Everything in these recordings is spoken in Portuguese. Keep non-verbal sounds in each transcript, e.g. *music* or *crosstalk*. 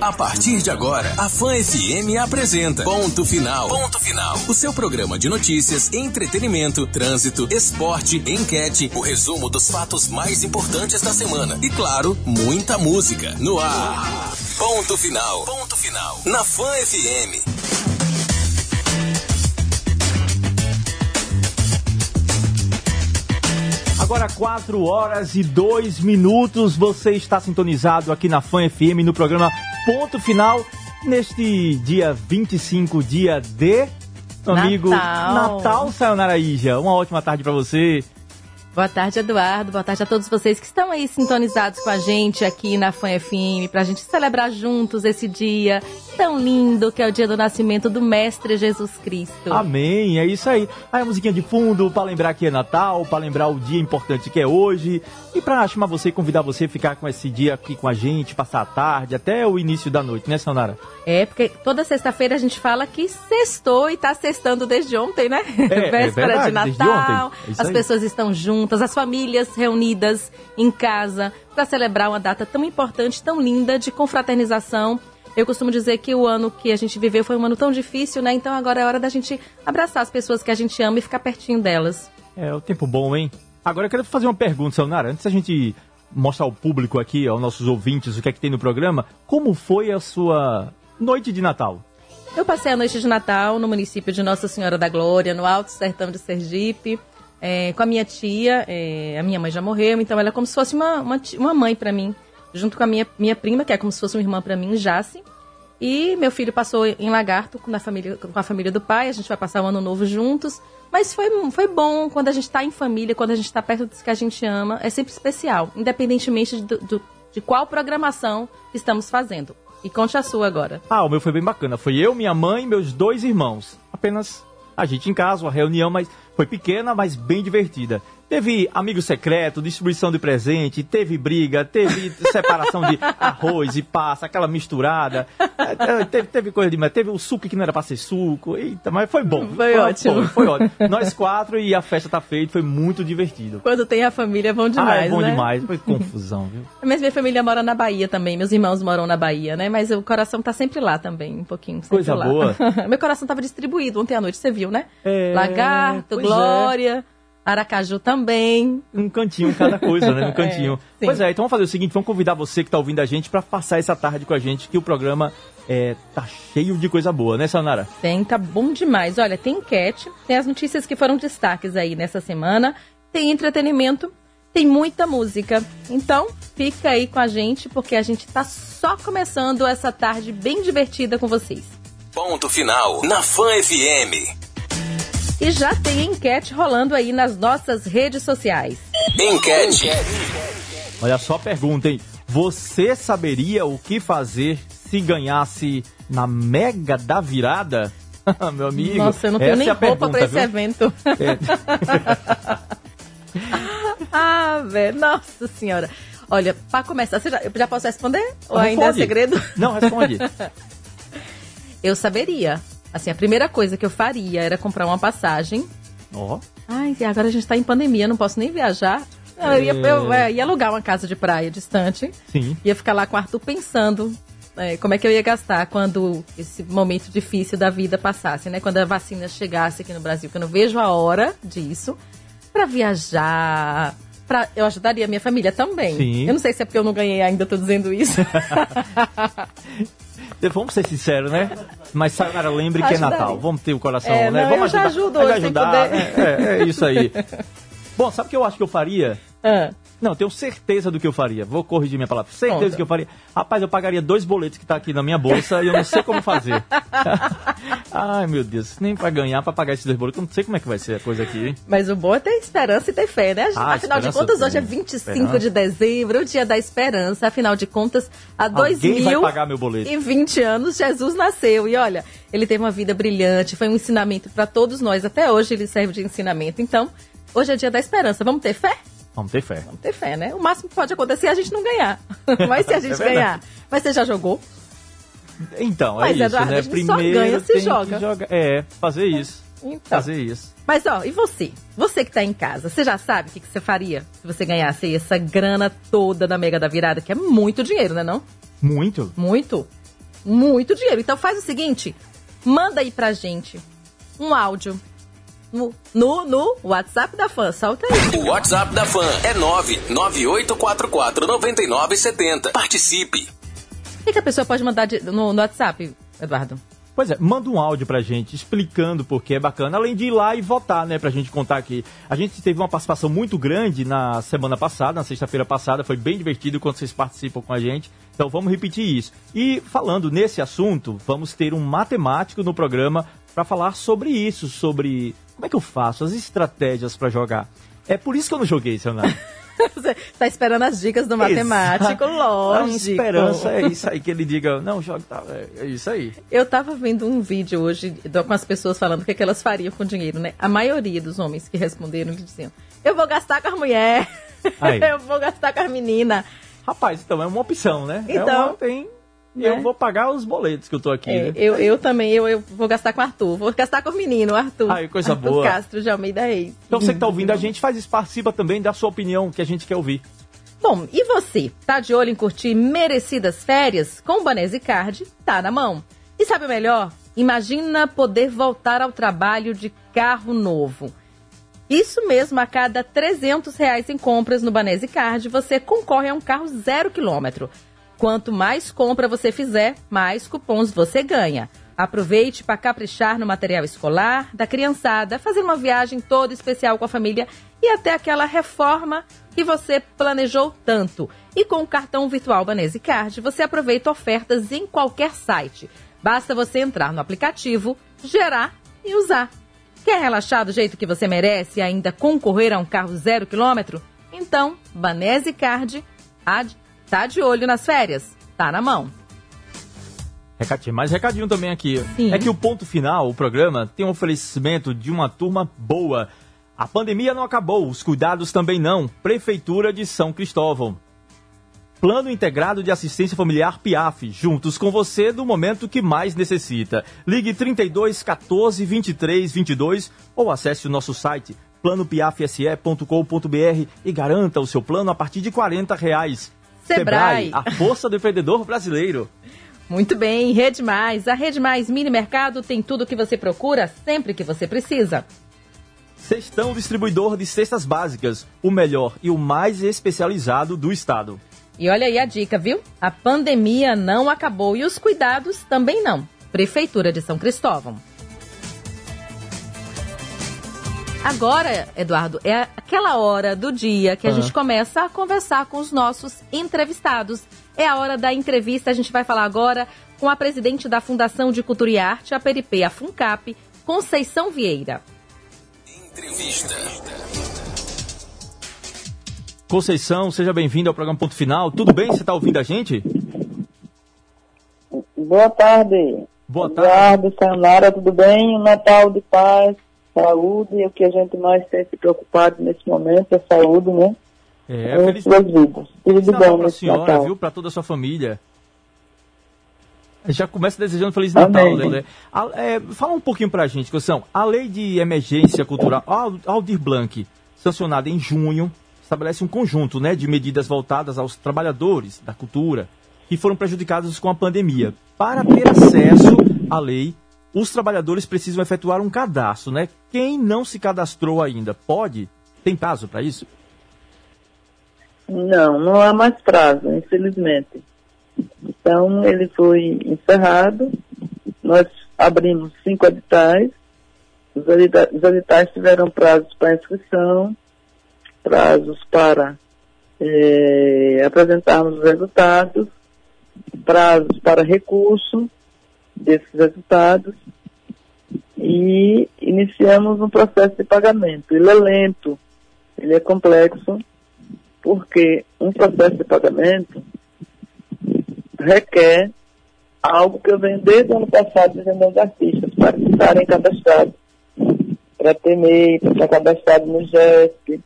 A partir de agora, a Fã FM apresenta Ponto Final. Ponto Final. O seu programa de notícias, entretenimento, trânsito, esporte, enquete, o resumo dos fatos mais importantes da semana. E claro, muita música. No ar. Ponto Final. Ponto Final. Na Fã FM. Agora 4 horas e 2 minutos. Você está sintonizado aqui na Fã FM no programa Ponto Final. Neste dia 25, dia de. Amigo Natal. Natal, Sayonara Ija. Uma ótima tarde para você. Boa tarde, Eduardo. Boa tarde a todos vocês que estão aí sintonizados com a gente aqui na Fã FM, pra gente celebrar juntos esse dia tão lindo que é o dia do nascimento do Mestre Jesus Cristo. Amém, é isso aí. Aí a musiquinha de fundo para lembrar que é Natal, para lembrar o dia importante que é hoje e para chamar você, convidar você a ficar com esse dia aqui com a gente, passar a tarde até o início da noite, né, Sonara? É, porque toda sexta-feira a gente fala que sextou e tá sextando desde ontem, né? É, é Véspera de verdade, desde Natal. ontem. É As aí. pessoas estão juntas, as famílias reunidas em casa para celebrar uma data tão importante, tão linda de confraternização. Eu costumo dizer que o ano que a gente viveu foi um ano tão difícil, né? Então agora é hora da gente abraçar as pessoas que a gente ama e ficar pertinho delas. É, o tempo bom, hein? Agora eu quero fazer uma pergunta, Sayonara. Antes da gente mostrar ao público aqui, aos nossos ouvintes, o que é que tem no programa, como foi a sua noite de Natal? Eu passei a noite de Natal no município de Nossa Senhora da Glória, no Alto Sertão de Sergipe, é, com a minha tia. é, a minha mãe já morreu, então ela é como se fosse uma, uma, uma mãe para mim, junto com a minha, minha prima, que é como se fosse uma irmã para mim, Jace. E meu filho passou em Lagarto com a, família, com a família do pai, a gente vai passar o ano novo juntos. Mas foi, foi bom quando a gente está em família, quando a gente está perto dos que a gente ama, é sempre especial, independentemente do- do- de qual programação estamos fazendo. E conte a sua agora. Ah, o meu foi bem bacana. Foi eu, minha mãe e meus dois irmãos. Apenas a gente em casa, uma reunião, mas foi pequena, mas bem divertida. Teve amigo secreto, distribuição de presente, teve briga, teve *laughs* separação de arroz e passa, aquela misturada. É, é, Teve, teve coisa demais. Teve o suco que não era pra ser suco. Eita, mas foi bom. Foi ótimo. Foi, foi ótimo. *laughs* Nós quatro e a festa tá feita, foi muito divertido. Quando tem a família é bom ah, demais, é bom né? demais. Foi *laughs* confusão, viu? Mas minha família mora na Bahia também, meus irmãos moram na Bahia, né? Mas o coração tá sempre lá também, um pouquinho. Coisa lá. boa. Meu coração tava distribuído ontem à noite, você viu, né? É, Lagarto, pois é. Aracaju também. um cantinho cada coisa, né? Um *laughs* cantinho. sim. pois é, então vamos fazer o seguinte, vamos convidar você que tá ouvindo a gente pra passar essa tarde com a gente, que o programa é, tá cheio de coisa boa, né, Sanara? Tem, tá bom demais. Olha, tem enquete, tem as notícias que foram destaques aí nessa semana, tem entretenimento, tem muita música. Então, fica aí com a gente, porque a gente tá só começando essa tarde bem divertida com vocês. Ponto Final. Na Fã FM. E já tem enquete rolando aí nas nossas redes sociais. Enquete. Olha só a pergunta, hein? Você saberia o que fazer se ganhasse na Mega da Virada? *laughs* Meu amigo. Nossa, eu não tenho nem é a roupa pra pergunta, esse viu? evento. É. *laughs* ah, velho, nossa senhora. Olha, pra começar, você já, eu já posso responder? Ou ainda é Responde. segredo? Não, responde. *laughs* Eu saberia. Assim, a primeira coisa que eu faria era comprar uma passagem. Ó, Ai, e agora a gente tá em pandemia, não posso nem viajar. Eu, ia, eu, é, ia alugar uma casa de praia distante. sim. Ia ficar lá com o Arthur pensando é, como é que eu ia gastar quando esse momento difícil da vida passasse, né? Quando a vacina chegasse aqui no Brasil, que eu não vejo a hora disso, pra viajar. Pra, eu ajudaria a minha família também. Sim. Eu não sei se é porque eu não ganhei ainda, tô dizendo isso. *laughs* Vamos ser sinceros, né? Mas, Sayonara, lembre que é. Natal. Vamos ter o coração, É, né? não, Vamos ajudar. ajudo Vai hoje, ajudar. poder. É, é, é isso aí. *laughs* Bom, sabe o que eu acho que eu faria? Ah, Não, tenho certeza do que eu faria. Vou corrigir minha palavra. Certeza do que eu faria. Rapaz, eu pagaria dois boletos que tá aqui na minha bolsa e eu não sei como fazer. *laughs* Ai, meu Deus. Nem pra ganhar, pra pagar esses dois boletos. Eu não sei como é que vai ser a coisa aqui. hein? mas o bom é ter esperança e ter fé, né? Ah, afinal de contas, hoje é tenho. 25 Esperança. de dezembro, o dia da esperança. Afinal de contas, há dois Alguém vai mil pagar meu boleto. e 20 anos Jesus nasceu. E olha, ele teve uma vida brilhante, foi um ensinamento para todos nós. Até hoje ele serve de ensinamento. Então, hoje é dia da esperança. Vamos ter fé? Vamos ter fé. Vamos ter fé, né? O máximo que pode acontecer é a gente não ganhar. *laughs* Mas se a gente É ganhar. Mas você já jogou? Então, Mas, é isso, Eduardo, né? gente só Primeiro ganha se tem que joga. jogar- É, fazer isso. Então. Fazer isso. Mas ó, e você? Você que tá em casa, você já sabe o que, que você faria se você ganhasse essa grana toda da Mega da Virada, que é muito dinheiro, né não? Muito. Muito. Muito dinheiro. Então faz o seguinte, manda aí pra gente um áudio no, no, no WhatsApp da fã. Solta aí. O WhatsApp da fã é 998449970. Participe. O que, que a pessoa pode mandar de- no, no WhatsApp, Eduardo? Pois é, manda um áudio pra gente explicando por que é bacana, além de ir lá e votar, né, pra gente contar aqui. A gente teve uma participação muito grande na semana passada, na sexta-feira passada, foi bem divertido quando vocês participam com a gente. Então vamos repetir isso. E falando nesse assunto, vamos ter um matemático no programa pra falar sobre isso, sobre como é que eu faço, as estratégias pra jogar. É por isso que eu não joguei, seu Nando. *laughs* Você tá esperando as dicas do matemático, *laughs* A lógico. esperança é isso aí, que ele diga, não, joga, tá, é, é isso aí. Eu tava vendo um vídeo hoje com as pessoas falando o que, é que elas fariam com dinheiro, né? A maioria dos homens que responderam diziam: Eu vou gastar com as mulheres, Aí. *laughs* eu vou gastar com as meninas. Rapaz, então é uma opção, né? é Então, uma, tem. Né? Eu vou pagar os boletos que eu tô aqui. É, né? eu, eu também, eu, eu vou gastar com o Arthur. Vou gastar com o menino, o Arthur. Ai, coisa Arthur boa. Castro de Almeida Reis. Então você que tá ouvindo a gente, faz isso, participa também da sua opinião, que a gente quer ouvir. Bom, e você? Tá de olho em curtir merecidas férias? Com o Banese Card, tá na mão. E sabe o melhor? Imagina poder voltar ao trabalho de carro novo. Isso mesmo, a cada 300 reais em compras no Banese Card, você concorre a um carro zero quilômetro. Quanto mais compra você fizer, mais cupons você ganha. Aproveite para caprichar no material escolar da criançada, fazer uma viagem toda especial com a família e até aquela reforma que você planejou tanto. E com o cartão virtual Banese Card, você aproveita ofertas em qualquer site. Basta você entrar no aplicativo, gerar e usar. Quer relaxar do jeito que você merece e ainda concorrer a um carro zero quilômetro? Então, Banese Card ad- tá de olho nas férias. Tá na mão. Recadinho, mais recadinho também aqui. Sim. É que o ponto final, o programa, tem um oferecimento de uma turma boa. A pandemia não acabou, os cuidados também não. Prefeitura de São Cristóvão. Plano Integrado de Assistência Familiar PIAF, juntos com você no momento que mais necessita. Ligue 32 14 23 22 ou acesse o nosso site planopiafse.com.br e garanta o seu plano a partir de 40 reais. Sebrae. a força do empreendedor brasileiro. Muito bem, Rede Mais. A Rede Mais Mini Mercado tem tudo o que você procura sempre que você precisa. Sextão Distribuidor de Cestas Básicas, o melhor e o mais especializado do estado. E olha aí a dica, viu? A pandemia não acabou e os cuidados também não. Prefeitura de São Cristóvão. Agora, Eduardo, é aquela hora do dia que a Ah. gente começa a conversar com os nossos entrevistados. É a hora da entrevista. A gente vai falar agora com a presidente da Fundação de Cultura e Arte, a Peripe, a FUNCAP, Conceição Vieira. Entrevista. Conceição, seja bem-vindo ao programa Ponto Final. Tudo bem? Você está ouvindo a gente? Boa tarde. Boa tarde. Eduardo, Sayonara, tudo bem? Um Natal de paz, saúde, e o que a gente mais tem se preocupado nesse momento é saúde, né? É, Em feliz, suas vidas. Tudo de feliz Natal bom para a nesse senhora, Natal. viu? Para toda a sua família. Já começa desejando Feliz Natal, Amém. Lelê. A- é, fala um pouquinho pra gente, Conceição. A lei de emergência cultural, Al- Aldir Blanc, sancionada em junho, estabelece um conjunto né, de medidas voltadas aos trabalhadores da cultura que foram prejudicados com a pandemia. Para ter acesso à lei, os trabalhadores precisam efetuar um cadastro, né? Quem não se cadastrou ainda pode? Tem prazo para isso? Não, não há mais prazo, infelizmente. Então, ele foi encerrado. Nós abrimos cinco editais. Os edita- os editais tiveram prazos para inscrição, prazos para eh, apresentarmos os resultados, prazos para recurso desses resultados e iniciamos um processo de pagamento. Ele é lento, ele é complexo, porque um processo de pagamento requer algo que eu venho desde o ano passado dizendo aos artistas para estarem cadastrados, para ter MEI, para estar cadastrado no GESP.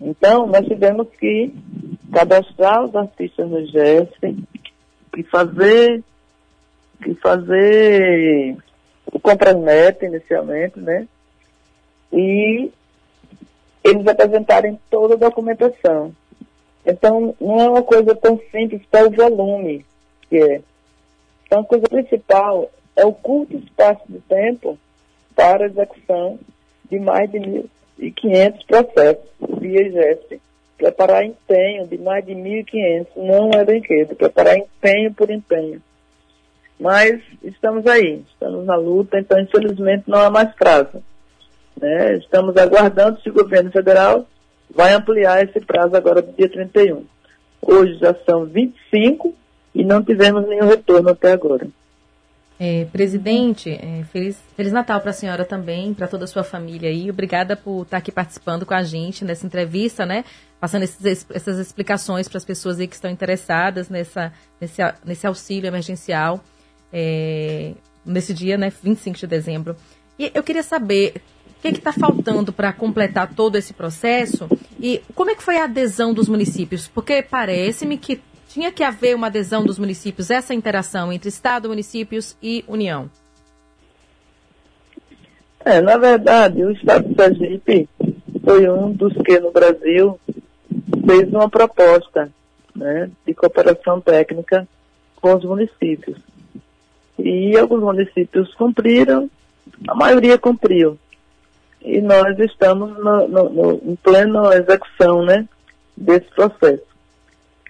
Então, nós tivemos que cadastrar os artistas no GESP e fazer, e fazer o Compranet inicialmente, né? E eles apresentarem toda a documentação. Então, não é uma coisa tão simples para o volume que é. Então, a coisa principal é o curto espaço de tempo para a execução de mais de 1.500 processos via IGESP. Preparar empenho de mais de 1.500 não é brinquedo, preparar empenho por empenho. Mas estamos aí, estamos na luta, então infelizmente não há mais prazo. Né? Estamos aguardando se o governo federal vai ampliar esse prazo agora do dia 31. Hoje já são 25 e não tivemos nenhum retorno até agora. É, presidente, é, feliz, feliz Natal para a senhora também, para toda a sua família aí. Obrigada por estar aqui participando com a gente nessa entrevista, né? Passando esses, essas explicações para as pessoas aí que estão interessadas nessa, nesse, nesse auxílio emergencial é, nesse dia, né? 25 de dezembro. E eu queria saber o que está faltando para completar todo esse processo e como é que foi a adesão dos municípios? Porque parece-me que tinha que haver uma adesão dos municípios, essa interação entre Estado, municípios e União? É, na verdade, o Estado de Sergipe foi um dos que no Brasil fez uma proposta né, de cooperação técnica com os municípios. E alguns municípios cumpriram, a maioria cumpriu. E nós estamos no, no, no, em plena execução né, desse processo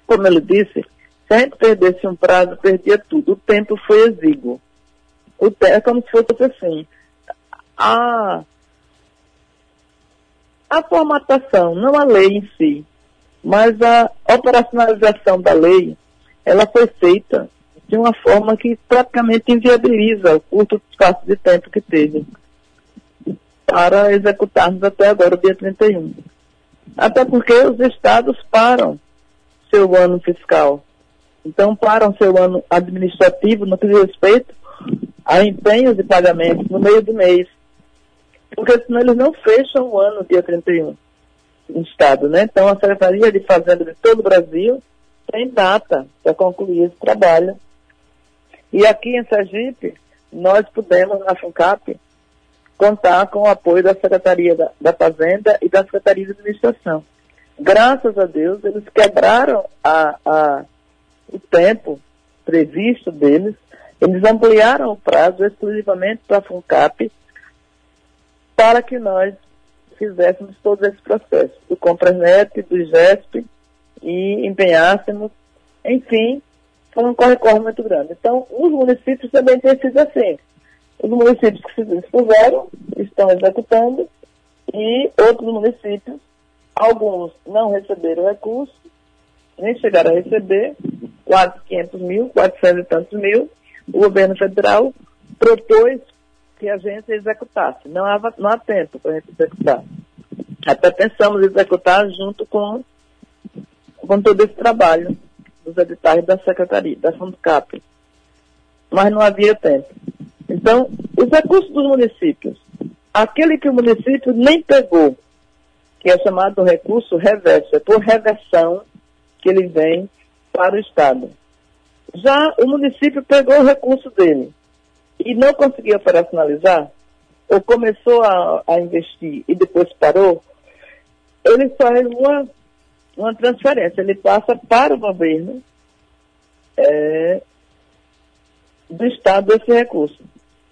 como ele disse, se a gente perdesse um prazo, perdia tudo. O tempo foi exíguo. O te é como se fosse assim. A, a formatação, não a lei em si, mas a operacionalização da lei, ela foi feita de uma forma que praticamente inviabiliza o curto espaço de tempo que teve para executarmos até agora, o dia 31. Até porque os estados param seu ano fiscal. Então, param seu ano administrativo no que diz respeito a empenhos de pagamento no meio do mês. Porque senão eles não fecham o ano dia 31 no Estado, né? Então, a Secretaria de Fazenda de todo o Brasil tem data para concluir esse trabalho. E aqui em Sergipe, nós pudemos, na FUNCAP, contar com o apoio da Secretaria da, da Fazenda e da Secretaria de Administração. Graças a Deus, eles quebraram a, a, o tempo previsto deles, eles ampliaram o prazo exclusivamente para a FUNCAP para que nós fizéssemos todo esse processo do Compresnet, do IGESP e empenhássemos, enfim, foi um corre-corre muito grande. Então, os municípios também têm sido assim. Os municípios que se dispuseram estão executando e outros municípios Alguns não receberam recurso, nem chegaram a receber, quase 500 mil, 400 e tantos mil. O governo federal propôs que a gente executasse. Não há, não há tempo para a gente executar. Até pensamos executar junto com, com todo esse trabalho dos editais da Secretaria, da FUNCAP. Mas não havia tempo. Então, os recursos dos municípios, aquele que o município nem pegou, que é chamado recurso reverso, é por reversão que ele vem para o Estado. Já o município pegou o recurso dele e não conseguiu operacionalizar, ou começou a, a investir e depois parou, ele faz uma, uma transferência, ele passa para o governo é, do Estado esse recurso.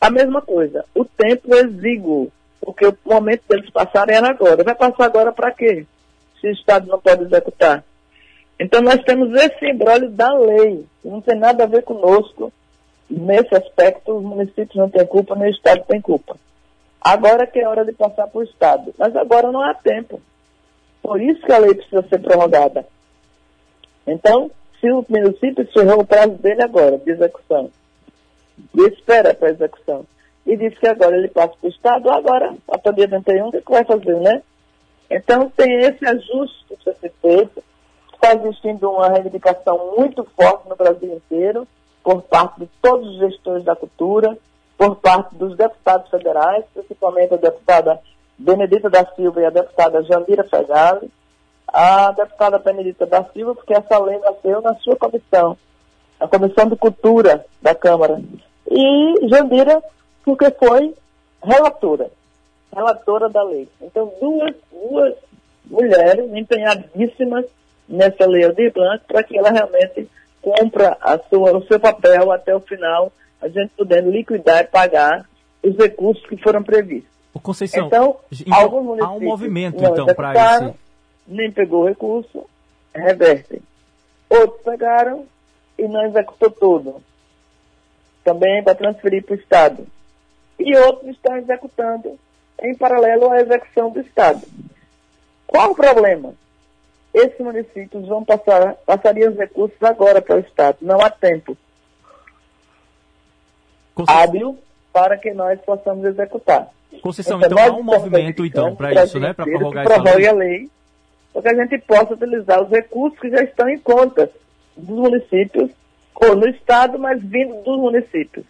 A mesma coisa, o tempo exíguo porque o momento deles passarem era agora. Vai passar agora para quê? Se o Estado não pode executar. Então nós temos esse embrólio da lei, que não tem nada a ver conosco. Nesse aspecto, os municípios não têm culpa, nem o Estado tem culpa. Agora que é hora de passar para o Estado. Mas agora não há tempo. Por isso que a lei precisa ser prorrogada. Então, se o município encerrou o prazo dele agora, de execução, e espera para execução, e disse que agora ele passa para o Estado, agora, até dia 31, o que, vai fazer, né? Então tem esse ajuste que precisa ser feito. Está existindo uma reivindicação muito forte no Brasil inteiro, por parte de todos os gestores da cultura, por parte dos deputados federais, principalmente a deputada Benedita da Silva e a deputada Jandira Fegali, a deputada Benedita da Silva, porque essa lei nasceu na sua comissão, a Comissão de Cultura da Câmara. E Jandira porque foi relatora, relatora da lei. Então, duas, duas mulheres empenhadíssimas nessa lei de Blanc para que ela realmente compra a sua, o seu papel até o final, a gente podendo liquidar e pagar os recursos que foram previstos. Ô, Conceição, Então, então, alguns municípios há um movimento, então, para esse... Nem pegou o recurso, revertem. Outros pegaram e não executou tudo. Também para transferir para o Estado. E outros estão executando em paralelo à execução do Estado. Qual o problema? Esses municípios vão passar, passariam os recursos agora para o Estado. Não há tempo Conceição, hábil para que nós possamos executar. Conceição, então nós há um movimento, então, para isso, né? Para prorrogar essa lei. a lei, para que a gente possa utilizar os recursos que já estão em contas dos municípios, ou no Estado, mas vindo dos municípios.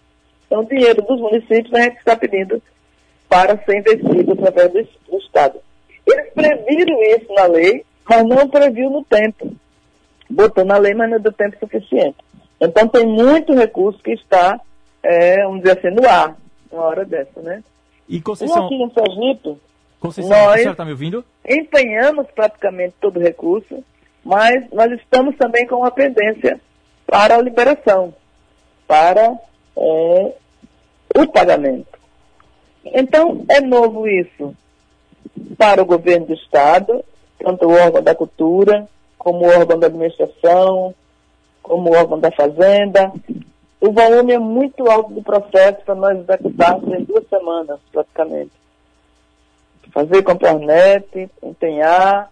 Então, o dinheiro dos municípios a gente está pedindo para ser investido através do, do Estado. Eles previram isso na lei, mas não previu no tempo. Botou na lei, mas não deu tempo suficiente. Então, tem muito recurso que está, é, vamos dizer assim, no ar, uma hora dessa, né? E E Conceição, aqui no Sergipe, Conceição, nós- a senhora está me ouvindo? empenhamos praticamente todo o recurso, mas nós estamos também com uma pendência para a liberação, para é, o pagamento. Então, é novo isso para o governo do Estado, tanto o órgão da cultura, como o órgão da administração, como o órgão da fazenda. O volume é muito alto do processo para nós executarmos em duas semanas, praticamente fazer comprar net, empenhar,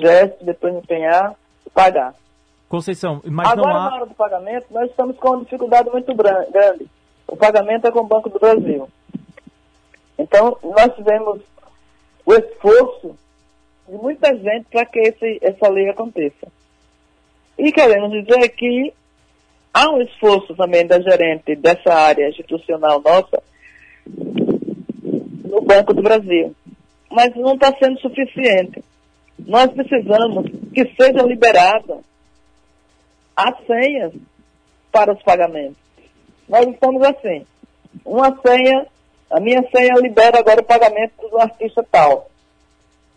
gesto, depois empenhar e pagar. Conceição, mas Agora, não na há... hora do pagamento, nós estamos com uma dificuldade muito grande. O pagamento é com o Banco do Brasil. Então, nós tivemos o esforço de muita gente para que esse, essa lei aconteça. E queremos dizer que há um esforço também da gerente dessa área institucional nossa no Banco do Brasil. Mas não está sendo suficiente. Nós precisamos que seja liberada as senhas para os pagamentos. Nós estamos assim. Uma senha, a minha senha libera agora o pagamento do artista tal.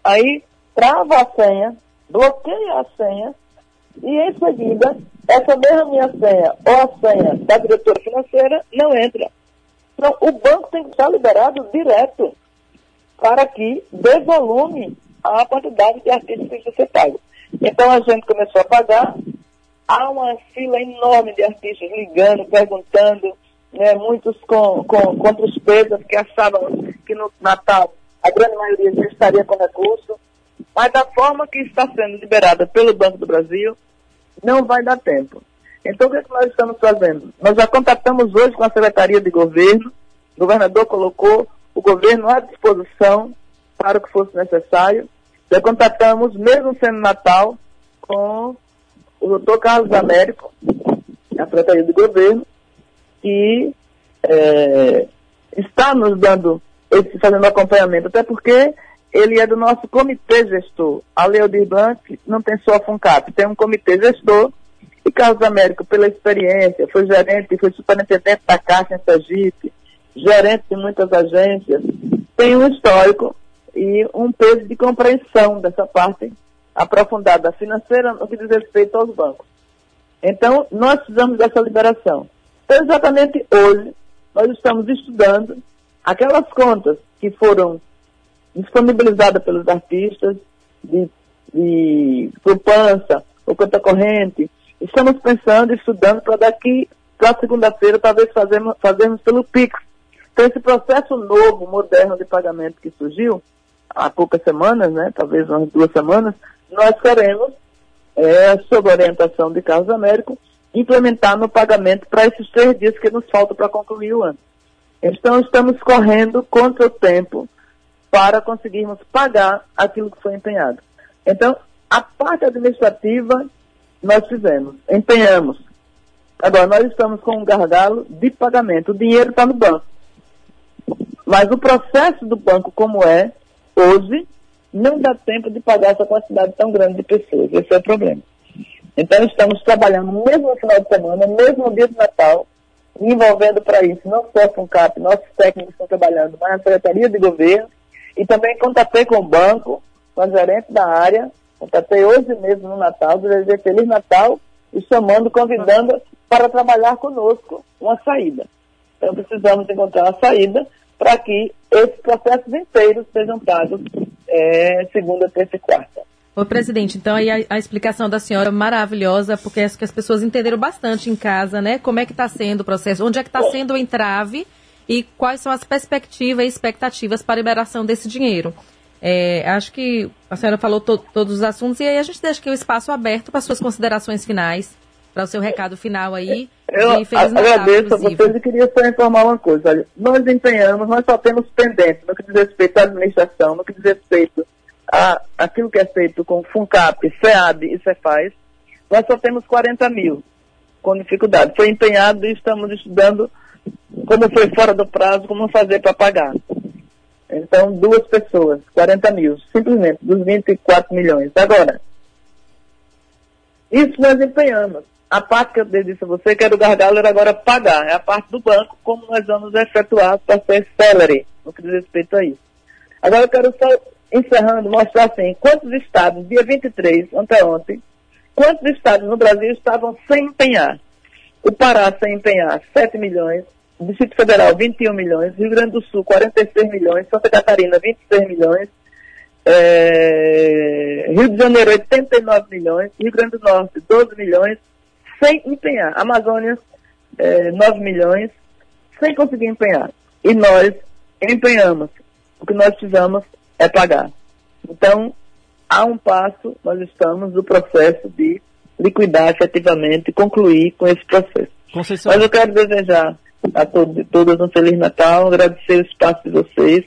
Aí trava a senha, bloqueia a senha e em seguida essa mesma minha senha ou a senha da diretora financeira não entra. Então o banco tem que estar liberado direto para que dê volume à quantidade de artistas que ser pago. Então a gente começou a pagar, há uma fila enorme de artistas ligando, perguntando, né, muitos com, com, com tristeza, porque achavam que no Natal a grande maioria já estaria com recurso, mas da forma que está sendo liberada pelo Banco do Brasil, não vai dar tempo. Então o que, é que nós estamos fazendo? Nós já contatamos hoje com a Secretaria de Governo, o governador colocou o governo à disposição para o que fosse necessário. Já contatamos, mesmo sendo Natal, com o doutor Carlos Américo, a Secretaria de Governo, que é, está nos dando, esse, fazendo acompanhamento, até porque ele é do nosso comitê gestor. A Leodir Blanc não tem só a FUNCAP, tem um comitê gestor, e Carlos Américo, pela experiência, foi gerente, foi superintendente da Caixa em Sergipe, gerente de muitas agências, tem um histórico e um peso de compreensão dessa parte aprofundada financeira no que diz respeito aos bancos. Então, nós precisamos dessa liberação. Então, exatamente hoje, nós estamos estudando aquelas contas que foram disponibilizadas pelos artistas de, de poupança ou conta corrente. Estamos pensando, estudando para daqui para segunda-feira, talvez fazermos, fazermos pelo PIX. Então, esse processo novo, moderno de pagamento que surgiu há poucas semanas, né, talvez umas duas semanas, nós queremos, é, sob orientação de Carlos Américo, implementar no pagamento para esses três dias que nos faltam para concluir o ano. Então, estamos correndo contra o tempo para conseguirmos pagar aquilo que foi empenhado. Então, a parte administrativa nós fizemos, empenhamos. Agora, nós estamos com um gargalo de pagamento. O dinheiro está no banco. Mas o processo do banco, como é hoje, não dá tempo de pagar essa quantidade tão grande de pessoas. Esse é o problema. Então, estamos trabalhando mesmo no final de semana, mesmo no dia de Natal, envolvendo para isso não só a FUNCAP, nossos técnicos estão trabalhando, mas a Secretaria de Governo, e também contatei com o banco, com a gerente da área, Contatei hoje mesmo no Natal, desejei Feliz Natal e chamando, convidando para trabalhar conosco uma saída. Então precisamos encontrar uma saída para que esses processos inteiros sejam pagos é, segunda, terça e quarta. Ô, presidente, então aí a, a, explicação da senhora é maravilhosa, porque acho que as pessoas entenderam bastante em casa, né? Como é que está sendo o processo, onde é que está sendo o entrave e quais são as perspectivas e expectativas para a liberação desse dinheiro. É, acho que a senhora falou to todos os assuntos e aí a gente deixa aqui o espaço aberto para suas considerações finais, para o seu recado final aí. Eu agradeço a vocês e queria só informar uma coisa. Olha, nós empenhamos, nós só temos pendentes no que diz respeito à administração, no que diz respeito a aquilo que é feito com FUNCAP, FEAB e CEFAS, nós só temos 40 mil com dificuldade. Foi empenhado e estamos estudando como foi fora do prazo, como fazer para pagar. Então, duas pessoas, 40 mil, simplesmente, dos 24 milhões. Agora, isso nós empenhamos. A parte que eu disse a você, que era o gargalo, era agora pagar. É a parte do banco, como nós vamos efetuar para ser celery, no que diz respeito a isso. Agora eu quero só, encerrando, mostrar assim, quantos estados, dia 23, anteontem, quantos estados no Brasil estavam sem empenhar. O Pará sem empenhar 7 milhões, Distrito Federal 21 milhões, Rio Grande do Sul 46 milhões, Santa Catarina 26 milhões, é, Rio de Janeiro 89 milhões, Rio Grande do Norte 12 milhões, sem empenhar. Amazônia é, 9 milhões, sem conseguir empenhar. E nós empenhamos. O que nós precisamos é pagar. Então, a um passo, nós estamos no processo de liquidar efetivamente, concluir com esse processo. Conceição. Mas eu quero desejar a e todas um Feliz Natal, agradecer o espaço de vocês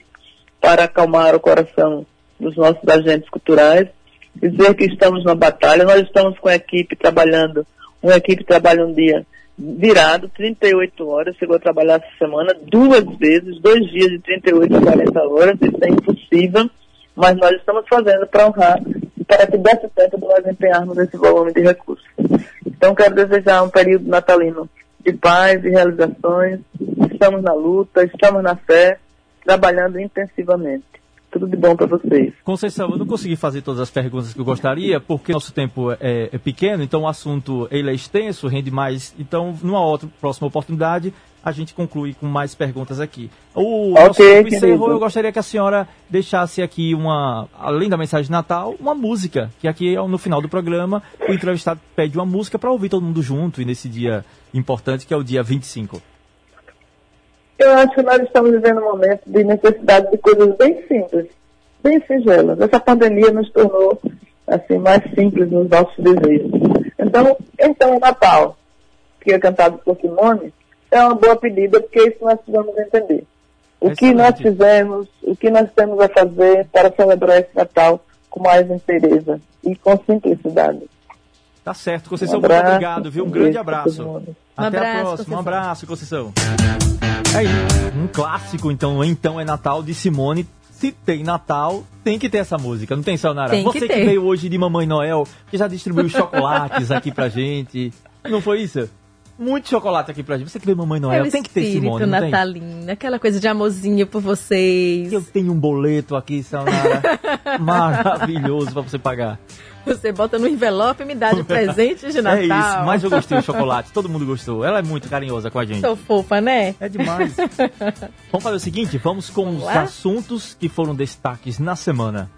para acalmar o coração dos nossos agentes culturais, dizer que estamos na batalha, nós estamos com a equipe trabalhando, uma equipe trabalha um dia virado, 38 horas, chegou a trabalhar essa semana duas vezes, dois dias de 38 a 40 horas, isso é impossível, mas nós estamos fazendo para honrar e para que desse tempo nós empenharmos esse volume de recursos. Então quero desejar um período natalino de paz e realizações. Estamos na luta, estamos na fé, trabalhando intensivamente. Tudo de bom para vocês. Conceição, eu não consegui fazer todas as perguntas que eu gostaria, porque nosso tempo é, é pequeno, então o assunto ele é extenso, rende mais. Então, numa outra próxima oportunidade, a gente conclui com mais perguntas aqui. O okay, nosso tempo encerrou, eu gostaria que a senhora deixasse aqui uma, além da mensagem de Natal, uma música, que aqui no final do programa o entrevistado pede uma música para ouvir todo mundo junto e nesse dia importante que é o dia 25. Eu acho que nós estamos vivendo um momento de necessidade de coisas bem simples, bem singelas. Essa pandemia nos tornou assim mais simples nos nossos desejos. Então, então o Natal, que é cantado por Simone, é uma boa pedida, porque isso nós precisamos entender. O que nós fizemos, o que nós temos a fazer para celebrar esse Natal com mais inteireza e com simplicidade. Tá certo, Conceição, um abraço, muito obrigado, viu? Um grande abraço. Até um abraço, a próxima. Conceição. Um abraço, Conceição. É um clássico, então, então é Natal de Simone. Se tem Natal, tem que ter essa música, não tem, Sayonara? Tem Você que, que veio hoje de Mamãe Noel, que já distribuiu chocolates aqui pra gente. Não foi isso? Muito chocolate aqui pra gente. Você que veio Mamãe Noel, é tem que ter Simone, não natalino, tem? aquela coisa de amorzinho por vocês. Eu tenho um boleto aqui, Sayonara, *laughs* maravilhoso pra você pagar. Você bota no envelope e me dá de *laughs* presente de Natal. É isso, mas eu gostei do chocolate, *laughs* todo mundo gostou. Ela é muito carinhosa com a gente. Sou fofa, né? É demais. vamos fazer o seguinte, vamos com vamos os lá? assuntos que foram destaques na semana.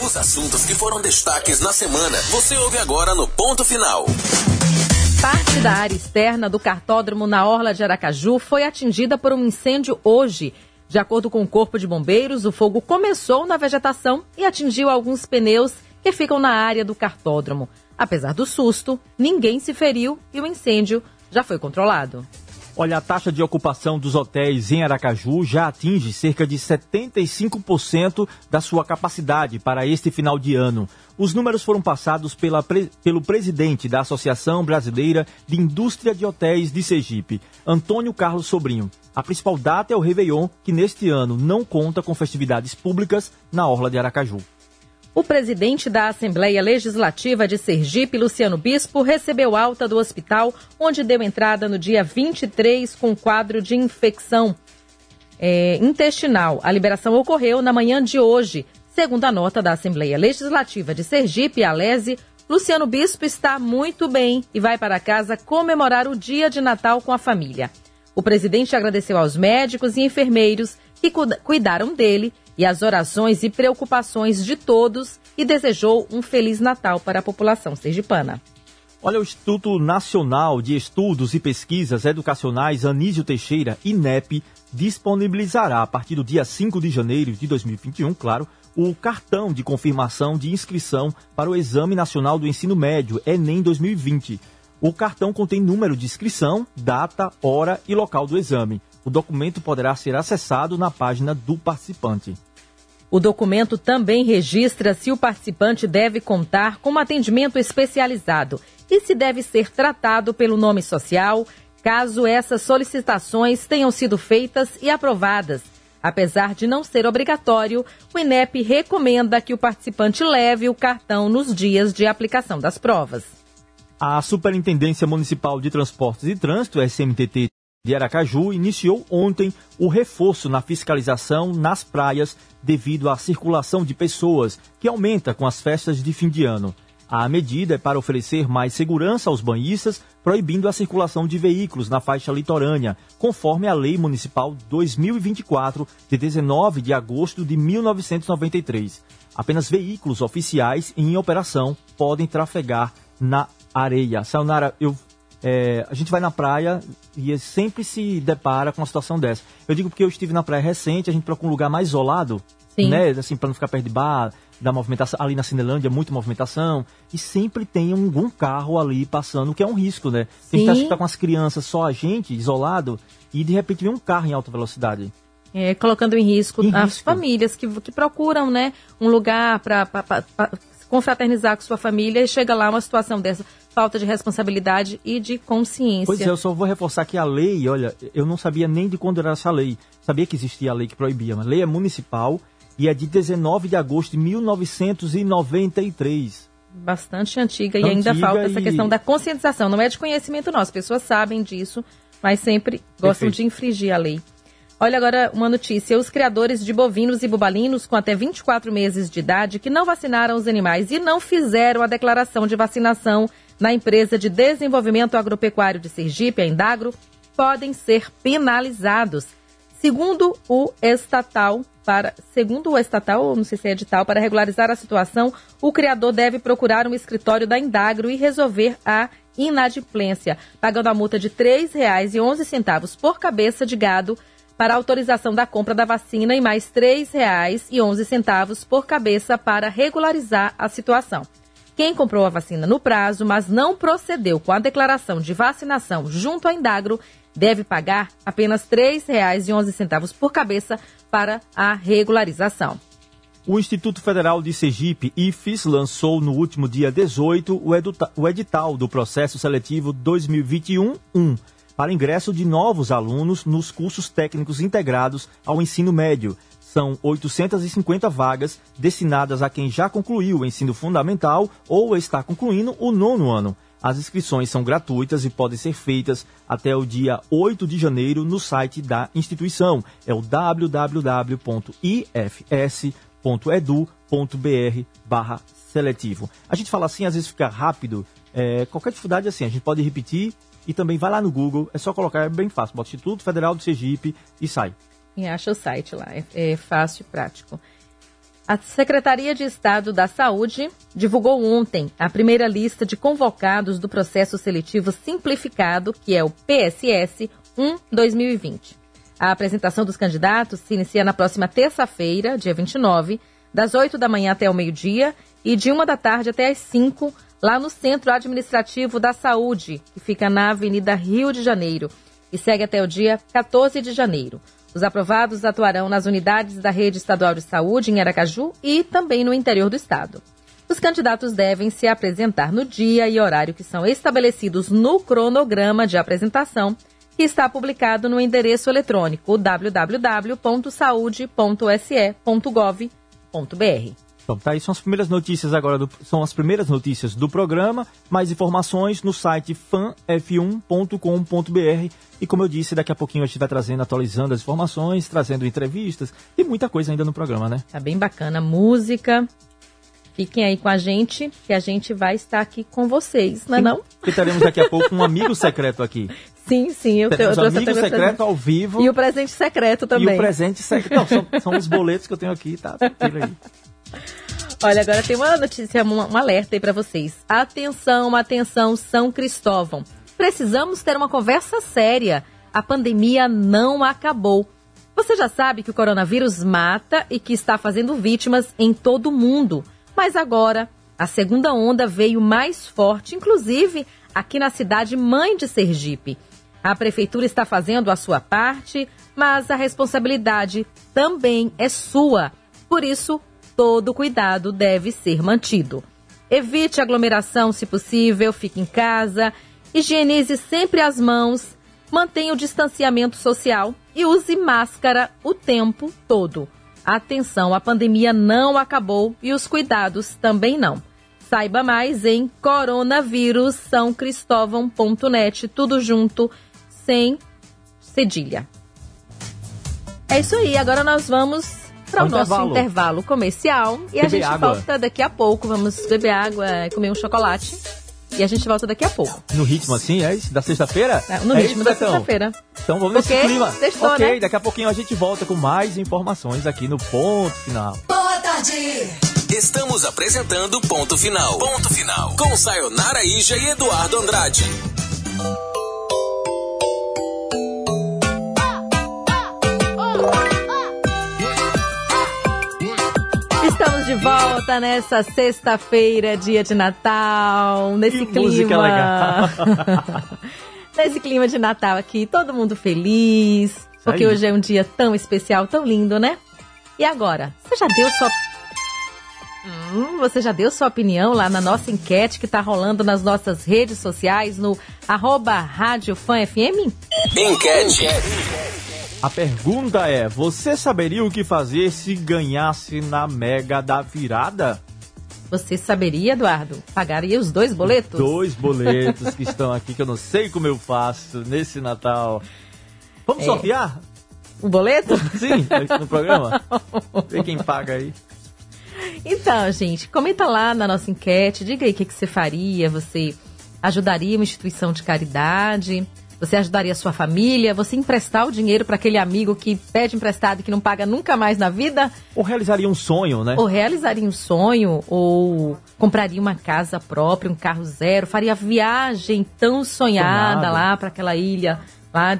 Os assuntos que foram destaques na semana, você ouve agora no Ponto Final. Parte da área externa do cartódromo na Orla de Aracaju foi atingida por um incêndio hoje. De acordo com o Corpo de Bombeiros, o fogo começou na vegetação e atingiu alguns pneus que ficam na área do cartódromo. Apesar do susto, ninguém se feriu e o incêndio já foi controlado. Olha, a taxa de ocupação dos hotéis em Aracaju já atinge cerca de 75% da sua capacidade para este final de ano. Os números foram passados pela, pelo presidente da Associação Brasileira de Indústria de Hotéis de Sergipe, Antônio Carlos Sobrinho. A principal data é o Réveillon, que neste ano não conta com festividades públicas na Orla de Aracaju. O presidente da Assembleia Legislativa de Sergipe, Luciano Bispo, recebeu alta do hospital, onde deu entrada no dia 23 com quadro de infecção é, intestinal. A liberação ocorreu na manhã de hoje, Segundo a nota da Assembleia Legislativa de Sergipe, Alese, Luciano Bispo está muito bem e vai para casa comemorar o dia de Natal com a família. O presidente agradeceu aos médicos e enfermeiros que cuidaram dele e as orações e preocupações de todos e desejou um Feliz Natal para a população sergipana. Olha, o Instituto Nacional de Estudos e Pesquisas Educacionais Anísio Teixeira, INEP, disponibilizará a partir do dia 5 de janeiro de 2021, claro, o cartão de confirmação de inscrição para o Exame Nacional do Ensino Médio, Enem 2020. O cartão contém número de inscrição, data, hora e local do exame. O documento poderá ser acessado na página do participante. O documento também registra se o participante deve contar com um atendimento especializado e se deve ser tratado pelo nome social, caso essas solicitações tenham sido feitas e aprovadas. Apesar de não ser obrigatório, o INEP recomenda que o participante leve o cartão nos dias de aplicação das provas. A Superintendência Municipal de Transportes e Trânsito, SMTT de Aracaju, iniciou ontem o reforço na fiscalização nas praias devido à circulação de pessoas, que aumenta com as festas de fim de ano. A medida é para oferecer mais segurança aos banhistas, proibindo a circulação de veículos na faixa litorânea, conforme a Lei Municipal 2024, de 19 de agosto de 1993. Apenas veículos oficiais em operação podem trafegar na areia. Sayonara, eu, é, a gente vai na praia e sempre se depara com uma situação dessa. Eu digo porque eu estive na praia recente, a gente procura um lugar mais isolado, Sim. né? Assim, para não ficar perto de bar, da movimentação. Ali na Cinelândia, muita movimentação. E sempre tem algum carro ali passando, que é um risco, né? Sim. A gente tá com as crianças, só a gente, isolado, e de repente vem um carro em alta velocidade. É, colocando em risco em as risco. famílias que, que procuram, né, um lugar para confraternizar com sua família e chega lá uma situação dessa falta de responsabilidade e de consciência. Pois é, eu só vou reforçar que a lei, olha, eu não sabia nem de quando era essa lei. Sabia que existia a lei que proibia, mas a lei é municipal e é de 19 de agosto de 1993. Bastante antiga, antiga e ainda falta essa questão da conscientização. Não é de conhecimento nosso, as pessoas sabem disso, mas sempre gostam Perfeito. de infringir a lei. Olha agora uma notícia. Os criadores de bovinos e bubalinos com até 24 meses de idade que não vacinaram os animais e não fizeram a declaração de vacinação na empresa de desenvolvimento agropecuário de Sergipe, a Indagro, podem ser penalizados. Segundo o estatal, para, segundo o estatal, não sei se é edital, para regularizar a situação, o criador deve procurar um escritório da Indagro e resolver a inadimplência, pagando a multa de R$ 3,11 por cabeça de gado para autorização da compra da vacina e mais R$ 3,11 por cabeça para regularizar a situação. Quem comprou a vacina no prazo, mas não procedeu com a declaração de vacinação junto à Indagro, deve pagar apenas R$ 3,11 por cabeça para a regularização. O Instituto Federal de Sergipe, IFES, lançou no último dia 18 o edital do processo seletivo 2021-1 para ingresso de novos alunos nos cursos técnicos integrados ao ensino médio. São 850 vagas destinadas a quem já concluiu o ensino fundamental ou está concluindo o nono ano. As inscrições são gratuitas e podem ser feitas até o dia 8 de janeiro no site da instituição. É o www.ifs.edu.br seletivo. A gente fala assim, às vezes fica rápido. É, qualquer dificuldade assim, a gente pode repetir e também vai lá no Google, é só colocar, é bem fácil. Bota Instituto Federal do Sergipe e sai. E acha o site lá, é, é fácil e prático. A Secretaria de Estado da Saúde divulgou ontem a primeira lista de convocados do processo seletivo simplificado, que é o PSS 1-2020. A apresentação dos candidatos se inicia na próxima terça-feira, dia 29, das 8 da manhã até o meio-dia e de 1 da tarde até as 5 lá no Centro Administrativo da Saúde, que fica na Avenida Rio de Janeiro, e segue até o dia 14 de janeiro. Os aprovados atuarão nas unidades da Rede Estadual de Saúde em Aracaju e também no interior do estado. Os candidatos devem se apresentar no dia e horário que são estabelecidos no cronograma de apresentação, que está publicado no endereço eletrônico www.saude.se.gov.br. Então, tá aí, são as primeiras notícias agora, do, são as primeiras notícias do programa. Mais informações no site fanf1.com.br. E como eu disse, daqui a pouquinho a gente vai trazendo, atualizando as informações, trazendo entrevistas e muita coisa ainda no programa, né? Tá bem bacana. Música. Fiquem aí com a gente, que a gente vai estar aqui com vocês, não é não? E teremos daqui a pouco um amigo secreto aqui. *laughs* Sim, sim, eu, Teremos eu trouxe amigo secreto presente. ao vivo. E o presente secreto também. E o presente secreto. Não, são, são os boletos que eu tenho aqui, tá? Tira aí. *laughs* Olha, agora tem uma notícia, um, alerta aí pra vocês. Atenção, atenção, São Cristóvão. Precisamos ter uma conversa séria. A pandemia não acabou. Você já sabe que o coronavírus mata e que está fazendo vítimas em todo o mundo. Mas agora, a segunda onda veio mais forte, inclusive aqui na cidade mãe de Sergipe. A prefeitura está fazendo a sua parte, mas a responsabilidade também é sua. Por isso, todo cuidado deve ser mantido. Evite aglomeração se possível, fique em casa, higienize sempre as mãos, mantenha o distanciamento social e use máscara o tempo todo. Atenção, a pandemia não acabou e os cuidados também não. Saiba mais em coronavirussaocristovão.net, tudo junto, sem cedilha. É isso aí, agora nós vamos para o Ao nosso intervalo. intervalo comercial e a Beber gente água. volta daqui a pouco. Vamos beber água, comer um chocolate e a gente volta daqui a pouco. No ritmo assim, é isso? Da sexta-feira? No é ritmo isso, da sexta-feira. Então vamos nesse Ok? clima. Sextou, ok, né? daqui a pouquinho a gente volta com mais informações aqui no ponto final. Boa tarde. Estamos apresentando Ponto Final. Ponto Final. Com Sayonara Ija e Eduardo Andrade. De volta nessa sexta-feira, dia de Natal, nesse Que clima. música legal. *laughs* nesse clima de Natal aqui, todo mundo feliz, porque aí. hoje é um dia tão especial, tão lindo, né? E agora, você já deu sua Hum, você já deu sua opinião lá na nossa enquete que tá rolando nas nossas redes sociais no arroba Rádio Fã FM? Enquete. A pergunta é: você saberia o que fazer se ganhasse na Mega da Virada? Você saberia, Eduardo? Pagaria os dois boletos? Dois *laughs* boletos que estão aqui que eu não sei como eu faço nesse Natal. Vamos É. sortear? O boleto? *laughs* Sim, no programa? *laughs* Ver quem paga aí. Então, gente, comenta lá na nossa enquete, diga aí o que, que você faria. Você ajudaria uma instituição de caridade? Você ajudaria a sua família? Você emprestar o dinheiro para aquele amigo que pede emprestado e que não paga nunca mais na vida? Ou realizaria um sonho, né? Ou realizaria um sonho? Ou compraria uma casa própria, um carro zero? Faria a viagem tão sonhada Sonhada. lá para aquela ilha? Lá.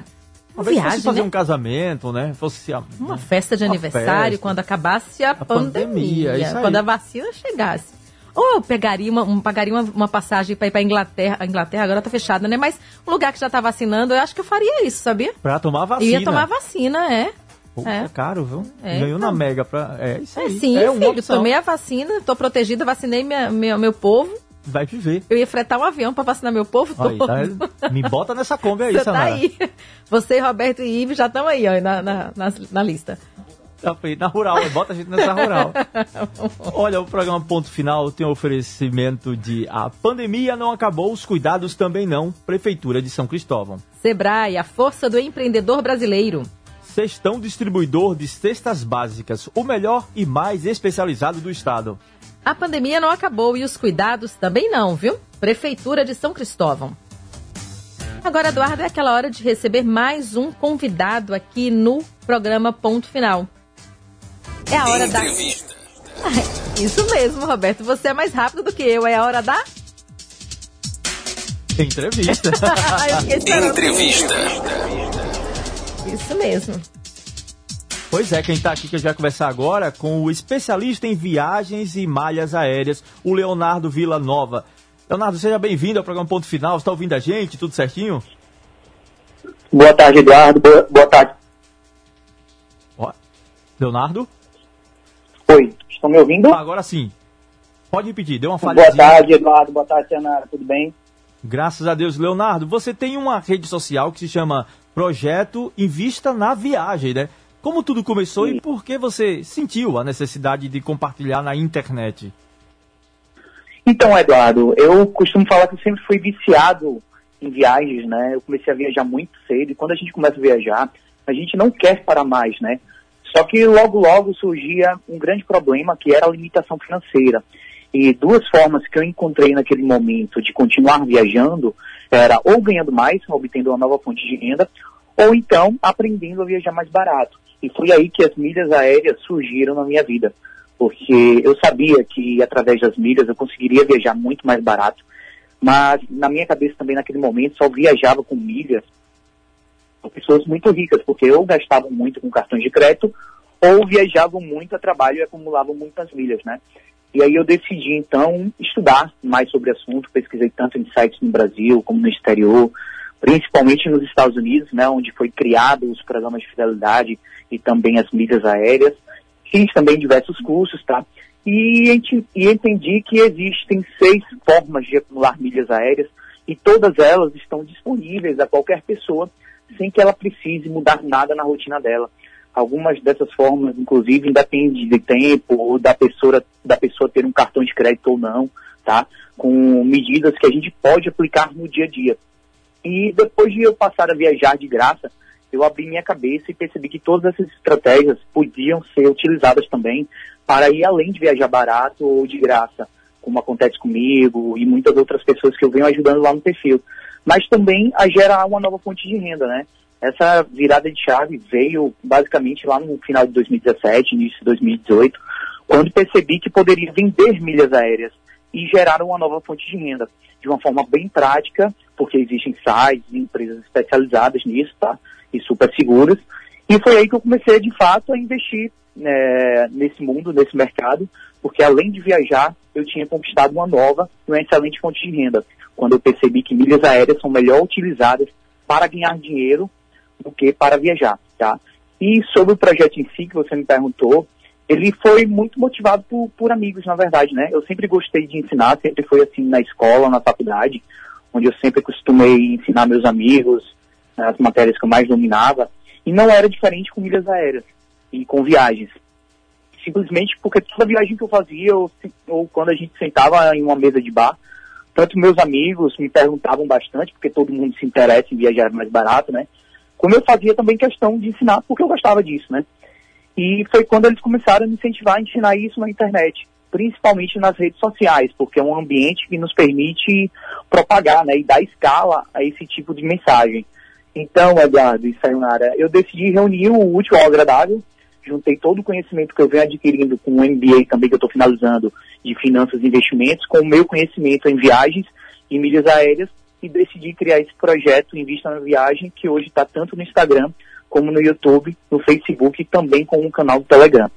Uma Talvez viagem, fosse fazer né? um casamento, né? Fosse a- Uma festa de Uma aniversário festa. quando acabasse a, pandemia, pandemia, aí. quando a vacina chegasse. Ou eu pegaria uma, um- pagaria uma, uma passagem para ir para Inglaterra. A Inglaterra agora tá fechada, né? Mas um lugar que já tá vacinando, eu acho que eu faria isso, sabia? pra tomar vacina. ia tomar vacina, é. Pô, É. é caro, viu? É, Ganhou então. na Mega pra. É isso É aí. sim, é filho. opção. Tomei a vacina, tô protegida, vacinei minha, meu, meu povo. Vai viver. Eu ia fretar um avião para vacinar meu povo Aí, todo. tá? Me bota nessa Kombi aí, *laughs* Você tá aí. Você, Roberto e Ives já estão aí, ó, na, na, na, na lista. Tá feito. Na rural, bota a gente nessa rural. *laughs* Olha, o programa Ponto Final tem um oferecimento de A Pandemia Não Acabou, os Cuidados Também Não, Prefeitura de São Cristóvão. Sebrae, a força do empreendedor brasileiro. Sextão Distribuidor de Cestas Básicas, o melhor e mais especializado do estado. A pandemia não acabou e os cuidados também não, viu? Prefeitura de São Cristóvão. Agora, Eduardo, é aquela hora de receber mais um convidado aqui no programa Ponto Final. É a hora da. Entrevista. *laughs* Isso mesmo, Roberto. Você é mais rápido do que eu. É a hora da. Entrevista. *laughs* Eu. Entrevista. Isso mesmo. Pois é, quem tá aqui que a gente vai conversar agora com o especialista em viagens e malhas aéreas, o Leonardo Vila Nova. Leonardo, seja bem-vindo ao programa Ponto Final. Você tá ouvindo a gente? Tudo certinho? Boa tarde, Eduardo. Boa, boa tarde. Ó, Leonardo? Oi, estão me ouvindo? Ah, agora sim. Pode repetir, deu uma Boa falhazinha. tarde, Eduardo. Boa tarde, Senara. Tudo bem? Graças a Deus, Leonardo, você tem uma rede social que se chama Projeto Invista na Viagem, né? como tudo começou Sim. e por que você sentiu a necessidade de compartilhar na internet? Então, Eduardo, eu costumo falar que eu sempre fui viciado em viagens, né? Eu comecei a viajar muito cedo e quando a gente começa a viajar, a gente não quer parar mais, né? Só que logo, logo surgia um grande problema que era a limitação financeira. E duas formas que eu encontrei naquele momento de continuar viajando era ou ganhando mais, obtendo uma nova fonte de renda, ou então aprendendo a viajar mais barato. E foi aí que as milhas aéreas surgiram na minha vida porque eu sabia que através das milhas eu conseguiria viajar muito mais barato, mas na minha cabeça também naquele momento só viajava com milhas com pessoas muito ricas, porque ou gastavam muito com cartões de crédito ou viajavam muito a trabalho e acumulavam muitas milhas, né? E aí eu decidi então estudar mais sobre o assunto, pesquisei tanto em sites no Brasil como no exterior, principalmente nos Estados Unidos, né, onde foi criado os programas de fidelidade e também as milhas aéreas fiz também diversos cursos, tá? E, e entendi que existem seis formas de acumular milhas aéreas e todas elas estão disponíveis a qualquer pessoa sem que ela precise mudar nada na rotina dela. Algumas dessas formas, inclusive, independem de tempo ou da pessoa, da pessoa ter um cartão de crédito ou não, tá? Com medidas que a gente pode aplicar no dia a dia. E depois de eu passar a viajar de graça, eu abri minha cabeça e percebi que todas essas estratégias podiam ser utilizadas também para ir além de viajar barato ou de graça, como acontece comigo e muitas outras pessoas que eu venho ajudando lá no perfil, mas também a gerar uma nova fonte de renda, né? Essa virada de chave veio basicamente lá no final de 2017, início de 2018, quando percebi que poderia vender milhas aéreas e gerar uma nova fonte de renda de uma forma bem prática, porque existem sites e empresas especializadas nisso, tá? e super seguras. E foi aí que eu comecei, de fato, a investir né, nesse mundo, nesse mercado, porque além de viajar, eu tinha conquistado uma nova e uma excelente fonte de renda, quando eu percebi que milhas aéreas são melhor utilizadas para ganhar dinheiro do que para viajar, tá? E sobre o projeto em si, que você me perguntou, ele foi muito motivado por, por amigos, na verdade, né? Eu sempre gostei de ensinar, sempre foi assim na escola, na faculdade, onde eu sempre costumei ensinar meus amigos, as matérias que eu mais dominava, e não era diferente com milhas aéreas e com viagens. Simplesmente porque toda viagem que eu fazia, ou, ou quando a gente sentava em uma mesa de bar, tanto meus amigos me perguntavam bastante, porque todo mundo se interessa em viajar mais barato, né? Como eu fazia também questão de ensinar, porque eu gostava disso, né? E foi quando eles começaram a me incentivar a ensinar isso na internet, principalmente nas redes sociais, porque é um ambiente que nos permite propagar, né, e dar escala a esse tipo de mensagem. Então, Eduardo e Sayonara, eu decidi reunir o útil ao agradável, juntei todo o conhecimento que eu venho adquirindo com o MBA também que eu estou finalizando de finanças e investimentos, com o meu conhecimento em viagens e milhas aéreas e decidi criar esse projeto Invista na Viagem, que hoje está tanto no Instagram como no YouTube, no Facebook e também com um canal do Telegram.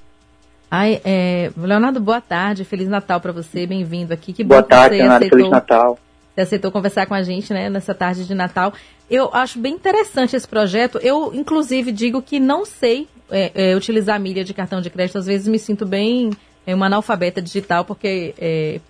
Ai, é, Leonardo, boa tarde, Feliz Natal para você, bem-vindo aqui. Que boa tarde, Leonardo, Feliz Natal. Você aceitou conversar com a gente, né, nessa tarde de Natal. Eu acho bem interessante esse projeto. Eu, inclusive, digo que não sei é, é, utilizar a milha de cartão de crédito. Às vezes me sinto bem é, uma analfabeta digital, porque é,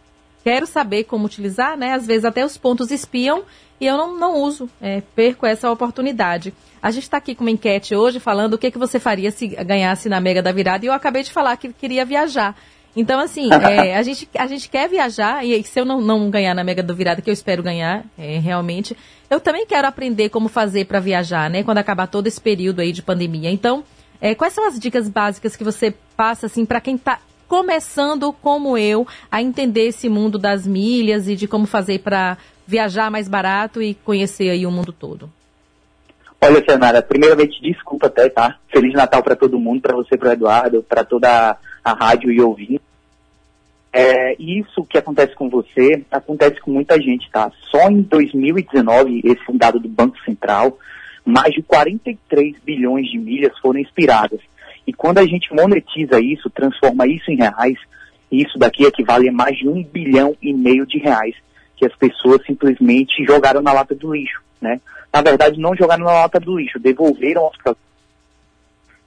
quero saber como utilizar, né? Às vezes até os pontos espiam e eu não, não uso, é, perco essa oportunidade. A gente está aqui com uma enquete hoje falando o que, que você faria se ganhasse na Mega da Virada e eu acabei de falar que queria viajar. Então, assim, *laughs* é, a, gente, a gente quer viajar, e se eu não, não ganhar na Mega do Virada, que eu espero ganhar, é, realmente, eu também quero aprender como fazer para viajar, né? Quando acabar todo esse período aí de pandemia. Então, é, quais são as dicas básicas que você passa, assim, para quem está começando, como eu, a entender esse mundo das milhas e de como fazer para viajar mais barato e conhecer aí o mundo todo? Olha, Senara, primeiramente, desculpa até, tá? Feliz Natal para todo mundo, para você, para Eduardo, para toda a rádio e ouvir. É, isso que acontece com você, acontece com muita gente, tá? Só em 2019, esse dado do Banco Central, mais de 43 bilhões de milhas foram expiradas. E quando a gente monetiza isso, transforma isso em reais, isso daqui equivale a mais de um bilhão e meio de reais que as pessoas simplesmente jogaram na lata do lixo, né? Na verdade, não jogaram na lata do lixo, devolveram aos,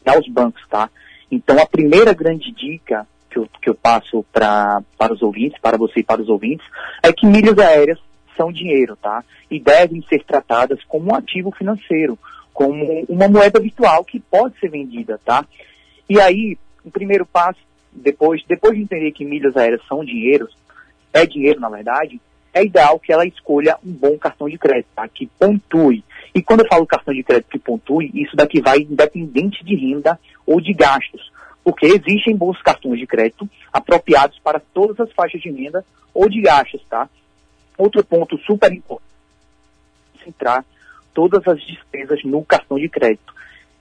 aos bancos, tá? Então, a primeira grande dica que eu, que eu passo pra, para os ouvintes, para você e para os ouvintes, é que milhas aéreas são dinheiro, tá? E devem ser tratadas como um ativo financeiro, como uma moeda virtual que pode ser vendida, tá? E aí, o primeiro passo, depois, depois de entender que milhas aéreas são dinheiro, é dinheiro na verdade, é ideal que ela escolha um bom cartão de crédito, tá? que pontue. E quando eu falo cartão de crédito que pontue, isso daqui vai independente de renda ou de gastos, porque existem bons cartões de crédito apropriados para todas as faixas de renda ou de gastos, tá? Outro ponto super importante, centrar todas as despesas no cartão de crédito.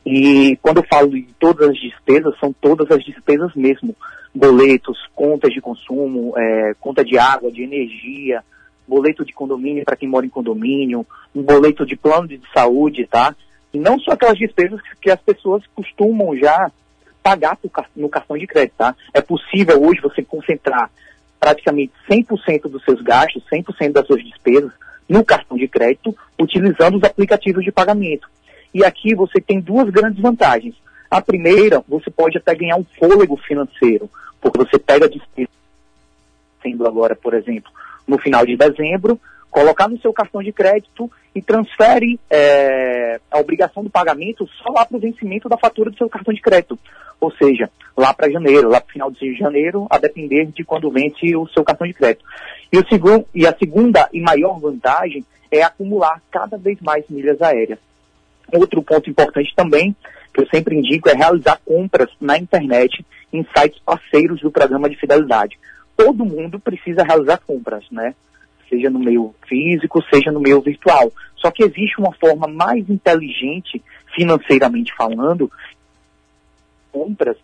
E quando eu falo de todas as despesas, são todas as despesas mesmo. Boletos, contas de consumo, é, conta de água, de energia, boleto de condomínio para quem mora em condomínio, um boleto de plano de saúde, tá? E não só aquelas despesas que as pessoas costumam já pagar no cartão de crédito, tá? É possível hoje você concentrar praticamente 100% dos seus gastos, 100% das suas despesas no cartão de crédito, utilizando os aplicativos de pagamento. E aqui você tem duas grandes vantagens. A primeira, você pode até ganhar um fôlego financeiro, porque você pega a despesa, sendo agora, por exemplo, no final de dezembro, colocar no seu cartão de crédito e transfere é, a obrigação do pagamento só lá para o vencimento da fatura do seu cartão de crédito. Ou seja, lá para janeiro, lá para o final de janeiro, a depender de quando vence o seu cartão de crédito. E, o segundo, e a segunda e maior vantagem é acumular cada vez mais milhas aéreas. Outro ponto importante também, que eu sempre indico, é realizar compras na internet em sites parceiros do programa de fidelidade. Todo mundo precisa realizar compras, né? Seja no meio físico, seja no meio virtual. Só que existe uma forma mais inteligente, financeiramente falando, compras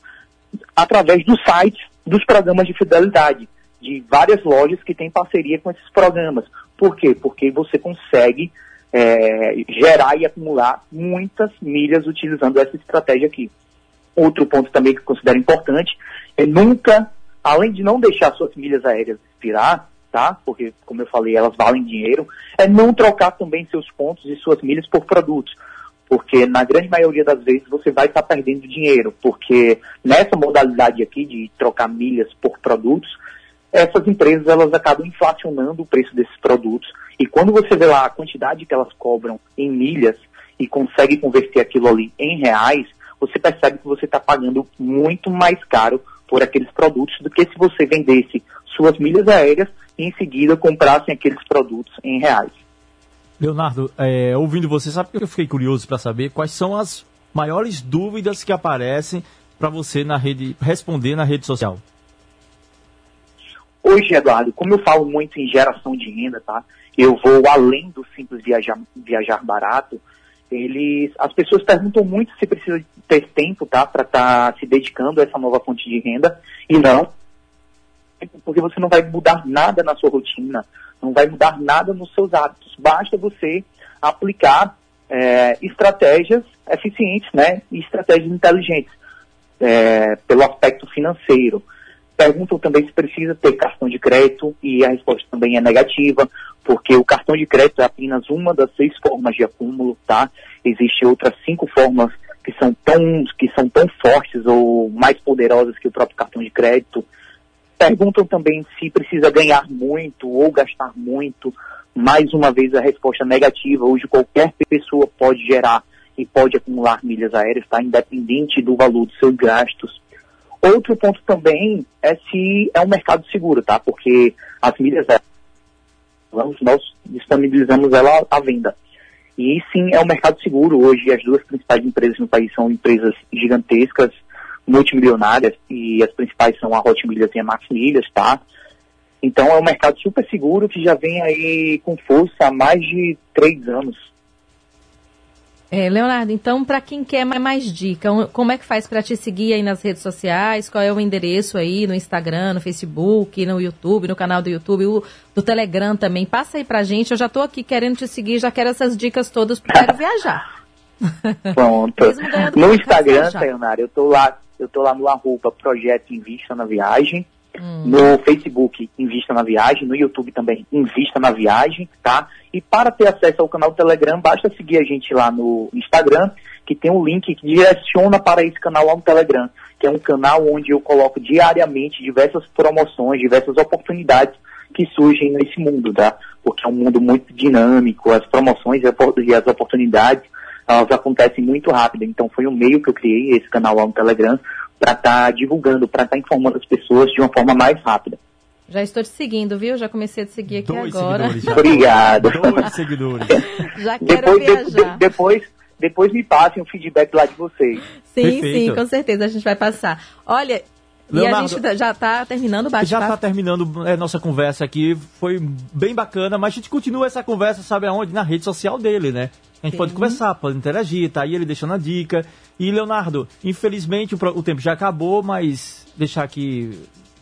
através dos sites dos programas de fidelidade de várias lojas que têm parceria com esses programas. Por quê? Porque você consegue é, gerar e acumular muitas milhas utilizando essa estratégia aqui. Outro ponto também que eu considero importante é nunca, além de não deixar suas milhas aéreas expirar, tá? Porque, como eu falei, elas valem dinheiro, é não trocar também seus pontos e suas milhas por produtos. Porque na grande maioria das vezes você vai estar perdendo dinheiro, porque nessa modalidade aqui de trocar milhas por produtos, essas empresas elas acabam inflacionando o preço desses produtos. E quando você vê lá a quantidade que elas cobram em milhas e consegue converter aquilo ali em reais, você percebe que você está pagando muito mais caro por aqueles produtos do que se você vendesse suas milhas aéreas e em seguida comprassem aqueles produtos em reais. Leonardo, é, ouvindo você, sabe que eu fiquei curioso para saber quais são as maiores dúvidas que aparecem para você na rede responder na rede social? Hoje, Eduardo, como eu falo muito em geração de renda, tá? Eu vou além do simples viajar, viajar barato. Eles, as pessoas perguntam muito se precisa ter tempo, tá, para estar tá se dedicando a essa nova fonte de renda. E não, porque você não vai mudar nada na sua rotina, não vai mudar nada nos seus hábitos. Basta você aplicar é, estratégias eficientes, né, e estratégias inteligentes é, pelo aspecto financeiro. Perguntam também se precisa ter cartão de crédito e a resposta também é negativa, porque o cartão de crédito é apenas uma das seis formas de acúmulo, tá? Existem outras cinco formas que são tão, que são tão fortes ou mais poderosas que o próprio cartão de crédito. Perguntam também se precisa ganhar muito ou gastar muito. Mais uma vez a resposta negativa. Hoje qualquer pessoa pode gerar e pode acumular milhas aéreas, tá? Independente do valor dos seus gastos. Outro ponto também é se é um mercado seguro, tá? Porque as milhas nós disponibilizamos ela à venda. E sim, é um mercado seguro. Hoje as duas principais empresas no país são empresas gigantescas, multimilionárias, e as principais são a Hot Milhas e a Max Milhas, tá? Então é um mercado super seguro que já vem aí com força há mais de três anos. É, Leonardo, então, para quem quer mais dica, como é que faz para te seguir aí nas redes sociais? Qual é o endereço aí no Instagram, no Facebook, no YouTube, no canal do YouTube, o, do Telegram também? Passa aí pra gente, eu já estou aqui querendo te seguir, já quero essas dicas todas, porque quero viajar. *laughs* Pronto. no Instagram, Leonardo, eu tô lá, eu tô lá no arroba Projeto Invista na Viagem. Hum. No Facebook, Invista na Viagem. No YouTube também, Invista na Viagem, tá? E para ter acesso ao canal Telegram, basta seguir a gente lá no Instagram, que tem um link que direciona para esse canal lá no Telegram, que é um canal onde eu coloco diariamente diversas promoções, diversas oportunidades que surgem nesse mundo, tá? Porque é um mundo muito dinâmico, as promoções e as oportunidades, elas acontecem muito rápido. Então foi um meio que eu criei, esse canal lá no Telegram, para estar tá divulgando, para estar tá informando as pessoas de uma forma mais rápida. Já estou te seguindo, viu? Já comecei a te seguir aqui Dois agora. Obrigado. Dois seguidores. *laughs* Já quero Depois, de- viajar. de- depois, depois me passem o feedback lá de vocês. Sim, Perfeito. sim, com certeza a gente vai passar. Olha, e a Leonardo, gente tá- já está terminando o Já está bate-papo. terminando é, nossa conversa aqui, foi bem bacana, mas a gente continua essa conversa, sabe aonde? Na rede social dele, né? A gente Sim. pode conversar, pode interagir, tá aí ele deixando a dica. E, Leonardo, infelizmente o, o tempo já acabou, mas deixar aqui.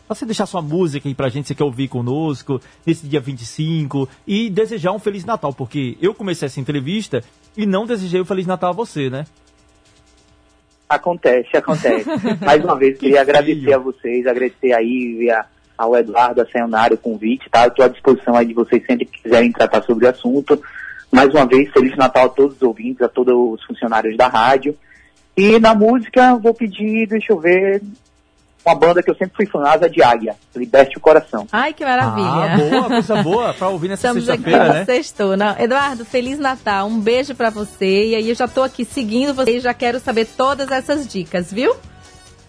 Você deixar sua música aí pra gente, você quer ouvir conosco, nesse dia 25, e desejar um Feliz Natal, porque eu comecei essa entrevista e não desejei o Feliz Natal a você, né? Acontece, acontece. *laughs* Mais uma vez, queria Que agradecer a vocês, agradecer a Ivy, a- ao Eduardo, a Sayonara, o convite, tá? Eu estou à disposição aí de vocês sempre que quiserem tratar sobre o assunto. Mais uma vez, Feliz Natal a todos os ouvintes, a todos os funcionários da rádio. E na música, vou pedir, deixa eu ver, uma banda que eu sempre fui fã, Asa de Águia, Liberte o Coração. Ai, que maravilha. Ah, boa, coisa boa, pra ouvir nessa Estamos aqui sexta-feira, no né? sextou. Não, Eduardo, Feliz Natal. Um beijo pra você. E aí eu já tô aqui seguindo você e já quero saber todas essas dicas, viu?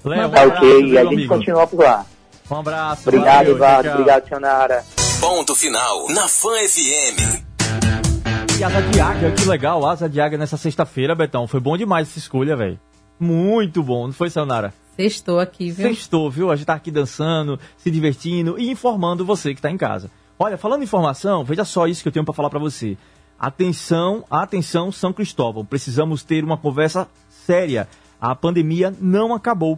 Léo, um Tá abraço, ok, meu a gente amigo. continua por lá. Um abraço. Obrigado, Eduardo. Obrigado, Sayonara. Ponto final na Fã FM. E asa de águia, que legal, asa de águia nessa sexta-feira, Betão. Foi bom demais essa escolha, velho. Muito bom, não foi, Sayonara? Sextou aqui, viu? Sextou, viu? A gente tá aqui dançando, se divertindo e informando você que tá em casa. Olha, falando em informação, veja só isso que eu tenho pra falar pra você. Atenção, atenção, São Cristóvão. Precisamos ter uma conversa séria. A pandemia não acabou.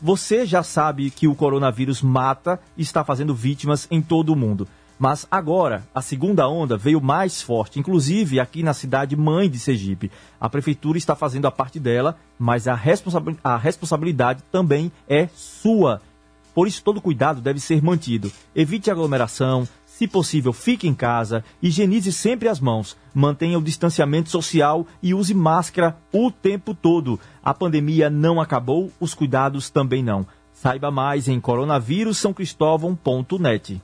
Você já sabe que o coronavírus mata e está fazendo vítimas em todo o mundo. Mas agora, a segunda onda veio mais forte, inclusive aqui na cidade mãe de Sergipe. A prefeitura está fazendo a parte dela, mas a, responsabil- a responsabilidade também é sua. Por isso, todo cuidado deve ser mantido. Evite aglomeração, se possível, fique em casa, higienize sempre as mãos, mantenha o distanciamento social e use máscara o tempo todo. A pandemia não acabou, os cuidados também não. Saiba mais em coronavírussaocristóvão.net.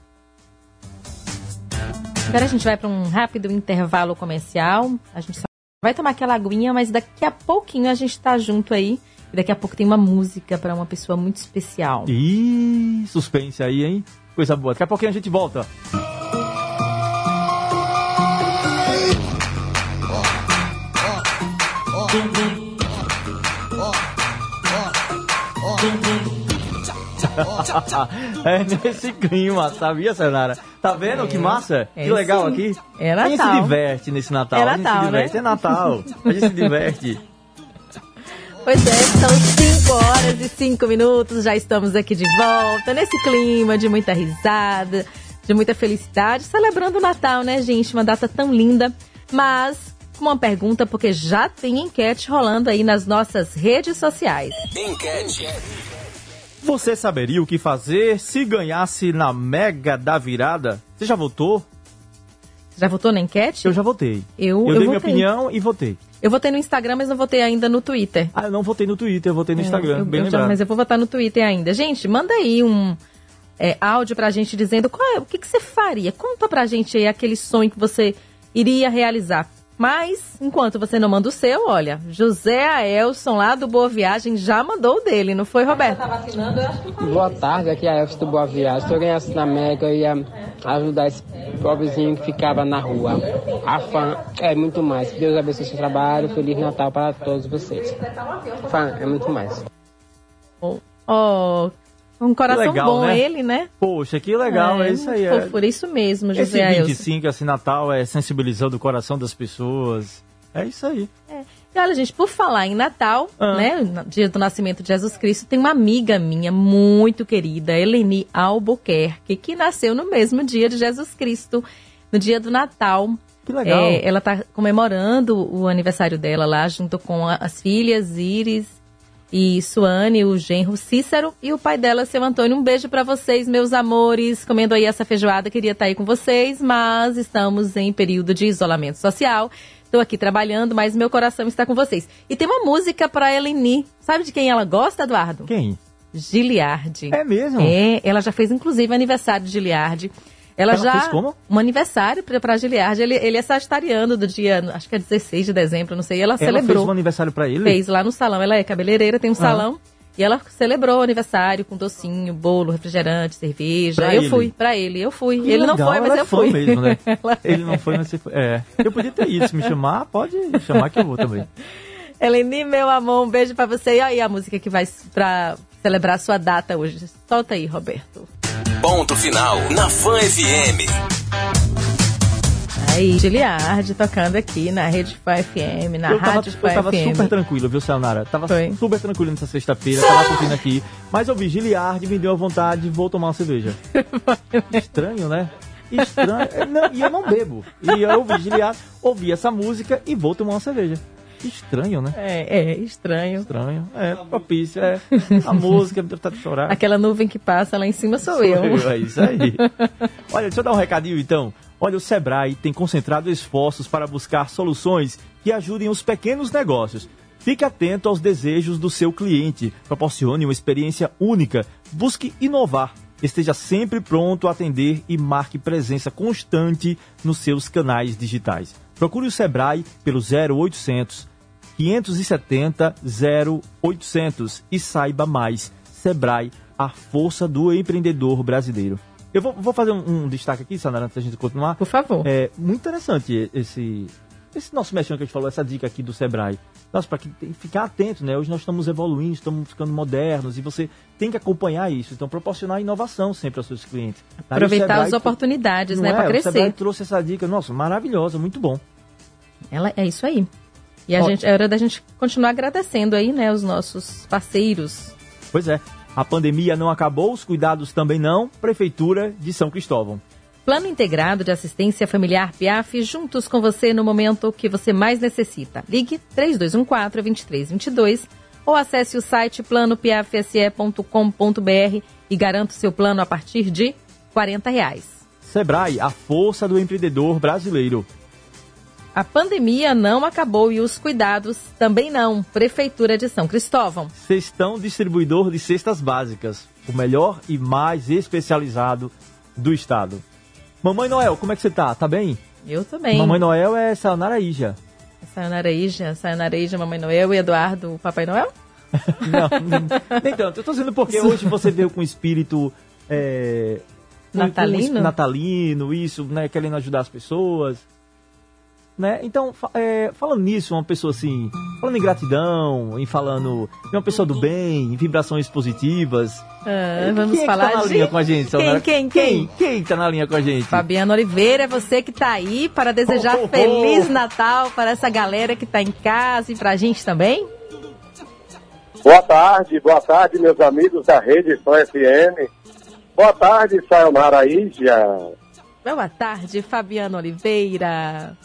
Agora a gente vai para um rápido intervalo comercial. A gente só vai tomar aquela aguinha, mas daqui a pouquinho a gente tá junto aí. E daqui a pouco tem uma música para uma pessoa muito especial. Ih, suspense aí, hein? Coisa boa. Daqui a pouquinho a gente volta. *laughs* é nesse clima, sabia, Senara? Tá vendo que massa? é que legal sim. aqui. É A gente se Natal. diverte nesse Natal. É a gente Natal, se diverte. né? É Natal. A gente se diverte. Pois é, são 5 horas e 5 minutos, já estamos aqui de volta, nesse clima de muita risada, de muita felicidade, celebrando o Natal, né, gente? Uma data tão linda. Mas, com uma pergunta, porque já tem enquete rolando aí nas nossas redes sociais. Enquete. Você saberia o que fazer se ganhasse na Mega da Virada? Você já votou? Você já votou na enquete? Eu já votei. Eu- eu eu dei minha votei. opinião e votei. Eu votei no Instagram, mas não votei ainda no Twitter. Ah, eu não votei no Twitter, eu votei no Instagram, É, eu- bem eu já- lembrado. mas eu vou votar no Twitter ainda. Gente, manda aí um é, áudio pra gente dizendo qual é- o que, que você faria. Conta pra gente aí aquele sonho que você iria realizar. Mas, enquanto você não manda o seu, olha, José Aelson lá do Boa Viagem já mandou o dele, não foi, Roberto? Boa tarde, aqui é a Elcio do Boa Viagem. Se eu ganhasse na Mega, eu ia ajudar esse pobrezinho que ficava na rua. A fã é muito mais. Deus abençoe seu trabalho. Feliz Natal para todos vocês. Fã é muito mais. Oh, um coração legal, bom né? ele, né? Poxa, que legal, é, isso aí. É. Fofura, isso mesmo, Esse José Aelson. 25, esse Natal, é sensibilizando o coração das pessoas. É isso aí. E olha, gente, por falar em Natal, Ah. né, dia do nascimento de Jesus Cristo, tem uma amiga minha muito querida, Eleni Albuquerque, que nasceu no mesmo dia de Jesus Cristo, no dia do Natal. Que legal. É, ela está comemorando o aniversário dela lá, junto com a- as filhas Iris e Suane, o genro Cícero e o pai dela, seu Antônio. Um beijo para vocês, meus amores. Comendo aí essa feijoada, queria estar aí com vocês, mas estamos em período de isolamento social. Estou aqui trabalhando, mas meu coração está com vocês. E tem uma música para Eleni. Sabe de quem ela gosta, Eduardo? Quem? Giliardi. É mesmo? É, ela já fez inclusive aniversário de Giliardi. Ela, Ela já. fez como? Um aniversário pra, pra Giliard. Ele, ele é sagitariano do dia, acho que é 16 de dezembro, não sei. E ela, Ela celebrou. fez um aniversário pra ele? Fez lá no salão. Ela é cabeleireira, tem um salão. E ela celebrou o aniversário com docinho, bolo, refrigerante, cerveja. Pra eu ele? fui, pra ele, eu fui. Que ele não legal, foi, mas eu fui. mesmo, né? *laughs* Ele não foi, mas você foi. É. Eu podia ter ido. Se me chamar, pode chamar que eu vou também. *laughs* Eleni, meu amor, um beijo pra você. E aí a música que vai pra celebrar a sua data hoje. Solta aí, Roberto. Ponto final na Fã FM. Aí, Giliard tocando aqui na Rede Fã FM, na eu tava, Rádio Fã eu tava FM. super tranquilo, viu, Sayonara? Tava Foi. super tranquilo nessa sexta-feira, tava curtindo aqui. Mas eu vi Giliard, me deu a vontade, vou tomar uma cerveja. *laughs* Estranho, né? Estranho. É, não, e eu não bebo. E eu ouvi Giliard, ouvi essa música e vou tomar uma cerveja. Estranho, né? É, é, estranho. Estranho. É, propício, é. A música, me deu vontade de chorar. Aquela nuvem que passa lá em cima sou, Sou eu. É isso aí. Olha, deixa eu dar um recadinho então. Olha, o Sebrae tem concentrado esforços para buscar soluções que ajudem os pequenos negócios. Fique atento aos desejos do seu cliente. Proporcione uma experiência única. Busque inovar. Esteja sempre pronto a atender e marque presença constante nos seus canais digitais. Procure o Sebrae pelo 0800 570 0800 e saiba mais. Sebrae, a força do empreendedor brasileiro. Eu vou, vou fazer um, um destaque aqui, Sanara, antes da gente continuar. Por favor. É muito interessante esse, esse nosso mexão que a gente falou, essa dica aqui do Sebrae. Nossa, para ficar atento, né? Hoje nós estamos evoluindo, estamos ficando modernos e você tem que acompanhar isso. Então, proporcionar inovação sempre aos seus clientes. O Aproveitar Sebrae as oportunidades, né, é? pra O crescer. Sebrae trouxe essa dica, nossa, maravilhosa, muito bom. Ela, é isso aí. E a Ó. gente, é hora da gente continuar agradecendo aí, né, os nossos parceiros. Pois é, a pandemia não acabou, os cuidados também não. Prefeitura de São Cristóvão. Plano Integrado de Assistência Familiar PIAF, juntos com você no momento que você mais necessita. Ligue 3214-2322 ou acesse o site planopiafse.com.br e garanta o seu plano a partir de 40 reais. Sebrae, a força do empreendedor brasileiro. A pandemia não acabou e os cuidados também não. Prefeitura de São Cristóvão. Cestão Distribuidor de Cestas Básicas, o melhor e mais especializado do estado. Mamãe Noel, como é que você tá? Tá bem? Eu também. Mamãe Noel é Sayonara Ija. Sayonara Ija, Sayonara Ija, Mamãe Noel e Eduardo, Papai Noel? *laughs* Não, nem- tanto. Eu tô dizendo porque hoje você veio com espírito... É, Natalino? espírito natalino, isso, né? Querendo ajudar as pessoas. Né? Então, fa- é, falando nisso, uma pessoa assim, falando em gratidão, em falando em uma pessoa do bem, em vibrações positivas. Ah, Quem vamos é que falar tá na de... linha com a gente, Quem, quem, quem? Quem tá na linha com a gente? Fabiano Oliveira, é você que tá aí para desejar Oh, oh, oh. Feliz Natal para essa galera que tá em casa e pra gente também. Boa tarde, boa tarde, meus amigos da Rede Fã FM. Boa tarde, Sayonara Ija. Boa tarde, Fabiano Oliveira.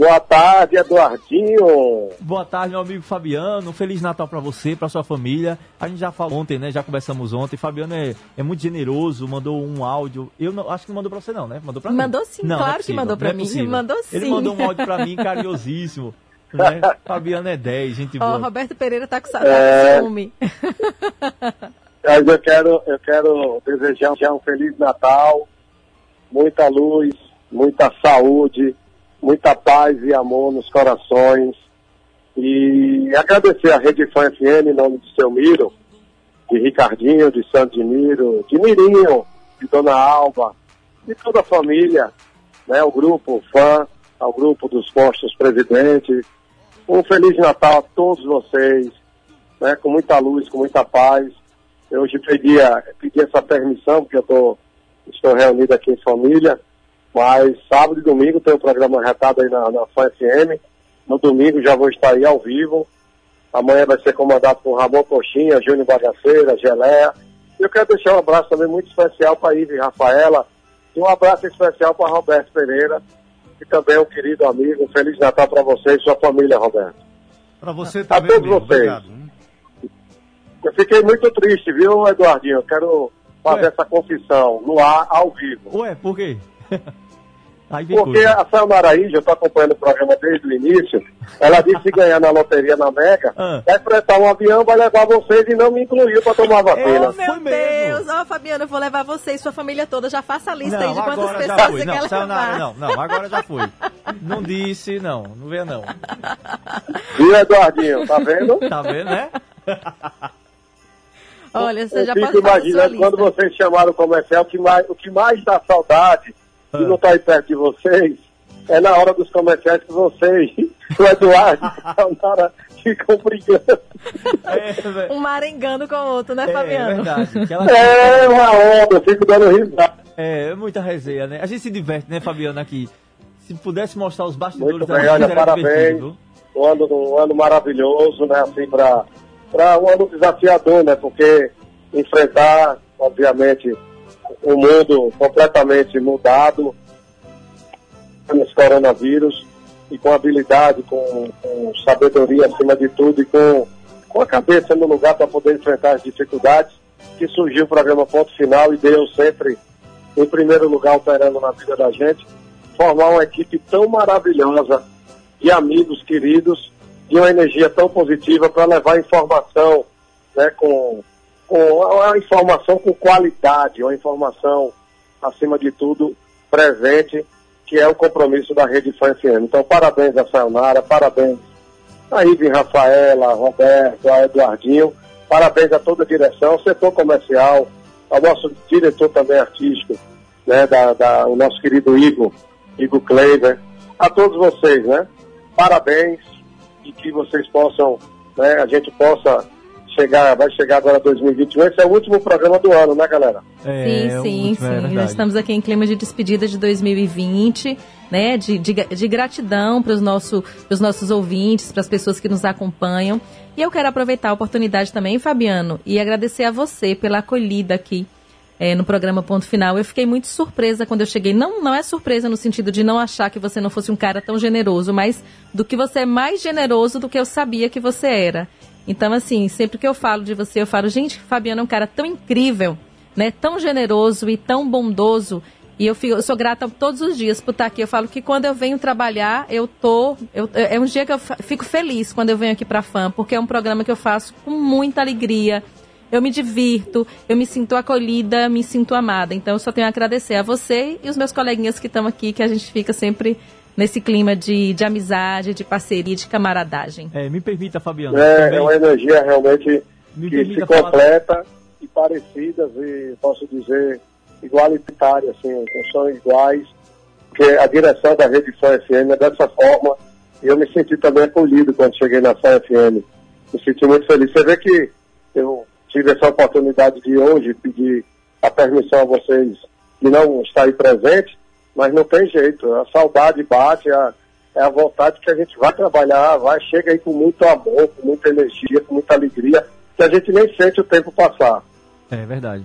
Boa tarde, Eduardinho. Boa tarde, meu amigo Fabiano. Um Feliz Natal pra você, pra sua família. A gente já falou ontem, né? Já conversamos ontem. Fabiano é, é muito generoso, mandou um áudio. Eu não, acho que não mandou pra você, não, né? Mandou pra mim. Mandou sim, Não, não é claro que mandou pra não é mim. possível. Mandou Ele sim. mandou um áudio pra mim carinhosíssimo. Né? *laughs* Fabiano é 10, gente Ó, boa. Roberto Pereira tá com saudade É. do ciúme. *laughs* Mas eu quero, eu quero desejar um Feliz Natal, muita luz, muita saúde, muita paz e amor nos corações. E agradecer a Rede Fã FM em nome de seu Miro, de Ricardinho, de Santo de Miro, de Mirinho, de Dona Alba, de toda a família, né, o grupo Fã, ao grupo dos postos presidentes. Um Feliz Natal a todos vocês, né, com muita luz, com muita paz. Eu hoje pedi, a- pedi essa permissão, porque eu tô, estou reunido aqui em família, mas sábado e domingo tem o programa retado aí na, na Fã FM. No domingo já vou estar aí ao vivo. Amanhã vai ser comandado por Ramon Coxinha, Júnior Bagaceira, Geleia. E eu quero deixar um abraço também muito especial para Ive Rafaela e um abraço especial para Roberto Pereira, que também é um querido amigo. Um Feliz Natal para você e sua família, Roberto. Pra você A também, todos amigo. vocês. Obrigado. Eu fiquei muito triste, viu, Eduardinho? Eu quero fazer Ué. essa confissão no ar, ao vivo. Ué, por quê? Aí vem Porque coisa. a Sayonara Índia, eu estou acompanhando o programa desde o início, ela disse que ganhar na loteria na Mega, Ah. vai prestar um avião, vai levar vocês e não me incluiu para tomar vacina. Oh, meu Foi mesmo. Deus! Ó, Fabiano, eu vou levar você e sua família toda. Já faça a lista aí Não, de quantas pessoas foi. você quer Não, sayonara, levar. não, não, agora já foi. Não disse, não, não vê não. Viu, Eduardinho? Tá vendo? Tá vendo, né? Olha, você eu já fico pode imaginando lista. quando vocês chamaram o comercial, o que mais, o que mais dá saudade Ah. não estar aí perto de vocês é na hora dos comerciais que vocês, *laughs* o Eduardo e a Sayonara ficam brigando. É. Um marengando com o outro, né, É, Fabiano? verdade. Aquela- É uma onda, eu fico dando risada. É, é muita resenha, né? A gente se diverte, né, Fabiano, aqui. Se pudesse mostrar os bastidores Muito da bem, gente, olha, parabéns. divertido, um ano, um ano maravilhoso, né? Assim, para um ano desafiador, né? Porque enfrentar, obviamente, um mundo completamente mudado nesse coronavírus e com habilidade, com, com sabedoria acima de tudo e com, com a cabeça no lugar para poder enfrentar as dificuldades, que surgiu o programa Ponto Final e Deus sempre em primeiro lugar operando na vida da gente, formar uma equipe tão maravilhosa de amigos queridos, de uma energia tão positiva para levar informação, né, com, com a, a informação com qualidade, uma informação, acima de tudo, presente, que é o compromisso da Rede Fã FM. Então, parabéns a Sayonara, parabéns a Ive Rafaela, a Roberto, a Eduardinho, parabéns a toda a direção, ao setor comercial, ao nosso diretor também artístico, né, da, da- o nosso querido Igor, Igor Kleiber, a todos vocês, né? Parabéns e que vocês possam, né, a gente possa chegar, vai chegar agora 2021, esse é o último programa do ano, né, galera? É, Sim, o sim, último, é sim. verdade. Nós estamos aqui em clima de despedida de 2020, né? De, de, de gratidão para os nosso, pros nossos ouvintes, para as pessoas que nos acompanham. E eu quero aproveitar a oportunidade também, Fabiano, e agradecer a você pela acolhida aqui é, no programa Ponto Final. Eu fiquei muito surpresa quando eu cheguei. Não, não é surpresa no sentido de não achar que você não fosse um cara tão generoso, mas do que você é mais generoso do que eu sabia que você era. Então, assim, sempre que eu falo de você, eu falo, gente, Fabiano é um cara tão incrível, né? Tão generoso e tão bondoso. E eu, fico- eu sou grata todos os dias por estar aqui. Eu falo que quando eu venho trabalhar, eu tô. eu- é um dia que eu fico feliz quando eu venho aqui pra fã, porque é um programa que eu faço com muita alegria. Eu me divirto, eu me sinto acolhida, me sinto amada. Então eu só tenho a agradecer a você e os meus coleguinhas que estão aqui, que a gente fica sempre nesse clima de, de amizade, de parceria, de camaradagem. É, me permita, Fabiano. É, também. é uma energia realmente Me que se falar- completa e parecidas e posso dizer igualitárias, assim, são iguais, porque a direção da Rede Fã FM é dessa forma e eu me senti também acolhido quando cheguei na Fã FM. Me senti muito feliz. Você vê que eu tive essa oportunidade de hoje pedir a permissão a vocês de não estar aí presente, mas não tem jeito. A saudade bate, a, é a vontade que a gente vai trabalhar, vai, chega aí com muito amor, com muita energia, com muita alegria, que a gente nem sente o tempo passar. É verdade.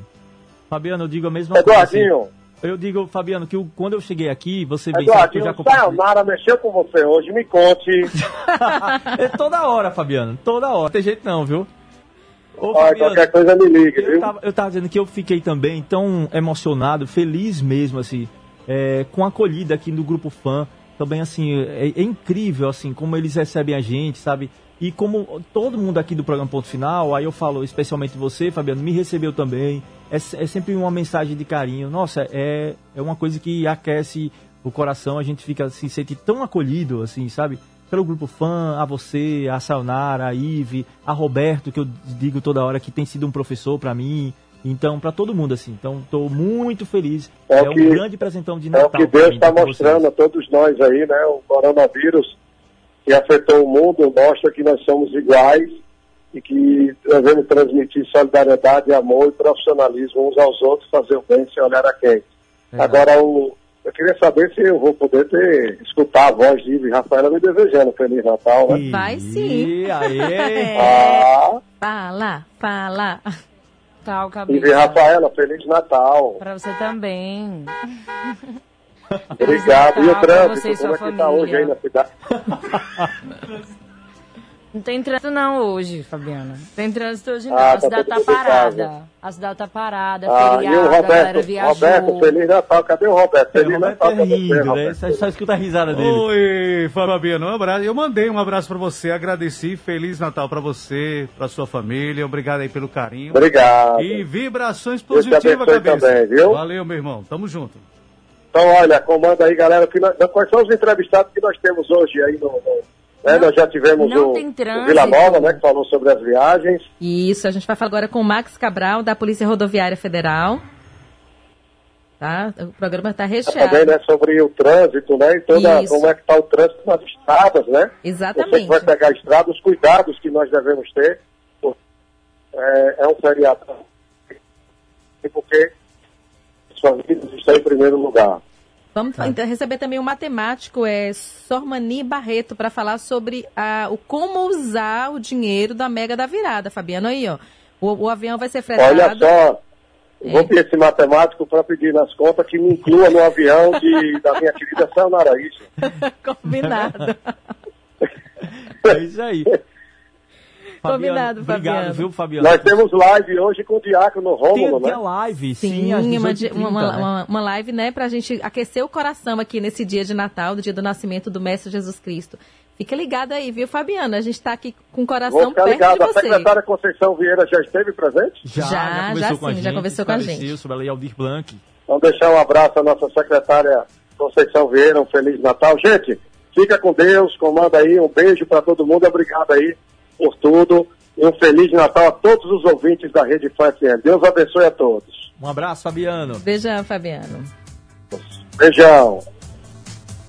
Fabiano, eu digo a mesma coisa. assim. Eduardinho, Eu digo, Fabiano, que o- quando eu cheguei aqui, você eu Eduardinho, já. Sayonara mexeu com você hoje, me conte. *laughs* é toda hora, Fabiano. Toda hora. Não tem jeito não, viu? Ô, Olha, qualquer coisa me ligue, Eu viu? tava, eu tava dizendo que eu fiquei também tão emocionado, feliz mesmo, assim, é, com acolhida aqui no Grupo Fã. Também, assim, é, é incrível, assim, como eles recebem a gente, sabe? E como todo mundo aqui do programa Ponto Final, aí eu falo especialmente você, Fabiano, me recebeu também. É, é sempre uma mensagem de carinho. Nossa, é, é uma coisa que aquece o coração, a gente fica se sente tão acolhido, assim, sabe? Pelo grupo fã, a você, a Sayonara, a Ive, a Roberto, que eu digo toda hora que tem sido um professor pra mim. Então, pra todo mundo, assim. Então, tô muito feliz. É É, um que- grande presentão de É Natal. o que Deus está tá mostrando vocês. a todos nós aí, né? O coronavírus que afetou o mundo mostra que nós somos iguais e que devemos transmitir solidariedade, amor e profissionalismo uns aos outros, fazer o bem sem olhar a quem. É. Agora, o, eu queria saber se eu vou poder ter, escutar a voz de Ivo e Rafaela me desejando Feliz Natal, né? Vai sim. Ih, Aê! *laughs* Ah, Fala, fala. Tal, Ivo e. Rafaela, Feliz Natal. Pra você também. Obrigado. E o Natal pra você trânsito, e como é que tá hoje aí na cidade? *laughs* Não tem trânsito não hoje, Fabiana. Tem trânsito hoje não. Ah, a tá cidade tá parada. A cidade tá parada, Ah, e o feriado, a galera Roberto, viajou. Roberto, Feliz Natal. Cadê o Roberto? É, Feliz o Roberto Natal é pra você, rindo, né? Roberto. Só, só escuta a risada dele. Oi, Fabiano, um abraço. Eu mandei um abraço pra você, agradeci, Feliz Natal pra você, pra sua família, obrigado aí pelo carinho. Obrigado. E vibrações positivas, cabeça. também, viu? Valeu, meu irmão. Tamo junto. Então, olha, comanda aí, galera. Quais são os entrevistados que nós temos hoje aí no. no- né? Nós já tivemos o, o. Vila Nova, né? Que falou sobre as viagens. Isso, a gente vai falar agora com o Max Cabral, da Polícia Rodoviária Federal. Tá? O programa está recheado. Também, né? Sobre o trânsito, né? E toda, Isso. como é que está o trânsito nas estradas, né? Você que Exatamente. vai pegar a estrada, os cuidados que nós devemos ter. É, é um feriado. E porque suas vidas estão em primeiro lugar. Vamos então, receber também o matemático é Sormani Barreto para falar sobre a, o como usar o dinheiro da Mega da Virada, Fabiano. Aí, ó. O, o avião vai ser fretado. Olha só, É. vou pedir esse matemático para pedir nas contas que me inclua no avião de, da minha querida Sayonara Isso. *laughs* Combinado. É isso aí. Combinado, Obrigado, Fabiano. viu, Fabiano? Nós temos live hoje com o Diácono Tem, Rômulo, tem né? a live, sim, Sim, às uma, 18h30, uma, né? uma, uma live, né, pra gente aquecer o coração aqui nesse dia de Natal, do dia do nascimento do Mestre Jesus Cristo. Fica ligado aí, viu, Fabiano? A gente tá aqui com o Vou coração ficar perto ligado. de A você. secretária Conceição Vieira já esteve presente? Já, Já, já, já conversou com a sim, gente, já conversou com a gente. sobre a Lei Aldir Blanc. Então, deixar um abraço à nossa secretária Conceição Vieira, um Feliz Natal. Gente, fica com Deus, comanda aí, um beijo para todo mundo, obrigado aí por tudo. E um Feliz Natal a todos os ouvintes da Rede FM. Deus abençoe a todos. Um abraço, Fabiano. Beijão, Fabiano. Beijão.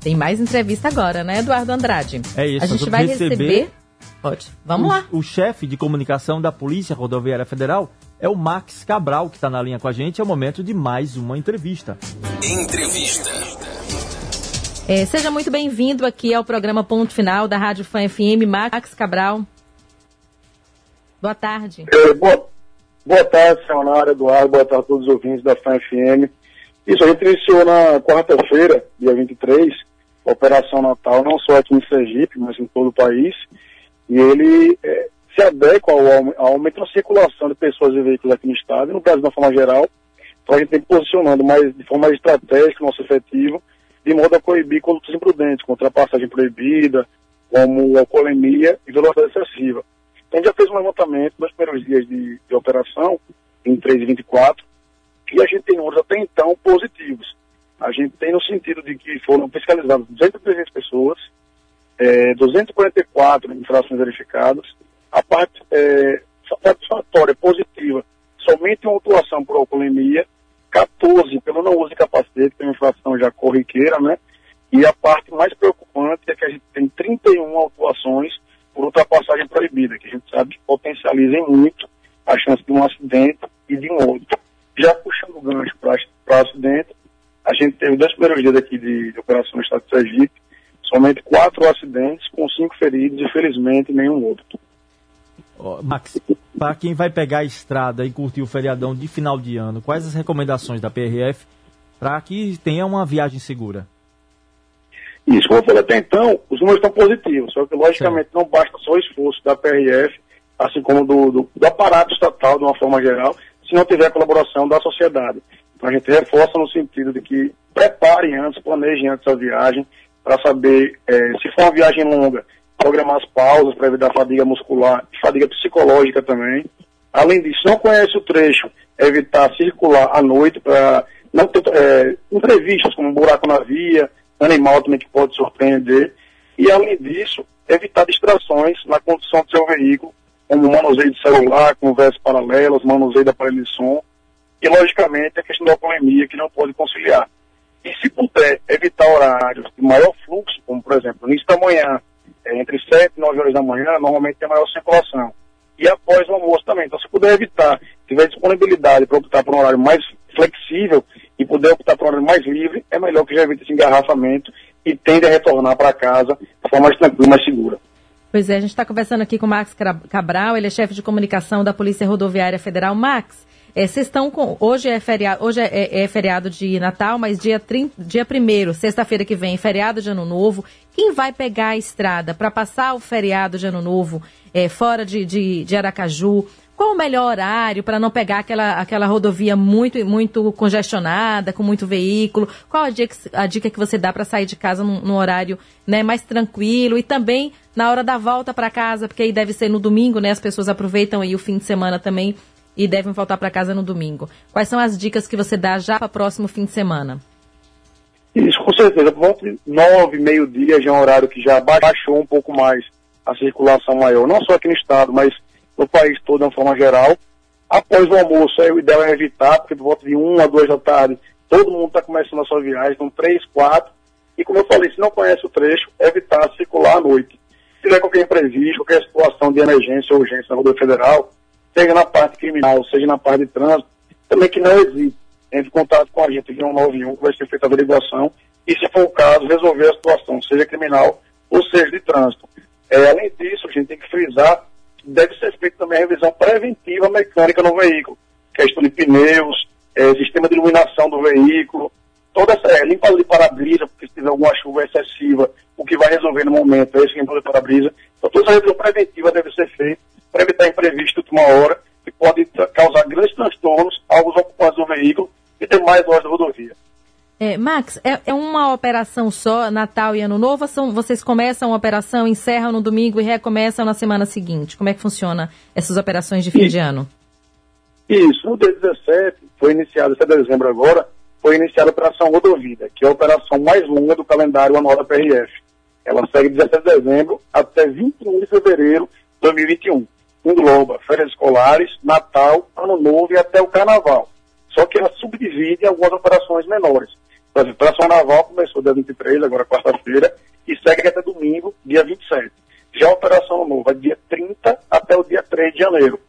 Tem mais entrevista agora, né, Eduardo Andrade? É isso, A gente vai receber- receber. Pode. Vamos o, lá. O chefe de comunicação da Polícia Rodoviária Federal é o Max Cabral, que está na linha com a gente. É o momento de mais uma entrevista. Entrevista. É, seja muito bem-vindo aqui ao programa Ponto Final da Rádio Fã FM, Max Cabral. Boa tarde. Eh, boa, boa tarde, Senhora Eduardo, boa tarde a todos os ouvintes da FAM FM. Isso, a gente iniciou na quarta-feira, dia 23, a Operação Natal, não só aqui em Sergipe, mas em todo o país. E ele eh, se adequa ao, ao aumento da circulação de pessoas e veículos aqui no estado e no Brasil de uma forma geral. Então a gente tem posicionando mais, de forma estratégica nosso efetivo, de modo a coibir condutas imprudentes, como ultrapassagem proibida, como alcoolemia e velocidade excessiva. Então já fez um levantamento nos primeiros dias de, de operação, em 3 e 24, e a gente tem números até então positivos. A gente tem no sentido de que foram fiscalizadas 213 pessoas, eh, 244 infrações verificadas, a parte eh, satisfatória, positiva, somente uma autuação por alcoolemia, 14 pelo não uso de capacete, que é uma infração já corriqueira, né? E a parte mais preocupante é que a gente tem 31 autuações por ultrapassagem proibida, que a gente sabe que potencializa muito a chance de um acidente e de um outro. Já puxando o gancho para acidente, a gente teve dois primeiros dias aqui de, de operação no estado de Sergipe, somente quatro acidentes com cinco feridos e felizmente nenhum outro. Ó, Max, para quem vai pegar a estrada e curtir o feriadão de final de ano, quais as recomendações da PRF para que tenha uma viagem segura? Isso, como eu falei até então, os números estão positivos, só que logicamente não basta só o esforço da PRF, assim como do, do, do aparato estatal de uma forma geral, se não tiver a colaboração da sociedade. Então a gente reforça no sentido de que preparem antes, planejem antes a viagem, para saber eh, se for uma viagem longa, programar as pausas para evitar fadiga muscular e fadiga psicológica também. Além disso, não conhece o trecho, evitar circular à noite para não ter eh, imprevistos como um buraco na via, animal também que pode surpreender. E além disso, evitar distrações na condução do seu veículo, como manuseio de celular, conversas paralelas, manuseio de aparelho de som, e logicamente a questão da alcoolemia que não pode conciliar. E se puder evitar horários de maior fluxo, como por exemplo, no início da manhã, é, entre 7 e 9 horas da manhã, normalmente tem maior circulação. E após o almoço também. Então, se puder evitar, tiver disponibilidade para optar por um horário mais flexível e puder optar por um horário mais livre, é melhor que já evite esse engarrafamento e tende a retornar para casa de forma mais tranquila, mais segura. Pois é, a gente está conversando aqui com o Max Cabral, ele é chefe de comunicação da Polícia Rodoviária Federal. Max, É, vocês estão com. Hoje é feriado, hoje é, é- é feriado de Natal, mas dia, 30, dia 1 sexta-feira que vem, feriado de Ano Novo. Quem vai pegar a estrada para passar o feriado de Ano Novo é, fora de, de, de Aracaju? Qual o melhor horário para não pegar aquela, aquela rodovia muito, muito congestionada, com muito veículo? Qual a dica, a dica que você dá para sair de casa num, num horário né, mais tranquilo e também na hora da volta para casa, porque aí deve ser no domingo, né? As pessoas aproveitam aí o fim de semana também e devem voltar para casa no domingo. Quais são as dicas que você dá já para o próximo fim de semana? Isso, com certeza. Volta de nove, meio-dia já é um horário que já baixou um pouco mais a circulação maior, não só aqui no estado, mas no país todo de uma forma geral. Após o almoço, aí o ideal é evitar, porque por volta de uma a duas da tarde, todo mundo está começando a sua viagem, então três, quatro. E como eu falei, se não conhece o trecho, evitar circular à noite. Se tiver qualquer imprevisto, qualquer situação de emergência ou urgência na rodovia federal, seja na parte criminal, seja na parte de trânsito, também que não hesite. Entre em contato com a gente aqui no 91, que vai ser feita a averiguação, e se for o caso, resolver a situação, seja criminal ou seja de trânsito. É, além disso, a gente tem que frisar deve ser feita também a revisão preventiva mecânica no veículo. Questão de pneus, é, sistema de iluminação do veículo, toda essa é, limpa de para-brisa, porque se tiver alguma chuva excessiva, o que vai resolver no momento é esse limpa de para-brisa. Então toda essa revisão preventiva deve ser feita para evitar imprevisto de última hora, que pode causar grandes transtornos aos ocupantes do veículo e demais lojas da rodovia. É, Max, é, é uma operação só, Natal e Ano Novo? São, vocês começam a operação, encerram no domingo e recomeçam na semana seguinte? Como é que funciona essas operações de fim de ano? Isso, no dia 17, foi iniciado, esse é dezembro agora, foi iniciada a Operação Rodovida, que é a operação mais longa do calendário anual da PRF. Ela segue de 17 de dezembro até 21 de fevereiro de 2021. Engloba férias escolares, Natal, Ano Novo e até o Carnaval. Só que ela subdivide em algumas operações menores. Por exemplo, a Operação Naval começou dia 23, agora quarta-feira, e segue até domingo, dia 27. Já a Operação é dia 30 até o dia 3 de janeiro.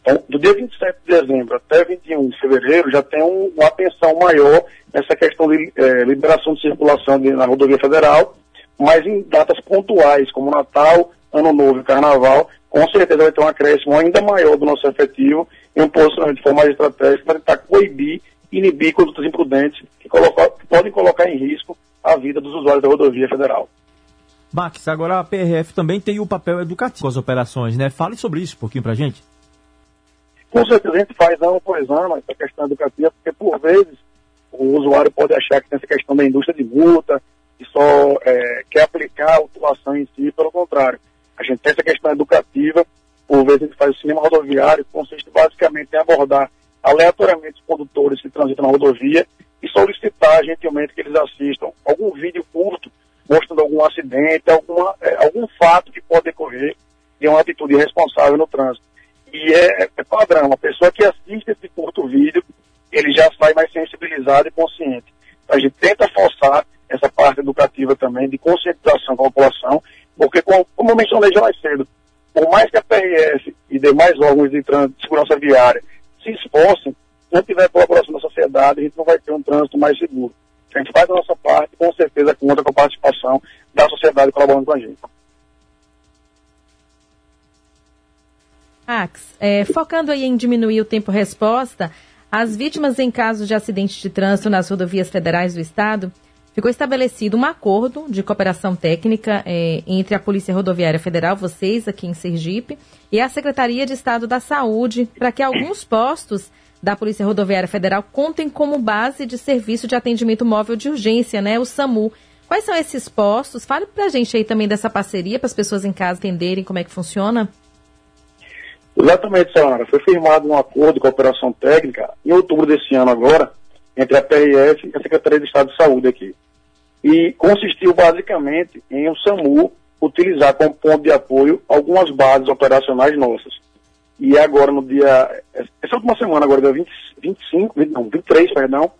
Então, do dia 27 de dezembro até 21 de fevereiro, já tem um- uma atenção maior nessa questão de eh, liberação de circulação de- na rodovia federal, mas em datas pontuais, como Natal, Ano Novo e Carnaval, com certeza vai ter um acréscimo ainda maior do nosso efetivo e um posicionamento de forma estratégica para tentar coibir inibir condutas imprudentes que, coloca- que podem colocar em risco a vida dos usuários da rodovia federal. Max, agora a PRF também tem o papel educativo com as operações, né? Fale sobre isso um pouquinho pra gente. Com certeza a gente faz ano após ano essa questão educativa, porque por vezes o usuário pode achar que tem essa questão da indústria de multa, que só é, quer aplicar a autuação em si, pelo contrário. A gente tem essa questão educativa, por vezes a gente faz o cinema rodoviário, que consiste basicamente em abordar aleatoriamente condutores que transitam na rodovia e solicitar gentilmente que eles assistam algum vídeo curto mostrando algum acidente, alguma, é, algum fato que pode decorrer de uma atitude irresponsável no trânsito. E é, é padrão, a pessoa que assiste esse curto vídeo, ele já sai mais sensibilizado e consciente. A gente tenta forçar essa parte educativa também, de conscientização com a população, porque, como, como eu mencionei já mais cedo, por mais que a PRF e demais órgãos de, trânsito, de segurança viária se esforcem, não tiver colaboração da sociedade, a gente não vai ter um trânsito mais seguro. A gente faz a nossa parte, com certeza conta com a participação da sociedade colaborando com a gente. Max, é, focando aí em diminuir o tempo-resposta, as vítimas em casos de acidentes de trânsito nas rodovias federais do Estado, ficou estabelecido um acordo de cooperação técnica é, entre a Polícia Rodoviária Federal, vocês aqui em Sergipe, e a Secretaria de Estado da Saúde, para que alguns postos da Polícia Rodoviária Federal contem como base de serviço de atendimento móvel de urgência, né, o SAMU. Quais são esses postos? Fale para a gente aí também dessa parceria, para as pessoas em casa entenderem como é que funciona. Exatamente, Samara. Foi firmado um acordo de cooperação técnica em outubro desse ano agora, entre a PRF e a Secretaria de Estado de Saúde aqui. E consistiu basicamente em o SAMU utilizar como ponto de apoio algumas bases operacionais nossas. E agora no dia, essa última semana, agora dia 20, 25, 20, não, 23, perdão,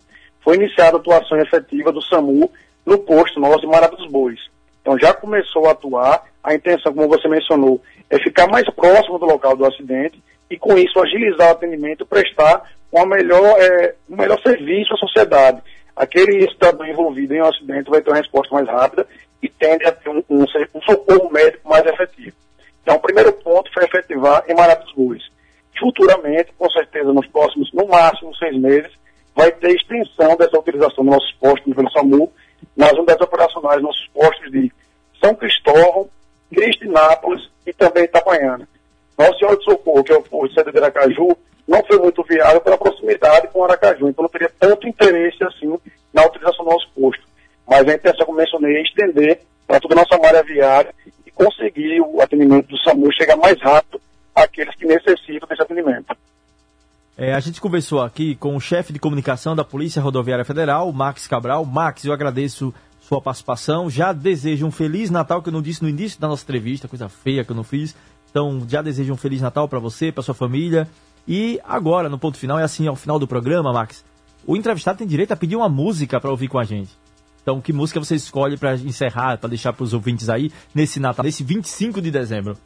foi iniciada a atuação efetiva do SAMU no posto nosso de Marada dos Bois. Então já começou a atuar, a intenção, como você mencionou, é ficar mais próximo do local do acidente e com isso agilizar o atendimento e prestar uma melhor, é, um melhor serviço à sociedade. Aquele cidadão envolvido em um acidente vai ter uma resposta mais rápida e tende a ter um, um, um socorro médico mais efetivo. Então, o primeiro ponto foi efetivar em Maratus Futuramente, com certeza, nos próximos, no máximo, seis meses, vai ter extensão dessa utilização dos nossos postos pelo SAMU nas unidades operacionais, nossos postos de São Cristóvão, Cristinápolis e também Itapanhana. nosso senhor de Socorro, que é o posto de Caju, não foi muito viável pela proximidade com Aracaju, então não teria tanto interesse assim na utilização do nosso posto. Mas a intenção, como mencionei, é estender para toda a nossa malha viária e conseguir o atendimento do SAMU chegar mais rápido àqueles que necessitam desse atendimento. É, a gente conversou aqui com o chefe de comunicação da Polícia Rodoviária Federal, Max Cabral. Max, eu agradeço sua participação. Já desejo um Feliz Natal, que eu não disse no início da nossa entrevista, coisa feia que eu não fiz. Então, já desejo um Feliz Natal para você, para sua família. E agora, no ponto final, é assim, ao final do programa, Max, o entrevistado tem direito a pedir uma música para ouvir com a gente. Então, que música você escolhe para encerrar, para deixar para os ouvintes aí nesse Natal, nesse 25 de dezembro?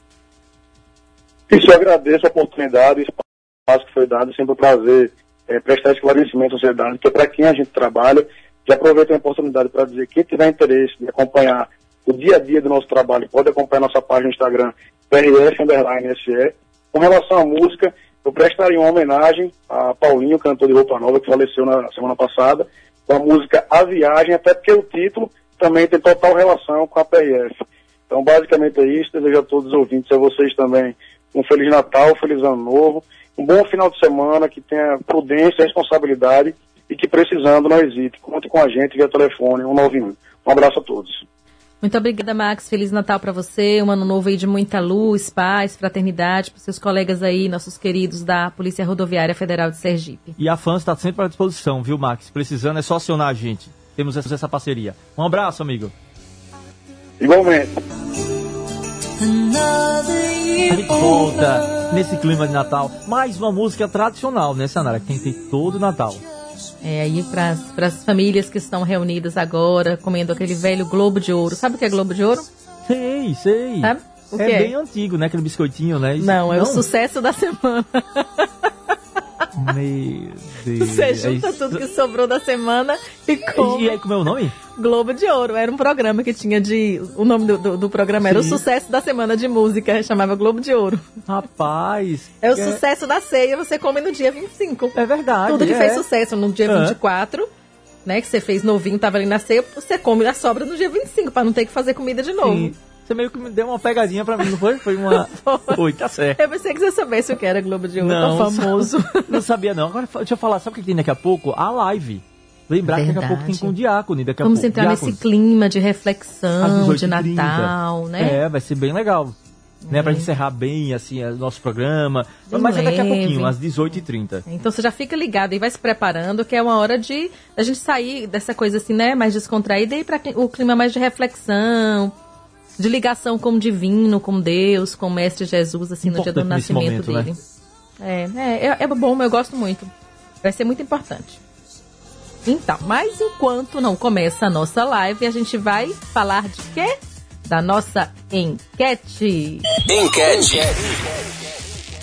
Isso, eu agradeço a oportunidade, o espaço que foi dado, sempre um prazer é, prestar esclarecimento à sociedade, que é para quem a gente trabalha, e aproveito a oportunidade para dizer que quem tiver interesse de acompanhar o dia a dia do nosso trabalho, pode acompanhar nossa página no Instagram, PRF_SE. Com relação à música, eu prestaria uma homenagem a Paulinho, cantor de Roupa Nova, que faleceu na semana passada, com a música A Viagem, até porque o título também tem total relação com a PRF. Então, basicamente é isso. Desejo a todos os ouvintes, a vocês também, um Feliz Natal, Feliz Ano Novo, um bom final de semana, que tenha prudência e responsabilidade e que precisando não hesite. Conte com a gente via telefone 191. Um abraço a todos. Muito obrigada, Max. Feliz Natal para você. Um ano novo aí de muita luz, paz, fraternidade para seus colegas aí, nossos queridos da Polícia Rodoviária Federal de Sergipe. E a FAN está sempre à disposição, viu, Max? Precisando é só acionar a gente. Temos essa, essa parceria. Um abraço, amigo. Igualmente. Gente volta nesse clima de Natal. Mais uma música tradicional, né, Sanara? Que tem que ter todo Natal. É, aí para as famílias que estão reunidas agora, comendo aquele velho Globo de Ouro. Sabe o que é Globo de Ouro? Sei, sei. Sabe? O é é? bem antigo, né? Aquele biscoitinho, né? Isso- Não, é o sucesso da semana. *laughs* Meu *laughs* Deus. Você junta É tudo que sobrou da semana e come. E aí, como é o nome? Globo de Ouro. Era um programa que tinha de. O nome do, do, do programa era o Sim. sucesso da semana de música. Chamava Globo de Ouro. Rapaz. É o sucesso da ceia, você come no dia 25. É verdade. Tudo que é. fez sucesso no dia É. 24, né? Que você fez novinho, tava ali na ceia, você come a sobra no dia 25, pra não ter que fazer comida de novo. Sim. Você meio que me deu uma pegadinha pra mim, não foi? Foi uma. *laughs* Foi, tá certo. Eu pensei que você soubesse o que era Globo de Ouro, Não, tão famoso. *laughs* Não sabia, não. Agora, deixa eu falar, sabe o que tem daqui a pouco? A live. Lembrar que daqui a pouco tem Verdade. com o Diácono. Daqui a Vamos pouco, entrar nesse clima de reflexão, 18h30. de Natal, né? É, vai ser bem legal. Né, pra encerrar bem, assim, o nosso programa. Bem Mas é daqui a leve. pouquinho, às 18h30. Então você já fica ligado e vai se preparando, que é uma hora de a gente sair dessa coisa assim, né, mais descontraída e ir para o clima mais de reflexão, de ligação com o divino, com Deus, com o Mestre Jesus, assim, no dia do Importante nascimento momento, dele. É, é, é, é bom, eu gosto muito. Vai ser muito importante. Então, mas enquanto não começa a nossa live, a gente vai falar de quê? Da nossa enquete. Enquete.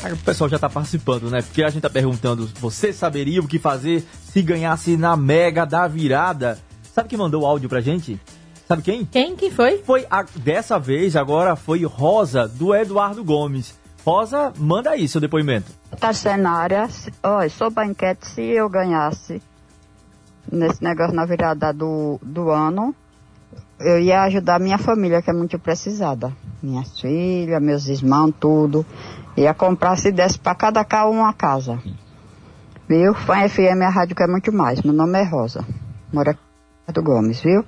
Aí O pessoal já tá participando, né? Porque a gente tá perguntando, você saberia o que fazer se ganhasse na Mega da Virada? Sabe quem mandou o áudio pra gente? Sabe quem? Quem que foi? Foi a- dessa vez, agora foi Rosa, do Eduardo Gomes. Rosa, manda aí seu depoimento. Tarcenária, olha, sobre a enquete, se eu ganhasse nesse negócio na virada do, do ano, eu ia ajudar minha família, que é muito precisada. Minhas filhas, meus irmãos, tudo. Ia comprar, se desse para cada carro uma casa. Viu? Fã FM é a rádio que é muito mais. Meu nome é Rosa. Mora aqui do Gomes, viu?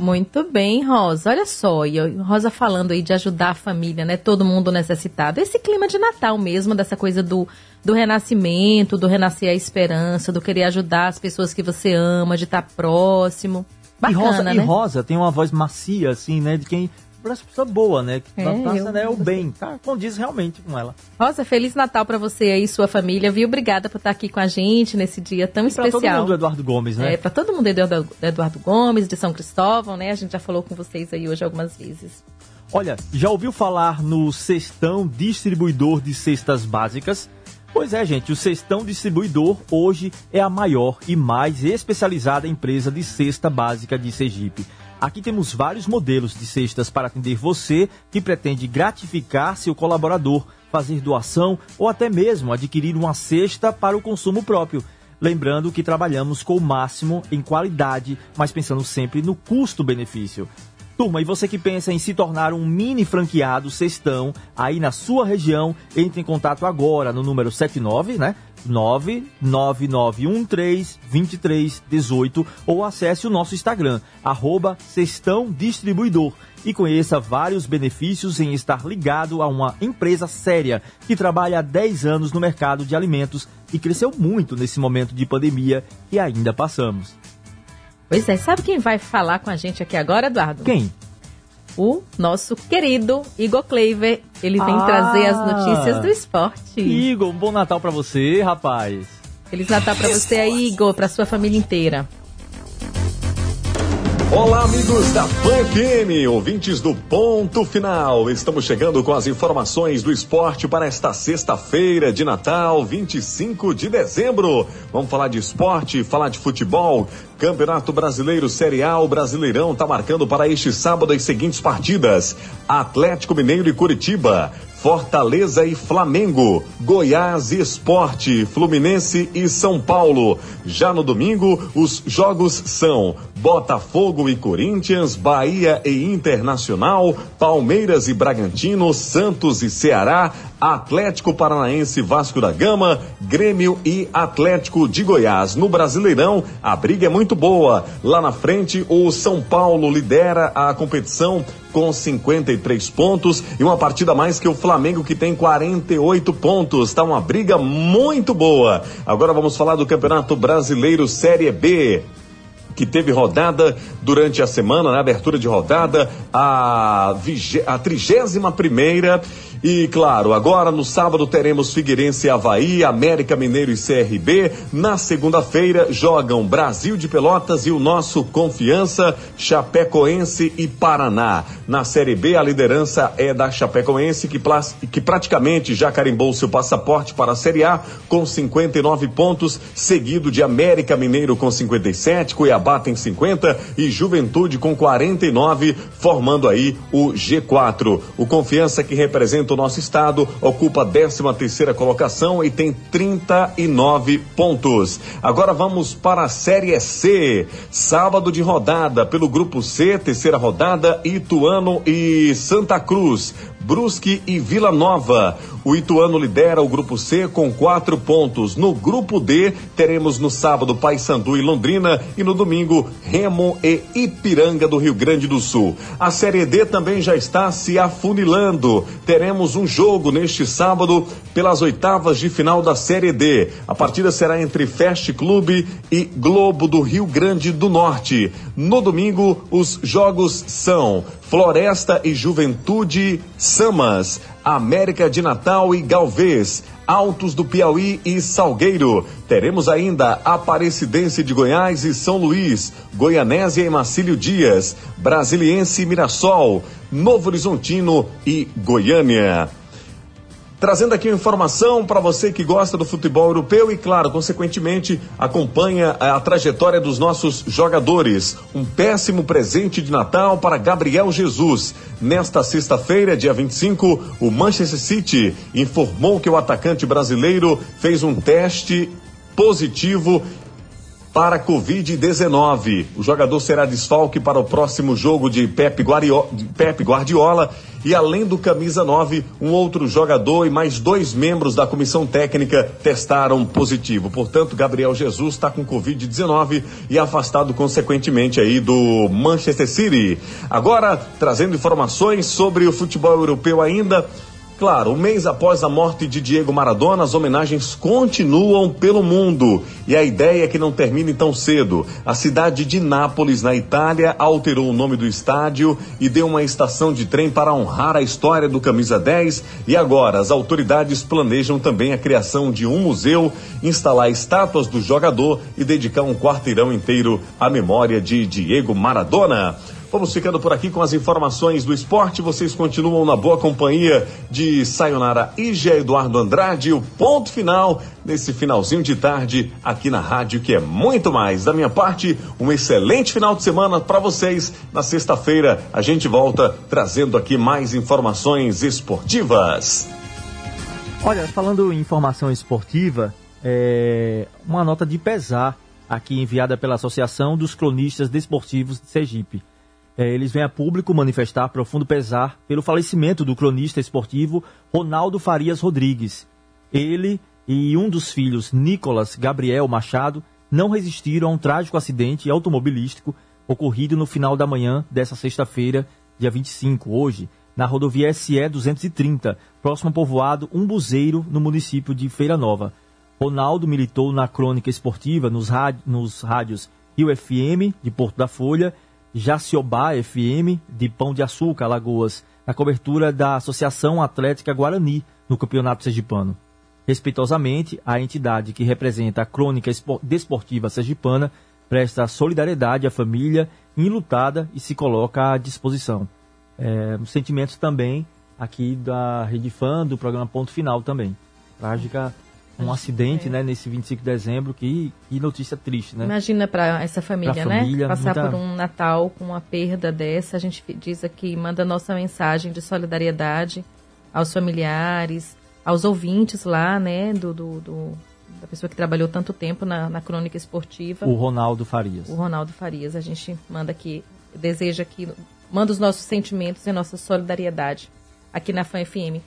Muito bem, Rosa. Olha só, e Rosa falando aí de ajudar a família, né? Todo mundo necessitado. Esse clima de Natal mesmo, dessa coisa do, do renascimento, do renascer a esperança, do querer ajudar as pessoas que você ama, de estar próximo. Bacana, e Rosa, né? e Rosa tem uma voz macia, assim, né? De quem. Pessoa boa, né? Que É, tá eu- né, o bem. Tá, condiz realmente com ela. Rosa, Feliz Natal pra você aí e sua família, viu? Obrigada por estar aqui com a gente nesse dia tão E pra todo especial. mundo, Eduardo Gomes, né? É, pra todo mundo, Eduardo, Eduardo Gomes, de São Cristóvão, né? A gente já falou com vocês aí hoje algumas vezes. Olha, já ouviu falar no Cestão Distribuidor de Cestas Básicas? Pois é, gente, o Cestão Distribuidor hoje é a maior e mais especializada empresa de cesta básica de Sergipe. Aqui temos vários modelos de cestas para atender você que pretende gratificar seu colaborador, fazer doação ou até mesmo adquirir uma cesta para o consumo próprio. Lembrando que trabalhamos com o máximo em qualidade, mas pensando sempre no custo-benefício. Turma, e você que pensa em se tornar um mini franqueado Sextão aí na sua região, entre em contato agora no número 79, né? 999132318 ou acesse o nosso Instagram, arroba Sextão Distribuidor e conheça vários benefícios em estar ligado a uma empresa séria que trabalha há 10 anos no mercado de alimentos e cresceu muito nesse momento de pandemia que ainda passamos. Pois é, sabe quem vai falar com a gente aqui agora, Eduardo? Quem? O nosso querido Igor Kleiver. Ele vem Ah. trazer as notícias do esporte. Igor, um bom Natal pra você, rapaz. Feliz Natal pra você aí, Igor, pra sua família inteira. Olá, amigos da Pan FM, ouvintes do Ponto Final. Estamos chegando com as informações do esporte para esta sexta-feira de Natal, 25 de dezembro. Vamos falar de esporte, falar de futebol. Campeonato Brasileiro Série A, o Brasileirão está marcando para este sábado as seguintes partidas: Atlético Mineiro e Curitiba. Fortaleza e Flamengo, Goiás e Esporte, Fluminense e São Paulo. Já no domingo, os jogos são Botafogo e Corinthians, Bahia e Internacional, Palmeiras e Bragantino, Santos e Ceará, Atlético Paranaense Vasco da Gama, Grêmio e Atlético de Goiás. No Brasileirão, a briga é muito boa. Lá na frente, o São Paulo lidera a competição com 53 pontos e uma partida mais que o Flamengo que tem 48 pontos. Tá uma briga muito boa. Agora vamos falar do Campeonato Brasileiro Série B que teve rodada durante a semana, na abertura de rodada, a, vigé- a 31 primeira. E claro, agora no sábado teremos Figueirense e Havaí, América Mineiro e CRB. Na segunda-feira jogam Brasil de Pelotas e o nosso Confiança, Chapecoense e Paraná. Na Série B, a liderança é da Chapecoense, que, que praticamente já carimbou seu passaporte para a Série A com 59 pontos, seguido de América Mineiro com 57, Cuiabá tem 50 e Juventude com 49, formando aí o G4. O Confiança que representa o nosso estado ocupa a 13 terceira colocação e tem 39 pontos. Agora vamos para a Série C. Sábado de rodada pelo grupo C, terceira rodada, Ituano e Santa Cruz. Brusque e Vila Nova. O Ituano lidera o grupo C com quatro pontos. No grupo D, teremos no sábado Paysandu e Londrina e no domingo Remo e Ipiranga do Rio Grande do Sul. A Série D também já está se afunilando. Teremos um jogo neste sábado pelas oitavas de final da Série D. A partida será entre Fast Clube e Globo do Rio Grande do Norte. No domingo, os jogos são Floresta e Juventude Samas, América de Natal e Galvez, Altos do Piauí e Salgueiro. Teremos ainda Aparecidense de Goiás e São Luís, Goianésia e Marcílio Dias, Brasiliense e Mirassol, Novo Horizontino e Goiânia. Trazendo aqui informação para você que gosta do futebol europeu e, claro, consequentemente, acompanha a trajetória dos nossos jogadores. Um péssimo presente de Natal para Gabriel Jesus. Nesta sexta-feira, dia 25, o Manchester City informou que o atacante brasileiro fez um teste positivo para a Covid-19. O jogador será desfalque para o próximo jogo de Pep Guardiola. E além do camisa 9, um outro jogador e mais dois membros da comissão técnica testaram positivo. Portanto, Gabriel Jesus está com Covid-19 e afastado consequentemente aí do Manchester City. Agora, trazendo informações sobre o futebol europeu ainda. Claro, um mês após a morte de Diego Maradona, as homenagens continuam pelo mundo. E a ideia é que não termine tão cedo. A cidade de Nápoles, na Itália, alterou o nome do estádio e deu uma estação de trem para honrar a história do Camisa 10. E agora, as autoridades planejam também a criação de um museu, instalar estátuas do jogador e dedicar um quarteirão inteiro à memória de Diego Maradona. Vamos ficando por aqui com as informações do esporte. Vocês continuam na boa companhia de Sayonara e Gé Eduardo Andrade. O ponto final nesse finalzinho de tarde aqui na rádio, que é muito mais. Da minha parte, um excelente final de semana para vocês. Na sexta-feira, a gente volta trazendo aqui mais informações esportivas. Olha, falando em informação esportiva, é, uma nota de pesar aqui enviada pela Associação dos Cronistas Desportivos de Sergipe. É, eles vêm a público manifestar profundo pesar pelo falecimento do cronista esportivo Ronaldo Farias Rodrigues. Ele e um dos filhos, Nicolas Gabriel Machado, não resistiram a um trágico acidente automobilístico ocorrido no final da manhã dessa sexta-feira, dia 25, hoje, na rodovia SE 230, próximo ao povoado Umbuzeiro, no município de Feira Nova. Ronaldo militou na crônica esportiva nos, rád nos rádios Rio FM, de Porto da Folha, Jaciobá FM, de Pão de Açúcar, Alagoas, na cobertura da Associação Atlética Guarani, no Campeonato Sergipano. Respeitosamente, a entidade que representa a crônica desportiva sergipana presta solidariedade à família enlutada e se coloca à disposição. É, sentimentos também aqui da Rede Fã, do programa Ponto Final também. Trágica, um acidente, é. né, nesse 25 de dezembro, que, que notícia triste, né? Imagina para essa família, pra né? Família, Passar muita... por um Natal com uma perda dessa. A gente diz aqui, manda nossa mensagem de solidariedade aos familiares, aos ouvintes lá, né, do, do, do da pessoa que trabalhou tanto tempo na, na crônica esportiva. O Ronaldo Farias. O Ronaldo Farias. A gente manda aqui, deseja aqui, manda os nossos sentimentos e nossa solidariedade aqui na FAM FM.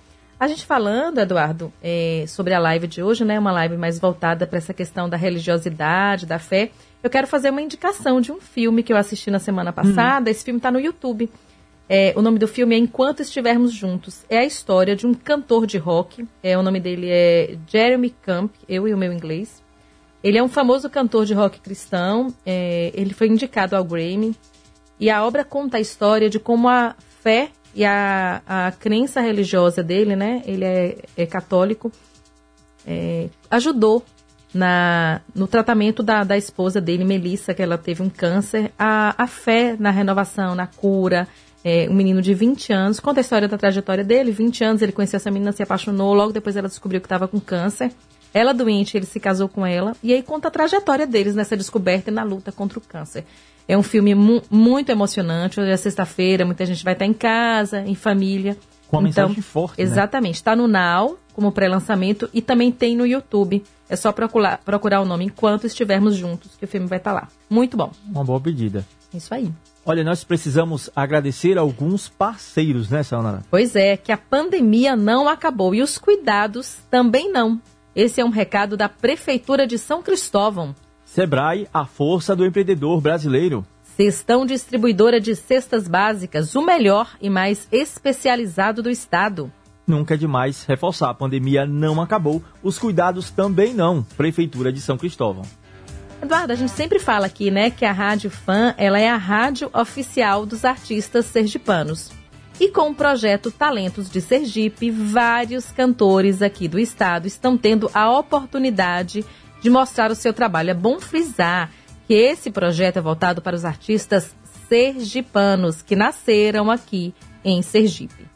A gente falando, Eduardo, é, sobre a live de hoje, né, uma live mais voltada para essa questão da religiosidade, da fé, eu quero fazer uma indicação de um filme que eu assisti na semana passada. Hum. Esse filme está no YouTube. É, o nome do filme é Enquanto Estivermos Juntos. É a história de um cantor de rock. É, o nome dele é Jeremy Camp, eu e o meu inglês. Ele é um famoso cantor de rock cristão. É, ele foi indicado ao Grammy. E a obra conta a história de como a fé e a, a crença religiosa dele, né? Ele é, é católico. É, ajudou na, no tratamento da, da esposa dele, Melissa, que ela teve um câncer. A, a fé na renovação, na cura é, um menino de 20 anos. Conta a história da trajetória dele. 20 anos, ele conheceu essa menina, se apaixonou. Logo depois ela descobriu que estava com câncer. Ela doente, ele se casou com ela. E aí conta a trajetória deles nessa descoberta e na luta contra o câncer. É um filme mu muito emocionante. Hoje é sexta-feira, muita gente vai estar em casa, em família. Com uma então, mensagem forte, né? Exatamente. Está no Now, como pré-lançamento, e também tem no YouTube. É só procurar, procurar o nome enquanto estivermos juntos, que o filme vai estar lá. Muito bom. Uma boa pedida. Isso aí. Olha, nós precisamos agradecer alguns parceiros, né, Sanara? Pois é, que a pandemia não acabou e os cuidados também não. Esse é um recado da Prefeitura de São Cristóvão. Sebrae, a força do empreendedor brasileiro. Cestão distribuidora de cestas básicas, o melhor e mais especializado do estado. Nunca é demais reforçar, a pandemia não acabou, os cuidados também não. Prefeitura de São Cristóvão. Eduardo, a gente sempre fala aqui, né, que a Rádio Fã, ela é a rádio oficial dos artistas sergipanos. E com o projeto Talentos de Sergipe, vários cantores aqui do estado estão tendo a oportunidade de mostrar o seu trabalho. É bom frisar que esse projeto é voltado para os artistas sergipanos que nasceram aqui em Sergipe.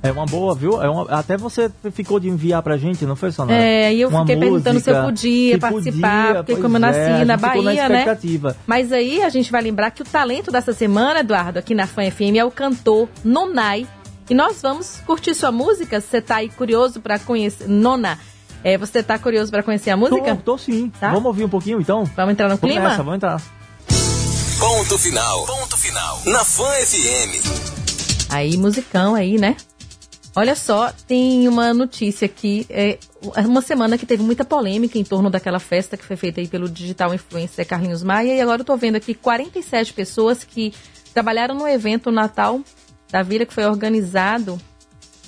É uma boa, viu? É uma, até você ficou de enviar pra gente, não foi, Sonora? É, e eu uma fiquei música, perguntando se eu podia se participar, podia, porque como eu nasci é, na Bahia, na né? Mas aí a gente vai lembrar que o talento dessa semana, Eduardo, aqui na Fã FM, é o cantor Nonai. E nós vamos curtir sua música. Você tá aí curioso para conhecer. Nona, é, você tá curioso para conhecer a música? Tô, tô sim. Tá? Vamos ouvir um pouquinho então? Vamos entrar no vamos clima? Nessa, vamos entrar. Ponto final. Ponto final. Na Fã FM. Aí, musicão aí, né? Olha só, tem uma notícia aqui. É uma semana que teve muita polêmica em torno daquela festa que foi feita aí pelo digital influencer Carlinhos Maia. E agora eu tô vendo aqui 47 pessoas que trabalharam no evento Natal da Vila, que foi organizado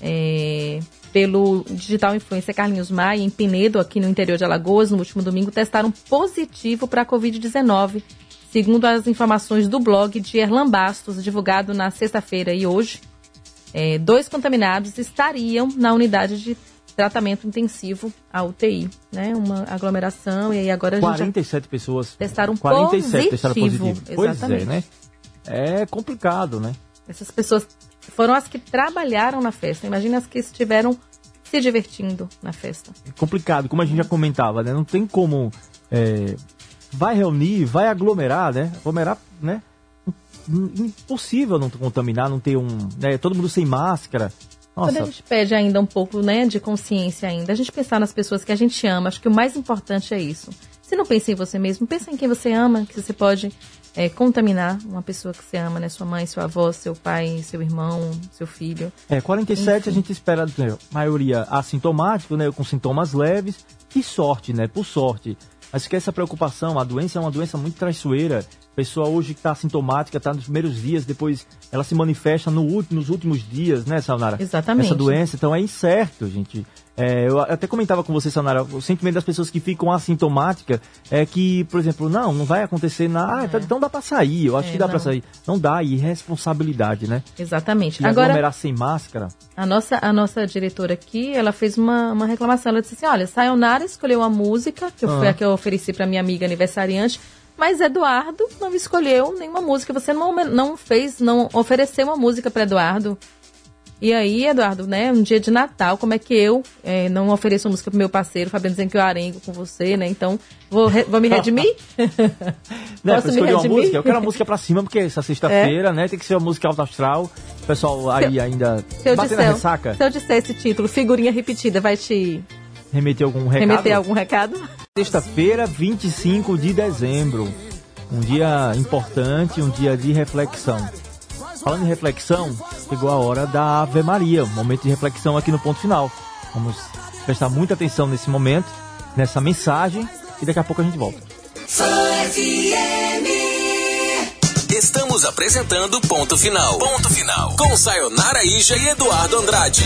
é, pelo digital influencer Carlinhos Maia, em Pinedo, aqui no interior de Alagoas, no último domingo, testaram positivo para a Covid-19. Segundo as informações do blog de Erlan Bastos, divulgado na sexta-feira e hoje, é, dois contaminados estariam na unidade de tratamento intensivo, a UTI, né? Uma aglomeração, e aí agora a 47 pessoas testaram 47 positivo. testaram positivo. Pois é, né? É complicado, né? Essas pessoas foram as que trabalharam na festa. Imagina as que estiveram se divertindo na festa. É complicado, como a gente já comentava, né? Não tem como. É, vai reunir, vai aglomerar, né? Aglomerar, né? impossível não contaminar, não ter um. Né, todo mundo sem máscara. Nossa. Quando a gente pede ainda um pouco né, de consciência ainda, a gente pensar nas pessoas que a gente ama, acho que o mais importante é isso. Se não pensa em você mesmo, pensa em quem você ama, que você pode é, contaminar uma pessoa que você ama, né? Sua mãe, sua avó, seu pai, seu irmão, seu filho. É, 47 a gente espera, né, maioria assintomático, né, com sintomas leves. Que sorte, né? Por sorte. Mas que essa preocupação, a doença é uma doença muito traiçoeira. A pessoa hoje que está sintomática, está nos primeiros dias, depois ela se manifesta no último, nos últimos dias, né, Sanara? Exatamente. Essa doença, então é incerto, gente. É, eu até comentava com você, Sanara, o sentimento das pessoas que ficam assintomáticas é que, por exemplo, não, não vai acontecer nada, ah, tá, então dá para sair, eu acho É, que dá para sair. Não dá, irresponsabilidade, né? Exatamente. E Agora, aglomerar sem máscara, a nossa, a nossa diretora aqui, ela fez uma, uma reclamação. Ela disse assim: olha, Sayonara escolheu uma música, que eu- foi Ah. a que eu ofereci para minha amiga aniversariante, mas Eduardo não escolheu nenhuma música. Você não, não fez, não ofereceu uma música para Eduardo. E aí, Eduardo, né, um dia de Natal, como é que eu eh, não ofereço música pro meu parceiro, Fabiano dizendo que eu arengo com você, né? Então, vou, re- vou me redimir? *laughs* né? Posso me escolher uma redimir? música, eu quero uma música pra cima, porque essa sexta-feira, né, tem que ser uma música alto astral. O pessoal aí ainda Se batendo na disser, ressaca, se eu disser esse título, figurinha repetida, vai te remeter algum recado. remeter algum recado? Sexta-feira, 25 de dezembro. Um dia importante, um dia de reflexão. Falando em reflexão, chegou a hora da Ave Maria, um momento de reflexão aqui no ponto final. Vamos prestar muita atenção nesse momento, nessa mensagem, e daqui a pouco a gente volta. Estamos apresentando Ponto Final. Ponto Final. Com Sayonara Ija e Eduardo Andrade.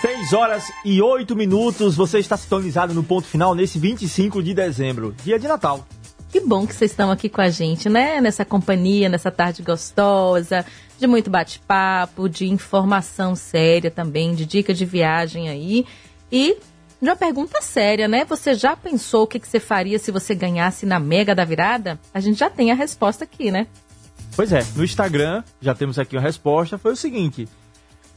6 horas e 8 minutos, você está sintonizado no ponto final nesse 25 de dezembro, dia de Natal. Que bom que vocês estão aqui com a gente, né? Nessa companhia, nessa tarde gostosa, de muito bate-papo, de informação séria também, de dica de viagem aí. E de uma pergunta séria, né? Você já pensou o que, que você faria se você ganhasse na Mega da Virada? A gente já tem a resposta aqui, né? Pois é, no Instagram, já temos aqui a resposta, foi o seguinte.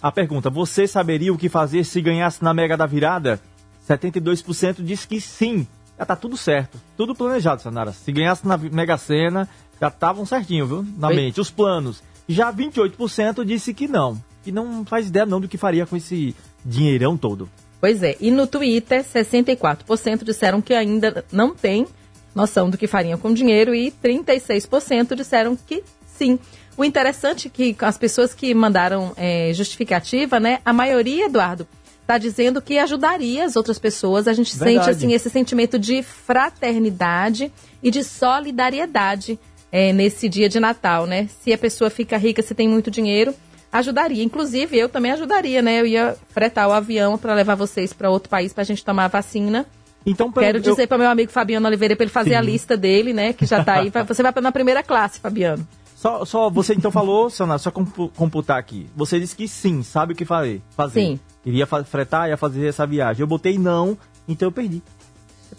A pergunta, você saberia o que fazer se ganhasse na Mega da Virada? 72% diz que sim. Já tá tudo certo, tudo planejado, Sanara. Se ganhasse na Mega Sena, já estavam certinho, viu? Na Oi. mente, os planos. Já 28% disse que não. Que não faz ideia não do que faria com esse dinheirão todo. Pois é, e no Twitter, 64% disseram que ainda não tem noção do que fariam com o dinheiro e 36% disseram que sim. O interessante é que as pessoas que mandaram é, justificativa, né, a maioria, Eduardo, está dizendo que ajudaria as outras pessoas. A gente Verdade. sente assim esse sentimento de fraternidade e de solidariedade é, nesse dia de Natal, né? Se a pessoa fica rica, se tem muito dinheiro, ajudaria. Inclusive, eu também ajudaria, né? Eu ia fretar o avião para levar vocês para outro país para a gente tomar a vacina. Então, Quero eu- dizer para meu amigo Fabiano Oliveira para ele fazer Sim. a lista dele, né? Que já tá aí. *laughs* Você vai na primeira classe, Fabiano. Só, só você então falou, Sanara, só compu- computar aqui. Você disse que sim, sabe o que fazer. fazer. Sim. Iria fretar, ia fazer essa viagem. Eu botei não, então eu perdi.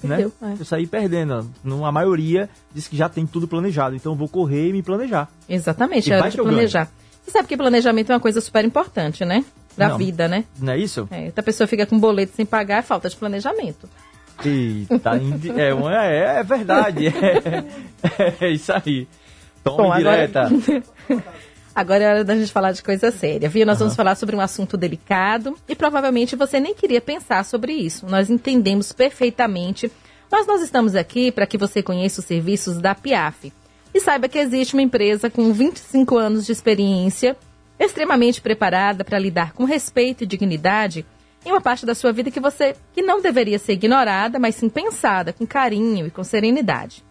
Né? perdeu, é. Eu saí perdendo. A maioria diz que já tem tudo planejado. Então eu vou correr e me planejar. Exatamente, E é hora de planejar. Você sabe que planejamento é uma coisa super importante, né? Da Não. vida, né? Não é isso? É, a pessoa fica com boleto sem pagar, é falta de planejamento. Eita, é, uma- é, é verdade. É, *laughs* é isso aí. Toma Bom, direta. Agora *laughs* é hora da gente falar de coisa séria, viu? Nós vamos falar sobre um assunto delicado e provavelmente você nem queria pensar sobre isso. Nós entendemos perfeitamente, mas nós estamos aqui para que você conheça os serviços da Piaf. E saiba que existe uma empresa com 25 anos de experiência, extremamente preparada para lidar com respeito e dignidade em uma parte da sua vida que você que não deveria ser ignorada, mas sim pensada com carinho e com serenidade.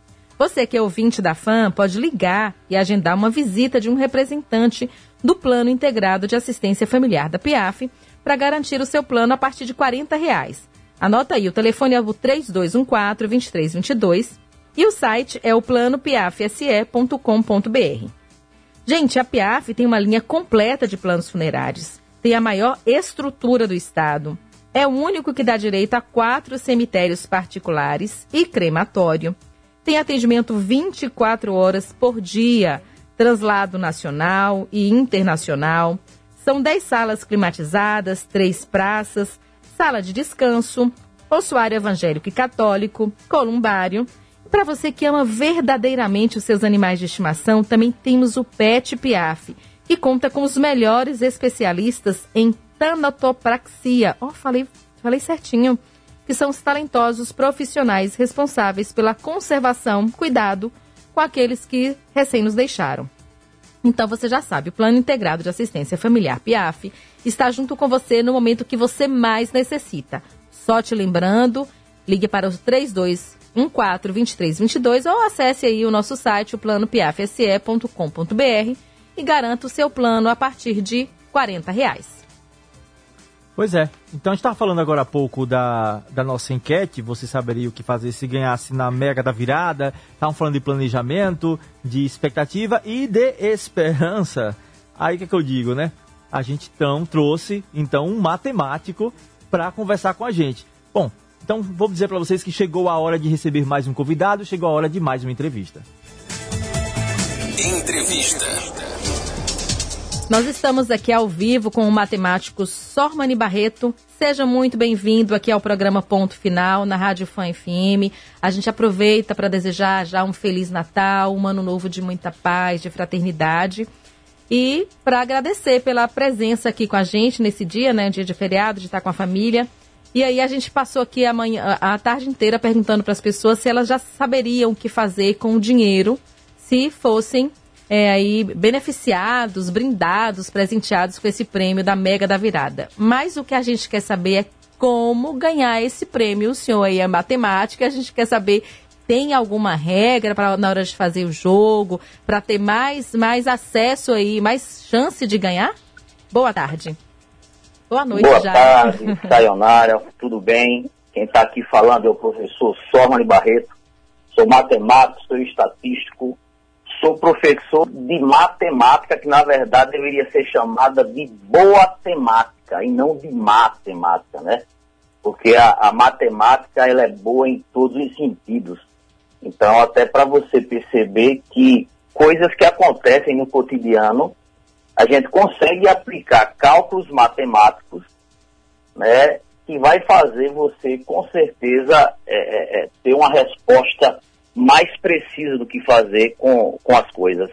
Você que é ouvinte da FAM pode ligar e agendar uma visita de um representante do Plano Integrado de Assistência Familiar da PIAF para garantir o seu plano a partir de 40 reais. Anota aí, o telefone é o 3214-2322 e o site é o planopiafse.com.br. Gente, a Piaf tem uma linha completa de planos funerários. Tem a maior estrutura do estado. É o único que dá direito a quatro cemitérios particulares e crematório. Tem atendimento 24 horas por dia, translado nacional e internacional. São 10 salas climatizadas, três praças, sala de descanso, ossuário evangélico e católico, columbário. Para você que ama verdadeiramente os seus animais de estimação, também temos o Pet Piaf, que conta com os melhores especialistas em tanatopraxia. Ó, falei, falei certinho. Que são os talentosos profissionais responsáveis pela conservação, cuidado com aqueles que recém nos deixaram. Então você já sabe, o Plano Integrado de Assistência Familiar PIAF está junto com você no momento que você mais necessita. Só te lembrando, ligue para os 3214-2322 ou acesse aí o nosso site, o planopiafse.com.br e garanta o seu plano a partir de 40 reais. Pois é. Então a gente estava falando agora há pouco da, da nossa enquete. Você saberia o que fazer se ganhasse na Mega da Virada. Estavam falando de planejamento, de expectativa e de esperança. Aí o que, é que eu digo, né? A gente então trouxe então um matemático para conversar com a gente. Bom, então vou dizer para vocês que chegou a hora de receber mais um convidado, chegou a hora de mais uma entrevista. Entrevista. Nós estamos aqui ao vivo com o matemático Sormani Barreto. Seja muito bem-vindo aqui ao programa Ponto Final, na Rádio Fã FM. A gente aproveita para desejar já um Feliz Natal, um ano novo de muita paz, de fraternidade. E para agradecer pela presença aqui com a gente nesse dia, né? Dia de feriado, de estar com a família. E aí a gente passou aqui a, manhã, a tarde inteira perguntando para as pessoas se elas já saberiam o que fazer com o dinheiro se fossem é, aí beneficiados, brindados, presenteados com esse prêmio da Mega da Virada. Mas o que a gente quer saber é como ganhar esse prêmio. O senhor aí é matemática, a gente quer saber tem alguma regra para na hora de fazer o jogo, para ter mais mais acesso aí, mais chance de ganhar? Boa tarde. Boa noite Boa já. tarde, Sayonara, tudo bem? Quem está aqui falando é o professor Sormani Barreto. Sou matemático, sou estatístico, sou professor de matemática, que na verdade deveria ser chamada de boa temática e não de matemática, né? Porque a, a matemática ela é boa em todos os sentidos. Então, até para você perceber que coisas que acontecem no cotidiano, a gente consegue aplicar cálculos matemáticos, né? Que vai fazer você, com certeza, é, é, é ter uma resposta mais precisa do que fazer com, com as coisas.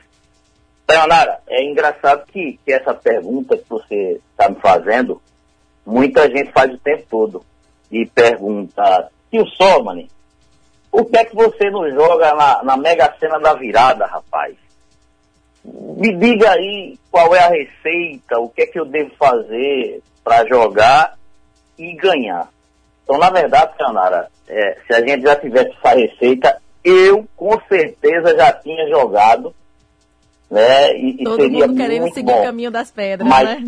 Sayonara, é engraçado que, que essa pergunta que você está me fazendo, muita gente faz o tempo todo. E pergunta, tio Somani, o que é que você não joga na, na Mega Sena da virada, rapaz? Me diga aí qual é a receita, o que é que eu devo fazer para jogar e ganhar. Então, na verdade, Sayonara, é, se a gente já tivesse essa receita, eu com certeza já tinha jogado, né? E, e Todo seria mundo querendo muito seguir bom. o caminho das pedras, Mas, né?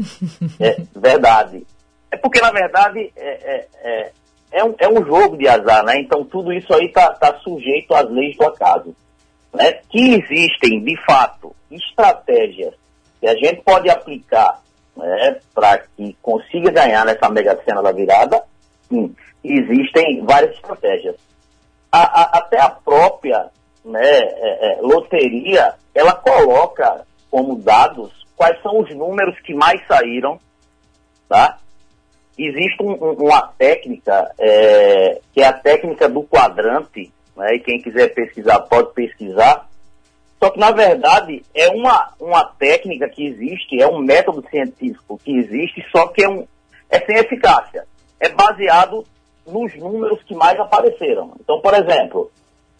É verdade. É porque, na verdade, é, é, é, é um, é um jogo de azar, né? Então, tudo isso aí está tá sujeito às leis do acaso. Né? Que existem, de fato, estratégias que a gente pode aplicar né, para que consiga ganhar nessa mega cena da virada, sim, existem várias estratégias a, a, até a própria né, é, é, loteria, ela coloca como dados quais são os números que mais saíram, tá? Existe um, um, uma técnica, é, que é a técnica do quadrante, né, e quem quiser pesquisar pode pesquisar, só que, na verdade, é uma, uma técnica que existe, é um método científico que existe, só que é, um, é sem eficácia. É baseado nos números que mais apareceram. Então, por exemplo,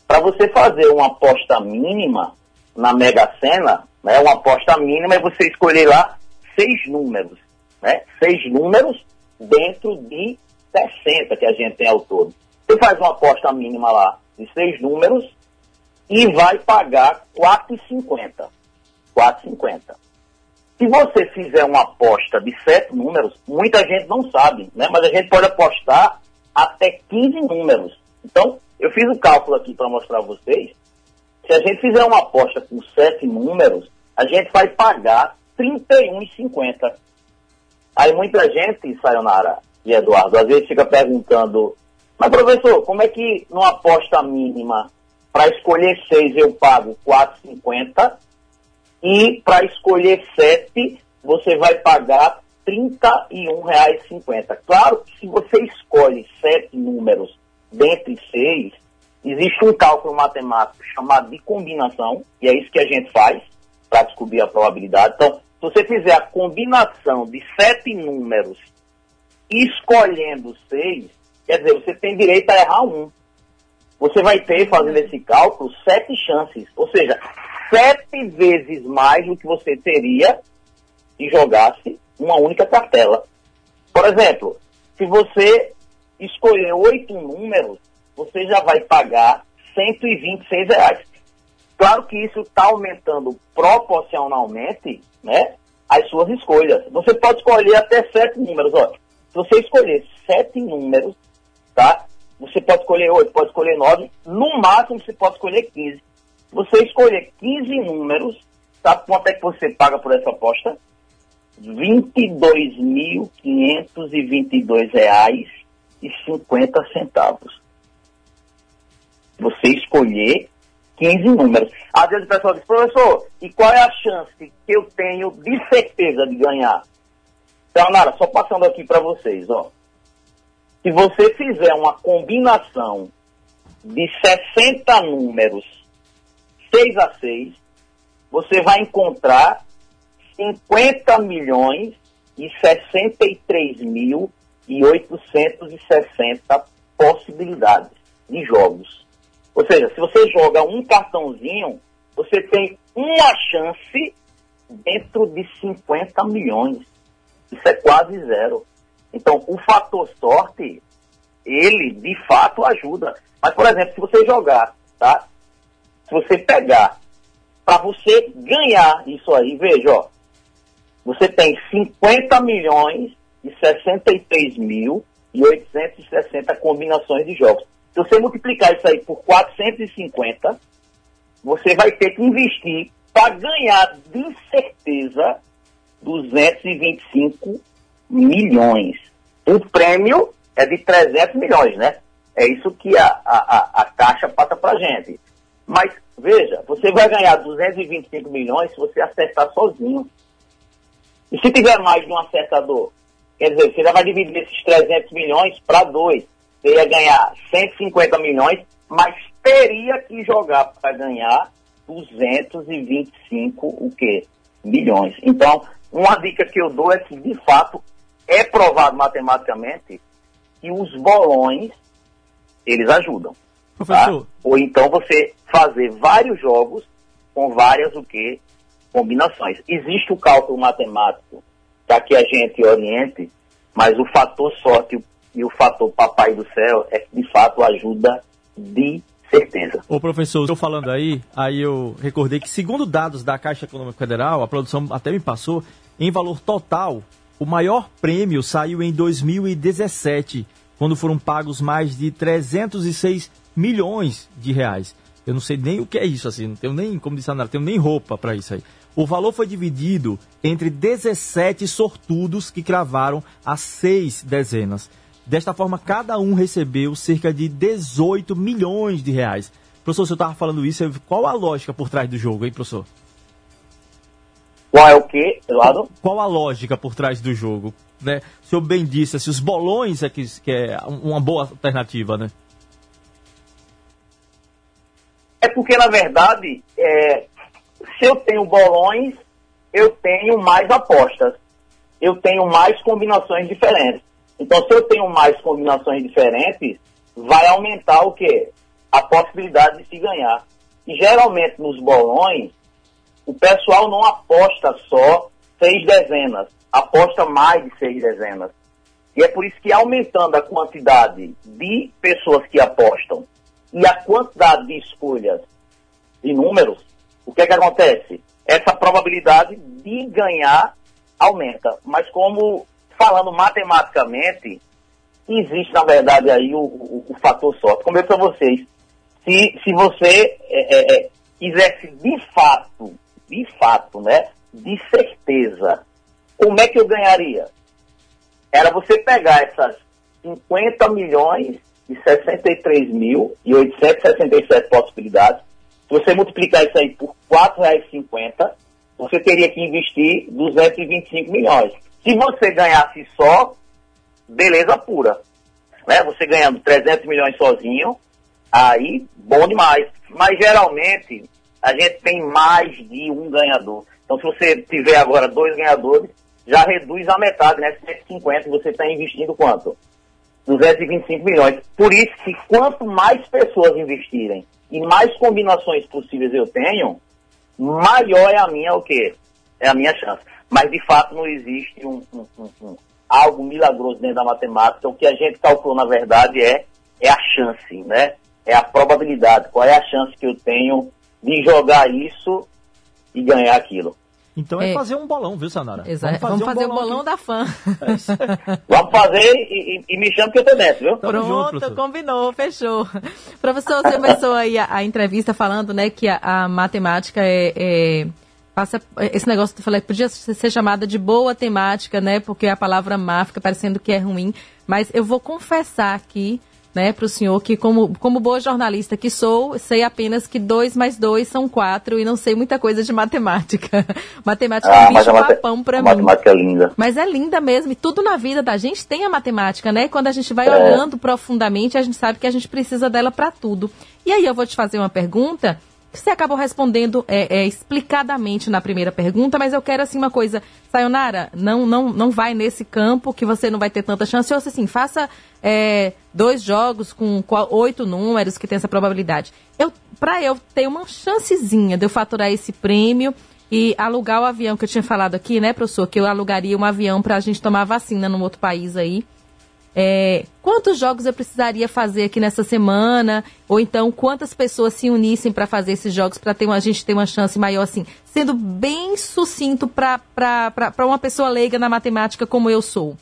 para você fazer uma aposta mínima na Mega Sena, né, uma aposta mínima é você escolher lá seis números, né, seis números dentro de 60 que a gente tem ao todo. Você faz uma aposta mínima lá de seis números e vai pagar R$ 4,50. 4,50. Se você fizer uma aposta de sete números, muita gente não sabe, né? Mas a gente pode apostar até 15 números. Então, eu fiz o cálculo aqui para mostrar a vocês. Se a gente fizer uma aposta com sete números, a gente vai pagar R$ 31,50. Aí muita gente, Sayonara e Eduardo, às vezes fica perguntando, mas professor, como é que numa aposta mínima para escolher seis eu pago R$ 4,50 e para escolher sete você vai pagar R$ 31,50. Claro que se você escolhe sete números dentre seis, existe um cálculo matemático chamado de combinação, e é isso que a gente faz para descobrir a probabilidade. Então, se você fizer a combinação de sete números escolhendo seis, quer dizer, você tem direito a errar um. você vai ter, fazendo esse cálculo, sete chances. Ou seja, sete vezes mais do que você teria se jogasse uma única cartela. Por exemplo, se você escolher oito números, você já vai pagar 126 reais. Claro que isso está aumentando proporcionalmente né, as suas escolhas. Você pode escolher até sete números. Ó. Se você escolher sete números, tá? Você pode escolher oito, pode escolher nove. No máximo, você pode escolher 15. Se você escolher 15 números, sabe quanto é que você paga por essa aposta? R$ 22.522,50. Você escolher 15 números. Às vezes o pessoal diz, professor, e qual é a chance que eu tenho de certeza de ganhar? Então, Nara, só passando aqui para vocês, ó. Se você fizer uma combinação de 60 números 6 a 6, você vai encontrar 50 milhões e 63 mil e 860 possibilidades de jogos. Ou seja, se você joga um cartãozinho, você tem uma chance dentro de 50 milhões. Isso é quase zero. Então, o fator sorte, ele de fato ajuda. Mas, por exemplo, se você jogar, tá? Se você pegar, para você ganhar isso aí, veja, ó, você tem 50 milhões e 63 mil e 860 combinações de jogos. Se você multiplicar isso aí por 450, você vai ter que investir para ganhar de certeza 225 milhões. O prêmio é de 300 milhões, né? É isso que a, a, a Caixa passa para gente. Mas, veja, você vai ganhar 225 milhões se você acertar sozinho. E se tiver mais de um acertador? Quer dizer, você já vai dividir esses 300 milhões para dois. Você ia ganhar 150 milhões, mas teria que jogar para ganhar 225 o quê? milhões. Então, uma dica que eu dou é que, de fato, é provado matematicamente que os bolões, eles ajudam. Tá? Ou então você fazer vários jogos com várias o quê? Combinações. Existe o cálculo matemático para que a gente oriente, mas o fator sorte e o fator papai do céu é que de fato ajuda de certeza. Ô professor, estou falando aí, aí eu recordei que segundo dados da Caixa Econômica Federal, a produção até me passou, em valor total, o maior prêmio saiu em 2017, quando foram pagos mais de 306 milhões de reais. Eu não sei nem o que é isso, assim, não tenho nem, como disse a Nara, tenho nem roupa para isso aí. O valor foi dividido entre 17 sortudos que cravaram as seis dezenas. Desta forma, cada um recebeu cerca de 18 milhões de reais. Professor, você estava falando isso, qual a lógica por trás do jogo, hein, professor? Qual é o quê, Eduardo? Qual a lógica por trás do jogo? Né? O senhor bem disse, assim, os bolões é que, que é uma boa alternativa, né? É porque, na verdade, é, se eu tenho bolões, eu tenho mais apostas. Eu tenho mais combinações diferentes. Então, se eu tenho mais combinações diferentes, vai aumentar o quê? A possibilidade de se ganhar. E geralmente nos bolões, o pessoal não aposta só seis dezenas, aposta mais de seis dezenas. E é por isso que aumentando a quantidade de pessoas que apostam e a quantidade de escolhas de números, o que é que acontece? Essa probabilidade de ganhar aumenta. Mas como, falando matematicamente, existe, na verdade, aí o, o, o fator sorte. Como eu disse a vocês, se, se você é, é, é, quisesse de fato, de fato, né, de certeza, como é que eu ganharia? Era você pegar essas 50 milhões e 63 mil e 867 possibilidades você multiplicar isso aí por R$ 4,50, você teria que investir 225 milhões. Se você ganhasse só, beleza pura. Né? Você ganhando 300 milhões sozinho, aí bom demais. Mas geralmente a gente tem mais de um ganhador. Então se você tiver agora dois ganhadores, já reduz a metade, né? 150, você está investindo quanto? 225 milhões. Por isso que quanto mais pessoas investirem e mais combinações possíveis eu tenho, maior é a minha o quê? É a minha chance. Mas de fato não existe um, um, um, algo milagroso dentro da matemática. O que a gente calculou, na verdade, é, é a chance, né? É a probabilidade. Qual é a chance que eu tenho de jogar isso e ganhar aquilo? Então é, fazer um bolão, viu, Sanara? Exato. Vamos fazer, Vamos fazer um bolão, o bolão da fã. *laughs* Vamos fazer e, e, me chama que eu tô dentro, viu? Pronto, junto, combinou, fechou. professor, você começou aí a, a, entrevista falando, né, que a, a matemática é, é, passa esse negócio que eu falei, podia ser chamada de boa temática, né, porque a palavra má fica parecendo que é ruim, mas eu vou confessar aqui né, para o senhor que, como, como boa jornalista que sou, sei apenas que dois mais dois são quatro e não sei muita coisa de matemática. *laughs* matemática ah, é um bicho papão para mim. Matemática é linda. Mas é linda mesmo. E tudo na vida da gente tem a matemática, né? Quando a gente vai é. olhando profundamente, a gente sabe que a gente precisa dela para tudo. E aí eu vou te fazer uma pergunta você acabou respondendo é, é, explicadamente na primeira pergunta, mas eu quero assim uma coisa, Sayonara, não, não, não vai nesse campo que você não vai ter tanta chance, ou assim, faça é, dois jogos com oito números que tem essa probabilidade. Eu, para eu ter uma chancezinha de eu faturar esse prêmio e alugar o avião que eu tinha falado aqui, né, professor, que eu alugaria um avião para a gente tomar vacina num outro país aí. É, quantos jogos eu precisaria fazer aqui nessa semana? Ou então, quantas pessoas se unissem para fazer esses jogos para ter uma, a gente ter uma chance maior, assim, sendo bem sucinto para uma pessoa leiga na matemática como eu sou?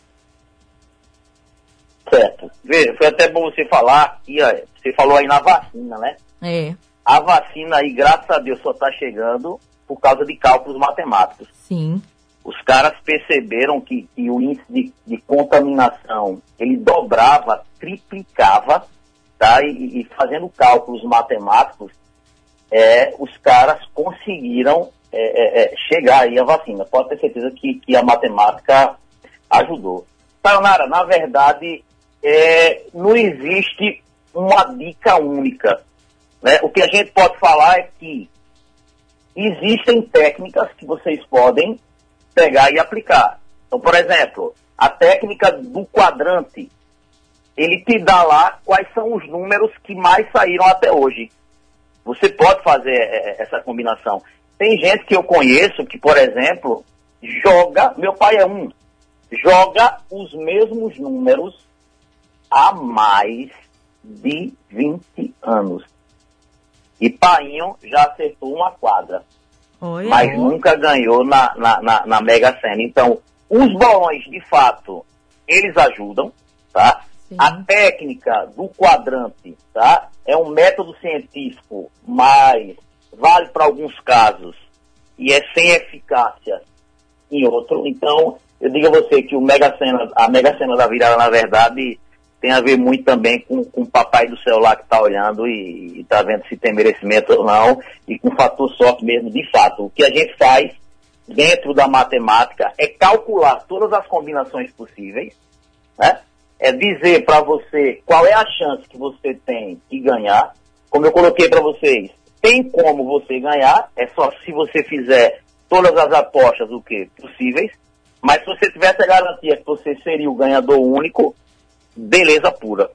Certo. Veja, foi até bom você falar, e você falou aí na vacina, né? É. A vacina aí, graças a Deus, só está chegando por causa de cálculos matemáticos. Sim os caras perceberam que, que o índice de, de, contaminação ele dobrava, triplicava, tá? E, e fazendo cálculos matemáticos, é, os caras conseguiram é, é, é, chegar aí à vacina. Pode ter certeza que, que a matemática ajudou. Sayonara, na verdade, é, não existe uma dica única. Né? O que a gente pode falar é que existem técnicas que vocês podem pegar e aplicar. Então, por exemplo, a técnica do quadrante, ele te dá lá quais são os números que mais saíram até hoje. Você pode fazer é, é, essa combinação. Tem gente que eu conheço que, por exemplo, joga, meu pai é um, joga os mesmos números há mais de 20 anos. E Painho já acertou uma quadra. Oi, mas nunca ganhou na, na, na, na Mega Sena. Então, os bolões, de fato, eles ajudam, tá? Sim. A técnica do quadrante, tá? É um método científico, mas vale para alguns casos e é sem eficácia em outro. Então, eu digo a você que o Mega Sena, a Mega Sena da virada, na verdade, tem a ver muito também com, com o papai do celular que está olhando e está vendo se tem merecimento ou não, e com o fator sorte mesmo, de fato. O que a gente faz dentro da matemática é calcular todas as combinações possíveis, né? é dizer para você qual é a chance que você tem de ganhar. Como eu coloquei para vocês, tem como você ganhar, é só se você fizer todas as apostas o que possíveis, mas se você tivesse a garantia que você seria o ganhador único, beleza pura.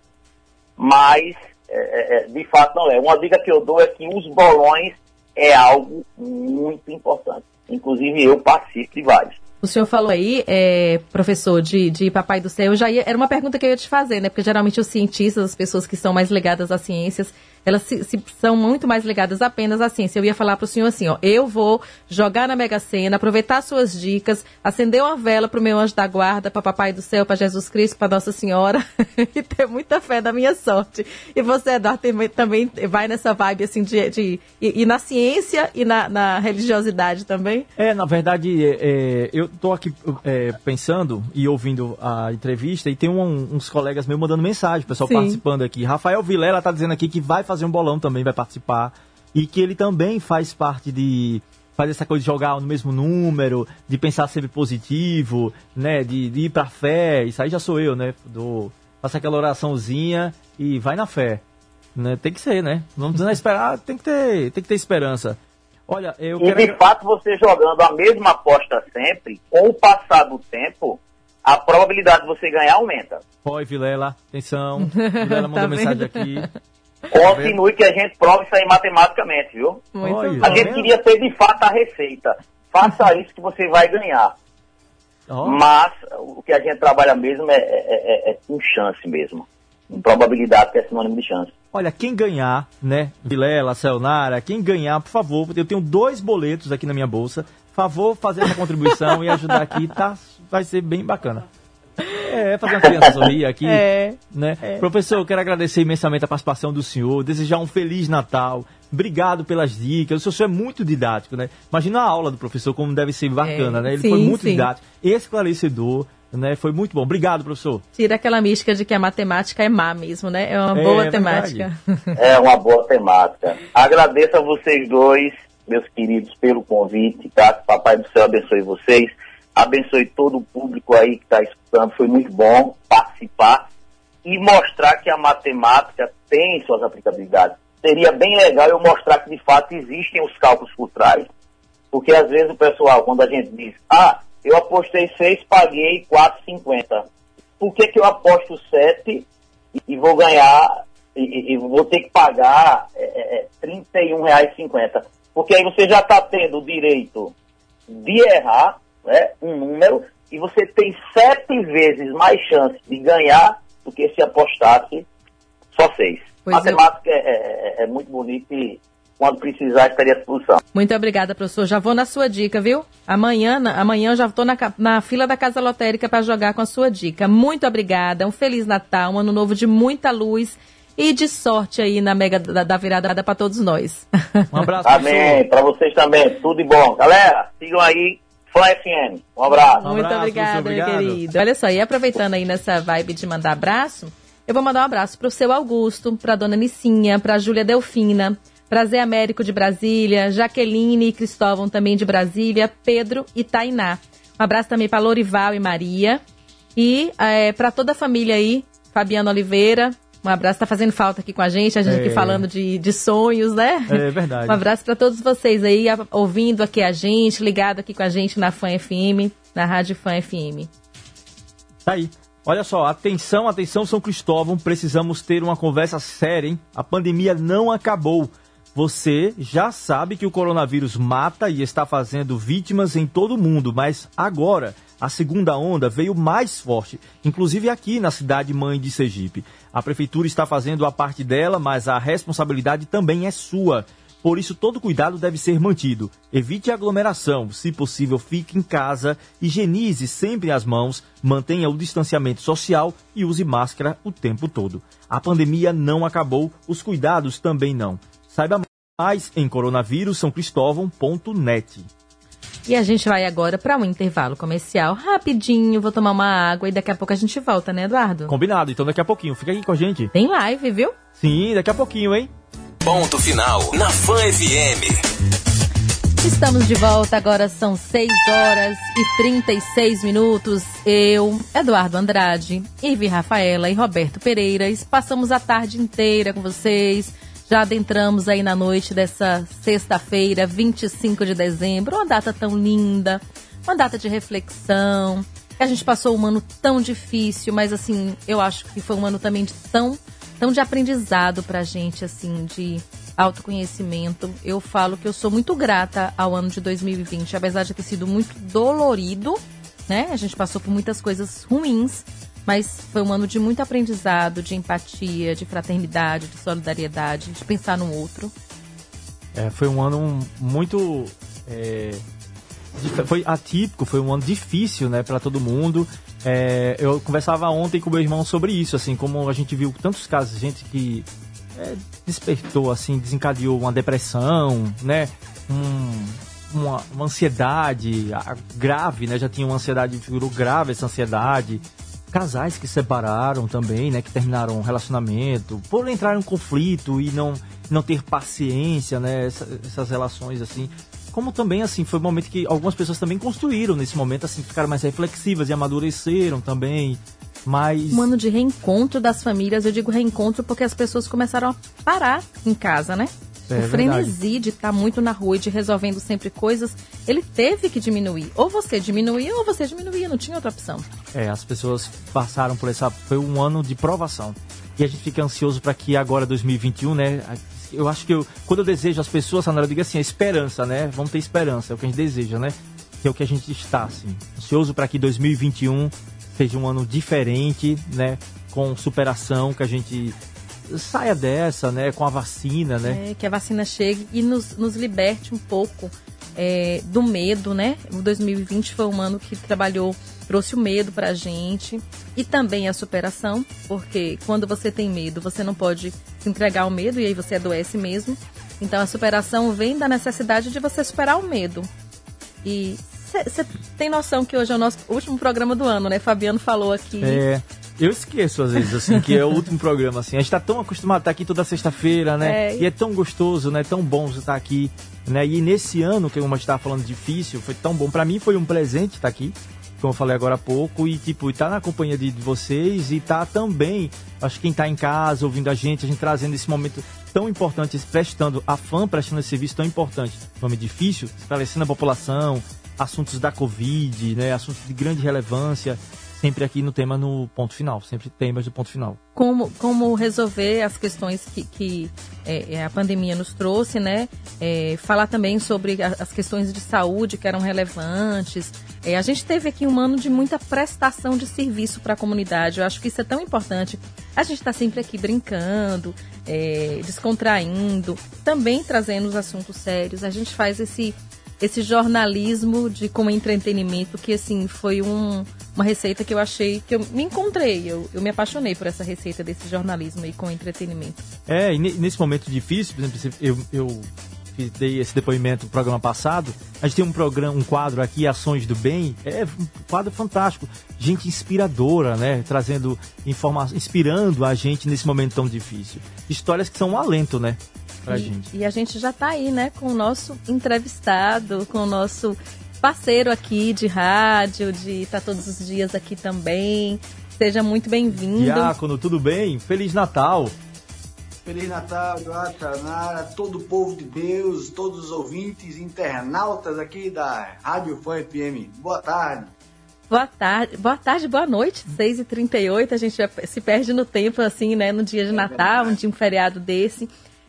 Mas, é, é, é, de fato, não é. Uma dica que eu dou é que os bolões é algo muito importante. Inclusive, eu participo de vários. O senhor falou aí, é, professor, de, de Papai do Céu, já ia, era uma pergunta que eu ia te fazer, né? Porque geralmente os cientistas, as pessoas que são mais ligadas às ciências, elas se, se, são muito mais ligadas apenas à ciência. Eu ia falar para o senhor assim, ó, eu vou jogar na Mega Sena, aproveitar suas dicas, acender uma vela para o meu anjo da guarda, para Papai do Céu, para Jesus Cristo, para Nossa Senhora, *laughs* e ter muita fé da minha sorte. E você, Eduardo, também vai nessa vibe assim de, de e, e na ciência e na, na, religiosidade também? É, na verdade, é, é eu estou aqui é, pensando e ouvindo a entrevista e tem um, uns colegas meus mandando mensagem, o pessoal Sim. participando aqui. Rafael Vilela está dizendo aqui que vai fazer fazer um bolão também, vai participar. E que ele também faz parte de fazer essa coisa de jogar no mesmo número, de pensar sempre positivo, né? De, de ir pra fé. Isso aí já sou eu, né? Do, faça aquela oraçãozinha e vai na fé. Né? Tem que ser, né? Não precisa esperar, tem que ter, tem que ter esperança. Olha, eu e quero... de fato você jogando a mesma aposta sempre, com o passar do tempo, a probabilidade de você ganhar aumenta. Oi, Vilela, atenção. *laughs* Vilela mandou Tá mensagem aqui. Continue que a gente prova isso aí matematicamente, viu? Muito Olha. A gente queria ter de fato a receita. Faça *laughs* isso que você vai ganhar. Ó, Mas o que a gente trabalha mesmo é, é- é- é com chance mesmo. Com probabilidade, que é sinônimo de chance. Olha, quem ganhar, né? Vilela, Sayonara, quem ganhar, por favor, eu tenho dois boletos aqui na minha bolsa. Favor, fazer essa contribuição e ajudar aqui, tá? Vai ser bem bacana. É, fazer uma criança sorrir aqui. *laughs* É. né? Professor, eu quero agradecer imensamente a participação do senhor, desejar um feliz Natal. Obrigado pelas dicas. O senhor é muito didático, né? Imagina a aula do professor como deve ser bacana, É, né? Ele sim, foi muito sim. didático, esclarecedor, né? Foi muito bom. Obrigado, professor. Tira aquela mística de que a matemática é má mesmo, né? É uma É, boa é temática. É uma boa temática. Agradeço a vocês dois, meus queridos, pelo convite, tá? Que Papai do Céu abençoe vocês. Abençoe todo o público aí que está escutando. Foi muito bom participar e mostrar que a matemática tem suas aplicabilidades. Seria bem legal eu mostrar que de fato existem os cálculos por trás. Porque às vezes o pessoal, quando a gente diz, ah, eu apostei 6, paguei 4,50. Por que, que eu aposto 7 e, vou ganhar, e, e- vou ter que pagar é, é, R$ 31,50? Porque aí você já está tendo o direito de errar né, um número e você tem sete vezes mais chance de ganhar do que se apostasse só seis. Pois é. Matemática é, é- é muito bonita e quando precisar estaria à disposição. Muito obrigada, professor. Já vou na sua dica, viu? Amanhã, na- amanhã eu já estou na, na fila da Casa Lotérica para jogar com a sua dica. Muito obrigada. Um Feliz Natal, um ano novo de muita luz e de sorte aí na mega da, da virada para todos nós. *laughs* Um abraço, Amém. Para vocês também. Tudo de bom. Galera, sigam aí. Fã FM. Um abraço. Muito abraço, obrigada, meu querido. Olha só, e aproveitando aí nessa vibe de mandar abraço, eu vou mandar um abraço pro seu Augusto, pra dona Nicinha, pra Júlia Delfina, pra Zé Américo de Brasília, Jaqueline e Cristóvão também de Brasília, Pedro e Tainá. Um abraço também pra Lorival e Maria. E é, para toda a família aí, Fabiano Oliveira. Um abraço, tá fazendo falta aqui com a gente, a gente aqui É. falando de, de sonhos, né? É verdade. *laughs* Um abraço para todos vocês aí, ouvindo aqui a gente, ligado aqui com a gente na Fã FM, na Rádio Fã FM. Tá aí. Olha só, atenção, atenção, São Cristóvão, precisamos ter uma conversa séria, hein? A pandemia não acabou. Você já sabe que o coronavírus mata e está fazendo vítimas em todo o mundo, mas agora a segunda onda veio mais forte, inclusive aqui na cidade mãe de Sergipe. A prefeitura está fazendo a parte dela, mas a responsabilidade também é sua. Por isso, todo cuidado deve ser mantido. Evite aglomeração, se possível, fique em casa, higienize sempre as mãos, mantenha o distanciamento social e use máscara o tempo todo. A pandemia não acabou, os cuidados também não. Saiba mais em coronavírus.sãocristóvão.net. E a gente vai agora para um intervalo comercial rapidinho, vou tomar uma água e daqui a pouco a gente volta, né, Eduardo? Combinado, então daqui a pouquinho, fica aqui com a gente. Tem live, viu? Sim, daqui a pouquinho, hein? Ponto final na Fã FM. Estamos de volta, agora são 6 horas e 36 minutos. Eu, Eduardo Andrade, Ivi Rafaela e Roberto Pereiras passamos a tarde inteira com vocês. Já adentramos aí na noite dessa sexta-feira, 25 de dezembro, uma data tão linda, uma data de reflexão. A gente passou um ano tão difícil, mas assim, eu acho que foi um ano também de tão, tão de aprendizado pra gente, assim, de autoconhecimento. Eu falo que eu sou muito grata ao ano de 2020, apesar de ter sido muito dolorido, né? A gente passou por muitas coisas ruins, mas foi um ano de muito aprendizado, de empatia, de fraternidade, de solidariedade, de pensar no outro. É, foi um ano muito. é, foi atípico, foi um ano difícil, né, para todo mundo. É, eu conversava ontem com meu irmão sobre isso, assim, como a gente viu tantos casos de gente que é, despertou, assim, desencadeou uma depressão, né, um- uma, uma ansiedade a- grave, né, já tinha uma ansiedade, virou grave essa ansiedade. Casais que separaram também, né, que terminaram um relacionamento, por entrar em um conflito e não, não ter paciência, né, essa- essas relações, assim. Como também, assim, foi um momento que algumas pessoas também construíram nesse momento, assim, ficaram mais reflexivas e amadureceram também. Mas. Um ano de reencontro das famílias, eu digo reencontro porque as pessoas começaram a parar em casa, né? É, o é frenesi de estar muito na rua e de resolvendo sempre coisas, ele teve que diminuir. Ou você diminuía ou você diminuía, não tinha outra opção. É, as pessoas passaram por essa. Foi um ano de provação. E a gente fica ansioso para que agora, 2021, né? Eu acho que eu, quando eu desejo as pessoas, Sandra, eu digo assim, a esperança, né? Vamos ter esperança, é o que a gente deseja, né? Que é o que a gente está, assim. Ansioso para que 2021 seja um ano diferente, né? Com superação, que a gente saia dessa, né? Com a vacina, né? É, que a vacina chegue e nos, nos liberte um pouco é, do medo, né? O 2020 foi um ano que trabalhou, trouxe o medo pra gente e também a superação, porque quando você tem medo, você não pode se entregar ao medo e aí você adoece mesmo. Então a superação vem da necessidade de você superar o medo. E você tem noção que hoje é o nosso último programa do ano, né? Fabiano falou aqui. É. Eu esqueço, às vezes, assim, que é o último programa, assim. A gente tá tão acostumado a estar aqui toda sexta-feira, né? É. E é tão gostoso, né? Tão bom você estar aqui, né? E nesse ano, que uma estava falando difícil, foi tão bom. Para mim foi um presente estar aqui, como eu falei agora há pouco, e tipo, estar na companhia de, de vocês e estar também, acho que quem tá em casa, ouvindo a gente, a gente trazendo esse momento tão importante, prestando, a fã prestando esse serviço tão importante, nome difícil, esclarecendo a população, assuntos da Covid, né? Assuntos de grande relevância, sempre aqui no tema no ponto final, sempre temas do ponto final. como, como resolver as questões que, que é, é, a pandemia nos trouxe, né? É, falar também sobre a- as questões de saúde que eram relevantes. É, a gente teve aqui um ano de muita prestação de serviço para a comunidade. Eu acho que isso é tão importante. A gente está sempre aqui brincando, é, descontraindo, também trazendo os assuntos sérios. A gente faz esse esse jornalismo de como entretenimento que assim foi um, uma receita que eu achei que eu me encontrei eu, eu me apaixonei por essa receita desse jornalismo aí com entretenimento É, e ne- nesse momento difícil, por exemplo, eu, eu fiz- dei esse depoimento no programa passado, a gente tem um programa, um quadro aqui, Ações do Bem, é um quadro fantástico, gente inspiradora, né, trazendo informação, inspirando a gente nesse momento tão difícil. Histórias que são um alento, né, pra e, gente. e a gente já tá aí né com o nosso entrevistado com o nosso parceiro aqui de rádio de estar todos os dias aqui também seja muito bem-vindo Diácono, tudo bem? Feliz Natal! Feliz Natal, Eduardo Tanara, todo o povo de Deus, todos os ouvintes, internautas aqui da Rádio Fã FM. Boa tarde. Boa tarde, boa tarde, boa noite, 6h38, a gente se perde no tempo, assim, né, no dia de Natal, um dia um feriado desse.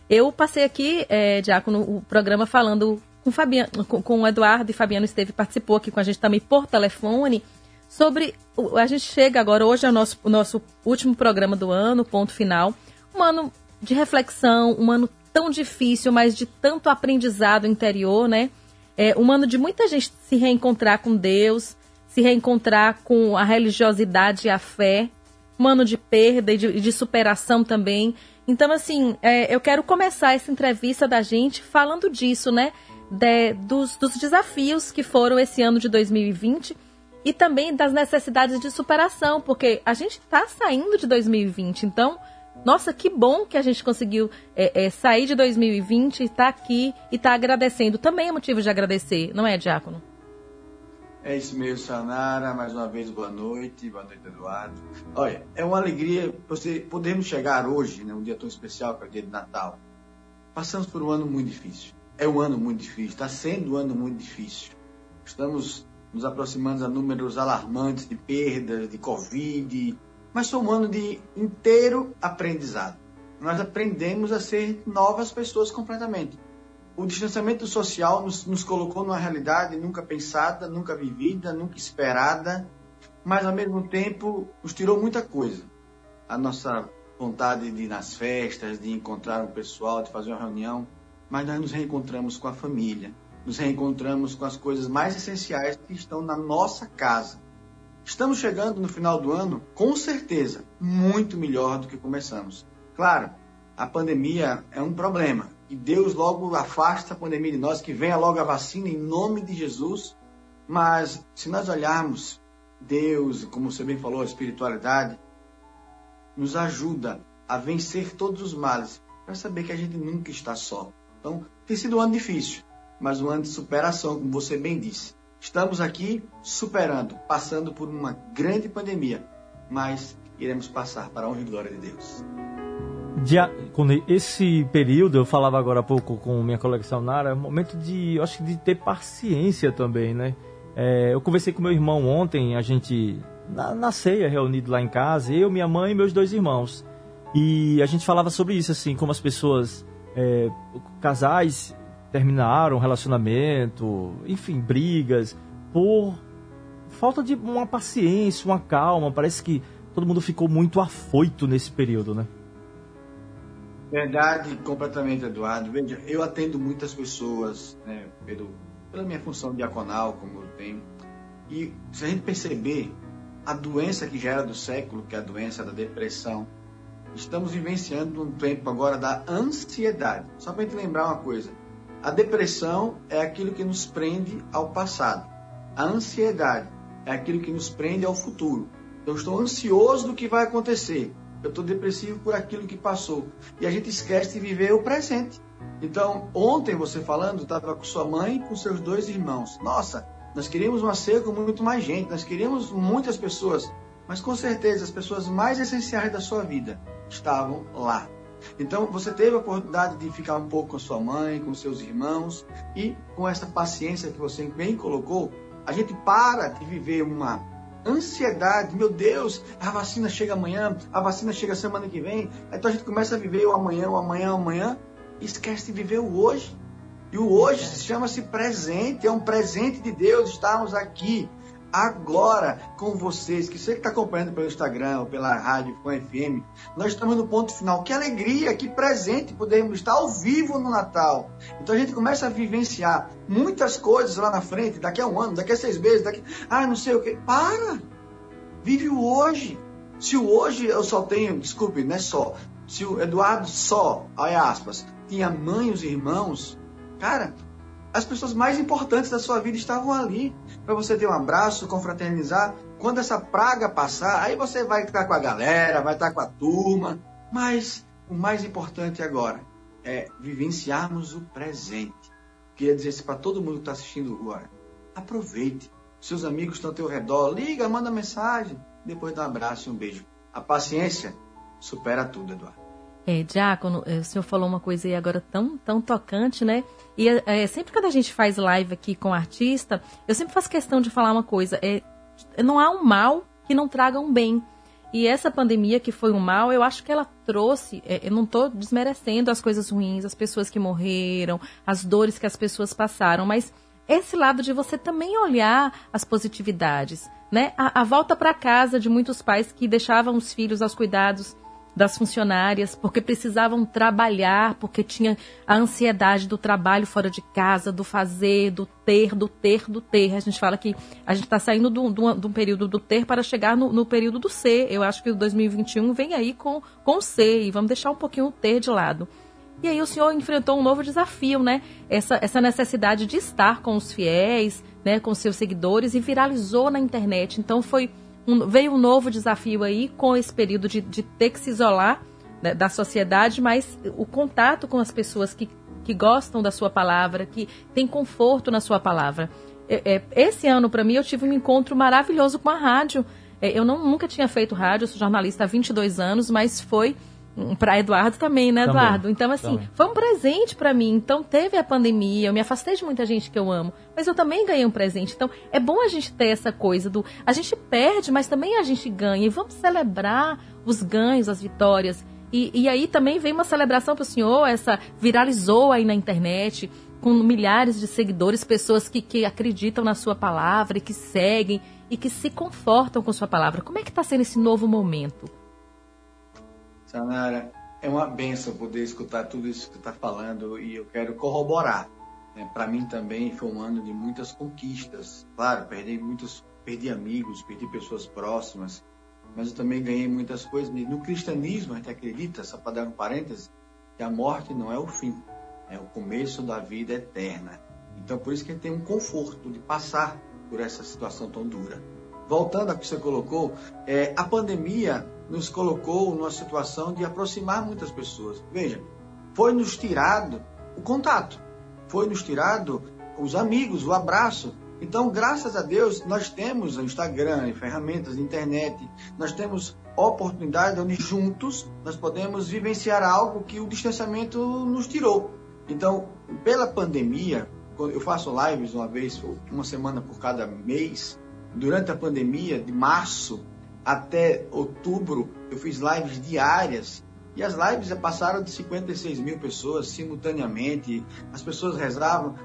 Eu passei aqui, é, Diácono, o programa falando com, Fabiano, com, com o Eduardo e Fabiano esteve, participou aqui com a gente também por telefone, sobre, a gente chega agora, hoje é o nosso, o nosso último programa do ano, ponto final, um ano de reflexão, um ano tão difícil, mas de tanto aprendizado interior, né? É um ano de muita gente se reencontrar com Deus, se reencontrar com a religiosidade e a fé, um ano de perda e de, de superação também. Então, assim, é, eu quero começar essa entrevista da gente falando disso, né? De- dos, dos desafios que foram esse ano de 2020 e também das necessidades de superação, porque a gente está saindo de 2020, então, nossa, que bom que a gente conseguiu é, é, sair de 2020, estar aqui e estar agradecendo. Também é motivo de agradecer, não é, Diácono? É isso mesmo, Sanara. Mais uma vez, boa noite. Boa noite, Eduardo. Olha, é uma alegria você podermos chegar hoje, né, um dia tão especial que é o dia de Natal. Passamos por um ano muito difícil. É um ano muito difícil. Está sendo um ano muito difícil. Estamos nos aproximando a números alarmantes de perdas, de Covid, mas foi um ano de inteiro aprendizado. Nós aprendemos a ser novas pessoas completamente. O distanciamento social nos, nos colocou numa realidade nunca pensada, nunca vivida, nunca esperada, mas ao mesmo tempo nos tirou muita coisa. A nossa vontade de ir nas festas, de encontrar um pessoal, de fazer uma reunião, mas nós nos reencontramos com a família, nos reencontramos com as coisas mais essenciais que estão na nossa casa. Estamos chegando no final do ano, com certeza, muito melhor do que começamos. Claro, a pandemia é um problema. E Deus logo afasta a pandemia de nós, que venha logo a vacina em nome de Jesus. Mas se nós olharmos Deus, como você bem falou, a espiritualidade, nos ajuda a vencer todos os males, para saber que a gente nunca está só. Então, tem sido um ano difícil, mas um ano de superação, como você bem disse. Estamos aqui superando, passando por uma grande pandemia, mas iremos passar para a honra e glória de Deus. esse período, eu falava agora há pouco com minha colega Sanara, é um momento de, acho de ter paciência também, né? É, eu conversei com meu irmão ontem, a gente, na, na ceia, reunido lá em casa, eu, minha mãe e meus dois irmãos. E a gente falava sobre isso, assim, como as pessoas, é, casais terminaram relacionamento, enfim, brigas, por falta de uma paciência, uma calma. Parece que todo mundo ficou muito afoito nesse período, né? Verdade, completamente, Eduardo. Veja, eu atendo muitas pessoas, né, pelo, pela minha função diaconal, como eu tenho. E se a gente perceber a doença que já era do século, que é a doença da depressão, estamos vivenciando um tempo agora da ansiedade. Só para gente lembrar uma coisa: a depressão é aquilo que nos prende ao passado, a ansiedade é aquilo que nos prende ao futuro. Eu estou ansioso do que vai acontecer. Eu estou depressivo por aquilo que passou. E a gente esquece de viver o presente. Então, ontem você falando, estava com sua mãe e com seus dois irmãos. Nossa, nós queríamos uma ceia com muito mais gente, nós queríamos muitas pessoas. Mas com certeza as pessoas mais essenciais da sua vida estavam lá. Então você teve a oportunidade de ficar um pouco com sua mãe, com seus irmãos e com essa paciência que você bem colocou, a gente para de viver uma ansiedade, meu Deus, a vacina chega amanhã, a vacina chega semana que vem. Então a gente começa a viver o amanhã, o amanhã, o amanhã e esquece de viver o hoje. E o hoje chama-se presente, é um presente de Deus estarmos aqui agora com vocês, que você que está acompanhando pelo Instagram ou pela rádio com FM, nós estamos no ponto final. Que alegria, que presente podermos estar ao vivo no Natal. Então a gente começa a vivenciar muitas coisas lá na frente, daqui a um ano, daqui a seis meses, daqui. Ah, não sei o que. Para! Vive o hoje. Se o hoje eu só tenho, desculpe, não é só. Se o Eduardo só, aí aspas, tinha mãe e os irmãos, cara, as pessoas mais importantes da sua vida estavam ali para você ter um abraço, confraternizar. Quando essa praga passar, aí você vai estar com a galera, vai estar com a turma. Mas o mais importante agora é vivenciarmos o presente. Queria dizer isso para todo mundo que está assistindo agora. Aproveite. Seus amigos estão ao teu redor. Liga, manda mensagem. Depois dá um abraço e um beijo. A paciência supera tudo, Eduardo. É, Diácono, é, o senhor falou uma coisa aí agora tão, tão tocante, né? E é, sempre quando a gente faz live aqui com artista, eu sempre faço questão de falar uma coisa. É, não há um mal que não traga um bem. E essa pandemia que foi um mal, eu acho que ela trouxe. É, eu não estou desmerecendo as coisas ruins, as pessoas que morreram, as dores que as pessoas passaram, mas esse lado de você também olhar as positividades, né? A, a volta para casa de muitos pais que deixavam os filhos aos cuidados das funcionárias, porque precisavam trabalhar, porque tinha a ansiedade do trabalho fora de casa, do fazer, do ter, do ter, do ter. A gente fala que a gente está saindo de um período do ter para chegar no, no, período do ser. Eu acho que o 2021 vem aí com, com o ser, e vamos deixar um pouquinho o ter de lado. E aí o senhor enfrentou um novo desafio, né? Essa, essa necessidade de estar com os fiéis, né, com seus seguidores, e viralizou na internet. Então foi um, veio um novo desafio aí com esse período de, de ter que se isolar né, da sociedade, mas o contato com as pessoas que, que gostam da sua palavra, que têm conforto na sua palavra. É, é, esse ano, para mim, eu tive um encontro maravilhoso com a rádio. É, eu não, nunca tinha feito rádio, sou jornalista há 22 anos, mas foi para Eduardo também, né, Eduardo? Também, então, assim, também. foi um presente para mim. Então, teve a pandemia, eu me afastei de muita gente que eu amo, mas eu também ganhei um presente. Então, é bom a gente ter essa coisa do. A gente perde, mas também a gente ganha. E vamos celebrar os ganhos, as vitórias. E, e aí também vem uma celebração para o senhor, essa viralizou aí na internet, com milhares de seguidores, pessoas que, que acreditam na sua palavra e que seguem e que se confortam com sua palavra. Como é que está sendo esse novo momento? Sanara, é uma benção poder escutar tudo isso que está falando e eu quero corroborar. Né? Para mim também foi um ano de muitas conquistas. Claro, perdi muitos, perdi amigos, perdi pessoas próximas, mas eu também ganhei muitas coisas. No cristianismo a gente acredita, só para dar um parêntese, que a morte não é o fim, é o começo da vida eterna. Então por isso que a gente tem um conforto de passar por essa situação tão dura. Voltando ao que você colocou, é, a pandemia nos colocou numa situação de aproximar muitas pessoas. Veja, foi nos tirado o contato, foi nos tirado os amigos, o abraço. Então, graças a Deus, nós temos Instagram, ferramentas, internet, nós temos oportunidade onde juntos nós podemos vivenciar algo que o distanciamento nos tirou. Então, pela pandemia, quando eu faço lives uma vez, uma semana por cada mês, durante a pandemia, de março até outubro, eu fiz lives diárias. E as lives passaram de 56 mil pessoas simultaneamente. As pessoas rezavam.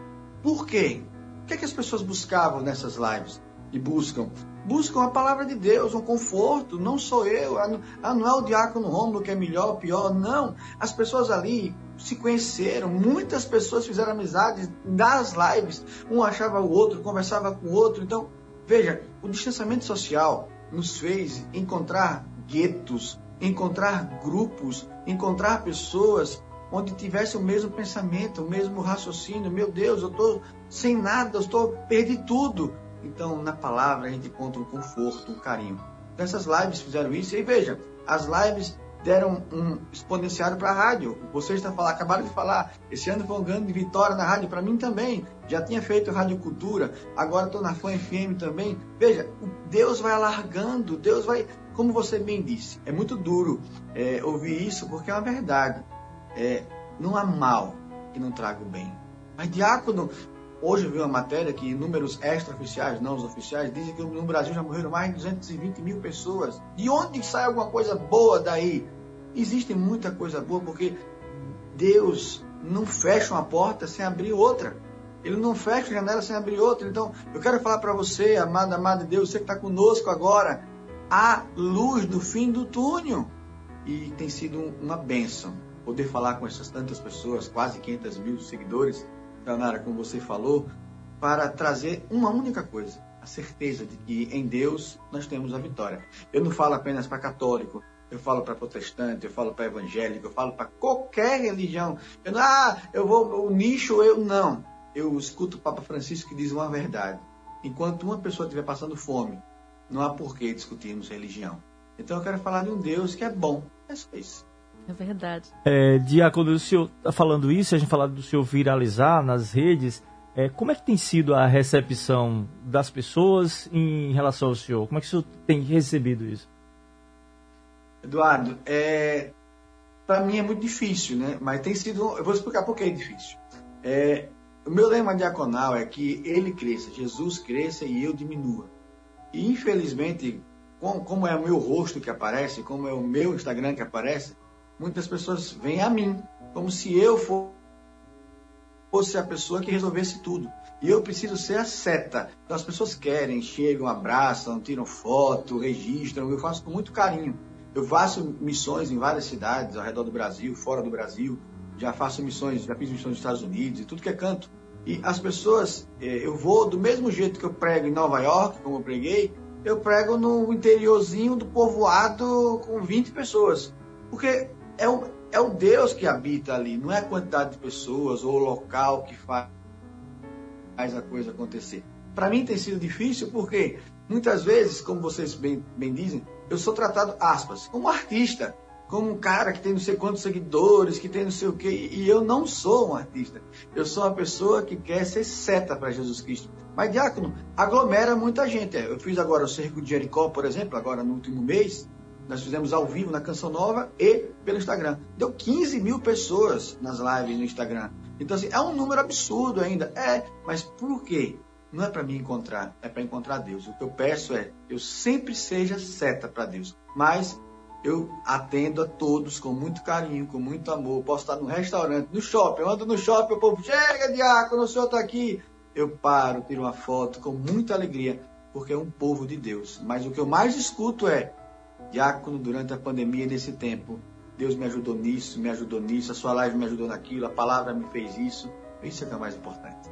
Por quê? O que, é que as pessoas buscavam nessas lives? E buscam? Buscam a palavra de Deus, um conforto. Não sou eu. Ah, não é o diácono Rômulo que é melhor pior. Não. As pessoas ali se conheceram. Muitas pessoas fizeram amizades nas lives. Um achava o outro, conversava com o outro. Então, veja, o distanciamento social nos fez encontrar guetos, encontrar grupos, encontrar pessoas onde tivesse o mesmo pensamento, o mesmo raciocínio. Meu Deus, eu estou sem nada, eu estou perdi tudo. Então, na palavra a gente encontra um conforto, um carinho. Então, essas lives fizeram isso. E veja, as lives deram um exponenciado para a rádio. Vocês estão falando, acabaram de falar, esse ano foi um grande vitória na rádio, para mim também. Já tinha feito Rádio Cultura, agora estou na Fã FM também. Veja, Deus vai alargando, Deus vai, como você bem disse, é muito duro é, ouvir isso porque é uma verdade. É, não há mal que não traga o bem. Mas diácono, Hoje eu vi uma matéria que números extraoficiais, não os oficiais, dizem que no Brasil já morreram mais de 220 mil pessoas. De onde sai alguma coisa boa daí? Existe muita coisa boa porque Deus não fecha uma porta sem abrir outra. Ele não fecha a janela sem abrir outra. Então, eu quero falar para você, amado, amado de Deus, você que está conosco agora, a luz do fim do túnel. E tem sido uma bênção poder falar com essas tantas pessoas, quase 500 mil seguidores, Leonara, como você falou, para trazer uma única coisa: a certeza de que em Deus nós temos a vitória. Eu não falo apenas para católico, eu falo para protestante, eu falo para evangélico, eu falo para qualquer religião. Eu não, ah, eu vou, o nicho, eu não. Eu escuto o Papa Francisco que diz uma verdade. Enquanto uma pessoa estiver passando fome, não há por que discutirmos religião. Então eu quero falar de um Deus que é bom. É só isso. É verdade. É, Diácono, o senhor está falando isso, a gente falando do senhor viralizar nas redes. É, como é que tem sido a recepção das pessoas em relação ao senhor? Como é que o senhor tem recebido isso? Eduardo, é, para mim é muito difícil, né? Mas tem sido. Eu vou explicar por que é difícil. É, o meu lema diaconal é que ele cresça, Jesus cresça e eu diminua. E infelizmente, como, como é o meu rosto que aparece, como é o meu Instagram que aparece, muitas pessoas vêm a mim, como se eu fosse a pessoa que resolvesse tudo. E eu preciso ser a seta. Então as pessoas querem, chegam, abraçam, tiram foto, registram. Eu faço com muito carinho. Eu faço missões em várias cidades ao redor do Brasil, fora do Brasil. Já faço missões, já fiz missões nos Estados Unidos e tudo que é canto. E as pessoas, eh, eu vou do mesmo jeito que eu prego em Nova York, como eu preguei, eu prego no interiorzinho do povoado com 20 pessoas. Porque é o, é o Deus que habita ali, não é a quantidade de pessoas ou o local que faz, a coisa acontecer. Para mim tem sido difícil porque muitas vezes, como vocês bem, bem dizem, eu sou tratado, aspas, como artista, como um cara que tem não sei quantos seguidores, que tem não sei o quê, e eu não sou um artista. Eu sou uma pessoa que quer ser seta para Jesus Cristo. Mas, diácono, aglomera muita gente. Eu fiz agora o Cerco de Jericó, por exemplo, agora no último mês, nós fizemos ao vivo na Canção Nova e pelo Instagram. Deu 15 mil pessoas nas lives no Instagram. Então, assim, é um número absurdo ainda. É, mas por quê? Não é para me encontrar, é para encontrar Deus. O que eu peço é, eu sempre seja seta para Deus. Mas eu atendo a todos com muito carinho, com muito amor. Posso estar no restaurante, no shopping. Eu ando no shopping, o povo chega, diácono, o senhor está aqui. Eu paro, tiro uma foto com muita alegria, porque é um povo de Deus. Mas o que eu mais escuto é: diácono durante a pandemia nesse tempo. Deus me ajudou nisso, me ajudou nisso, a sua live me ajudou naquilo, a palavra me fez isso. Isso é que é o mais importante.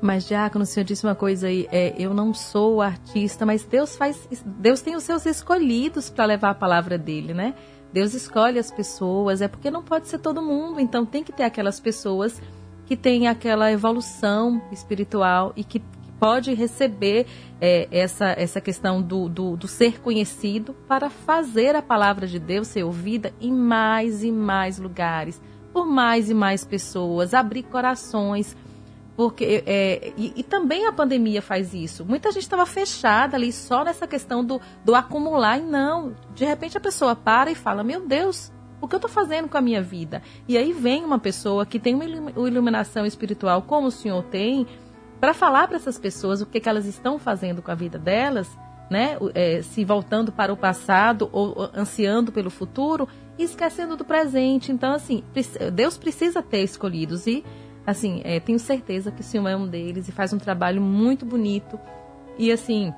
Mas, Diácono, o senhor disse uma coisa aí, é, eu não sou artista, mas Deus faz. Deus tem os seus escolhidos para levar a palavra dele, né? Deus escolhe as pessoas, é porque não pode ser todo mundo, então tem que ter aquelas pessoas que têm aquela evolução espiritual e que pode receber é, essa, essa questão do, do, do, ser conhecido para fazer a palavra de Deus ser ouvida em mais e mais lugares, por mais e mais pessoas, abrir corações. Porque, é, e, e também a pandemia faz isso. Muita gente estava fechada ali só nessa questão do, do acumular e não. De repente a pessoa para e fala: Meu Deus, o que eu estou fazendo com a minha vida? E aí vem uma pessoa que tem uma ilu- uma iluminação espiritual, como o senhor tem, para falar para essas pessoas o que, que elas estão fazendo com a vida delas, né? É, se voltando para o passado ou, ansiando pelo futuro e esquecendo do presente. Então, assim, Deus precisa ter escolhidos e, assim, é, tenho certeza que o senhor é um deles e faz um trabalho muito bonito. E, assim,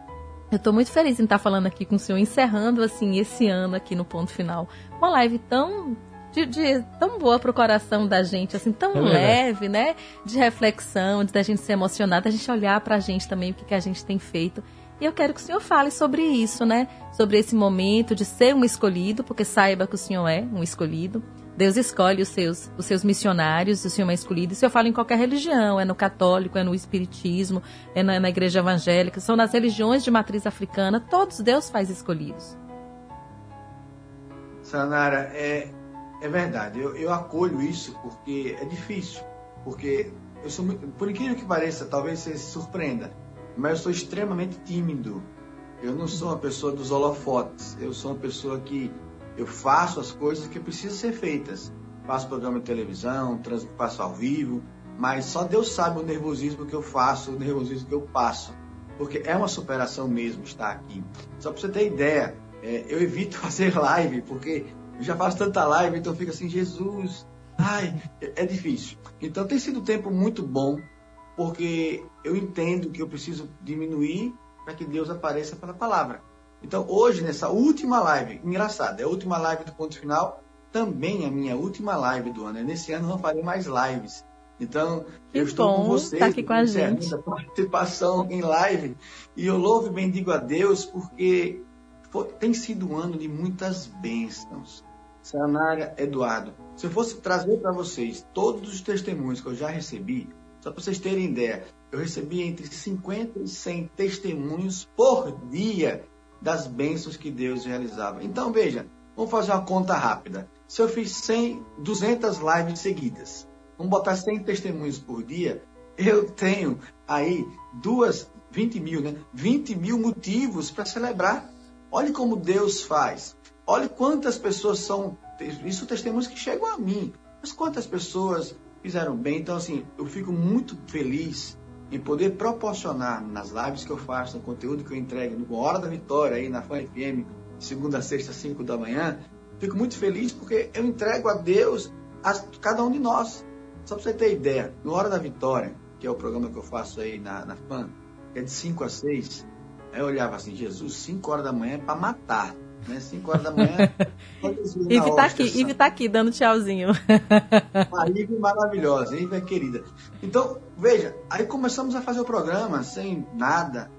eu estou muito feliz em estar falando aqui com o senhor, encerrando, assim, esse ano aqui no ponto final. Uma live tão de, de- tão boa pro coração da gente, assim, tão É leve, né? De reflexão, de da gente se emocionar, da gente olhar pra gente também, o que, que a gente tem feito. E eu quero que o senhor fale sobre isso, né? Sobre esse momento de ser um escolhido, porque saiba que o senhor é um escolhido. Deus escolhe os seus, os seus missionários, o senhor é escolhido. Isso eu falo em qualquer religião, é no católico, é no espiritismo, é na, na igreja evangélica, são nas religiões de matriz africana, todos Deus faz escolhidos. Sanara, é, é verdade. Eu, eu acolho isso porque é difícil. Porque eu sou por incrível que pareça, talvez você se surpreenda, mas eu sou extremamente tímido. Eu não sou uma pessoa dos holofotes. Eu sou uma pessoa que eu faço as coisas que precisam ser feitas. Faço programa de televisão, trans, faço ao vivo, mas só Deus sabe o nervosismo que eu faço, o nervosismo que eu passo. Porque é uma superação mesmo estar aqui. Só para você ter ideia, é, eu evito *laughs* fazer live, porque já faço tanta live, então fica assim, Jesus, ai, é, é difícil. Então tem sido um tempo muito bom, porque eu entendo que eu preciso diminuir para que Deus apareça pela palavra. Então hoje, nessa última live, engraçado, é a última live do ponto final, também é a minha última live do ano. Nesse ano não farei mais lives. Então, Que eu estou com vocês, tá aqui com a gente. *laughs* participação em live, e eu louvo e bendigo a Deus, porque foi- tem sido um ano de muitas bênçãos. Sanara Eduardo, se eu fosse trazer para vocês todos os testemunhos que eu já recebi, só para vocês terem ideia, eu recebi entre 50 e 100 testemunhos por dia das bênçãos que Deus realizava. Então, veja, vamos fazer uma conta rápida. Se eu fiz 100, 200 lives seguidas, vamos botar 100 testemunhos por dia, eu tenho aí duas, 20 mil, né? 20 mil motivos para celebrar. Olhe como Deus faz. Olhe quantas pessoas são. Isso testemunhos que chegam a mim. Mas quantas pessoas fizeram bem. Então, assim, eu fico muito feliz em poder proporcionar nas lives que eu faço, no conteúdo que eu entrego, no Hora da Vitória, aí na Fan FM, segunda, sexta, cinco da manhã. Fico muito feliz porque eu entrego a Deus a cada um de nós. Só para você ter ideia, no Hora da Vitória, que é o programa que eu faço aí na, na FAN, que é de 5 a 6, aí eu olhava assim, Jesus, 5 horas da manhã é para matar. Né? 5 horas da manhã. *laughs* Ive tá aqui, Ive tá aqui dando tchauzinho. Uma Ive maravilhosa, Ive é querida. Então, veja, aí começamos a fazer o programa sem nada.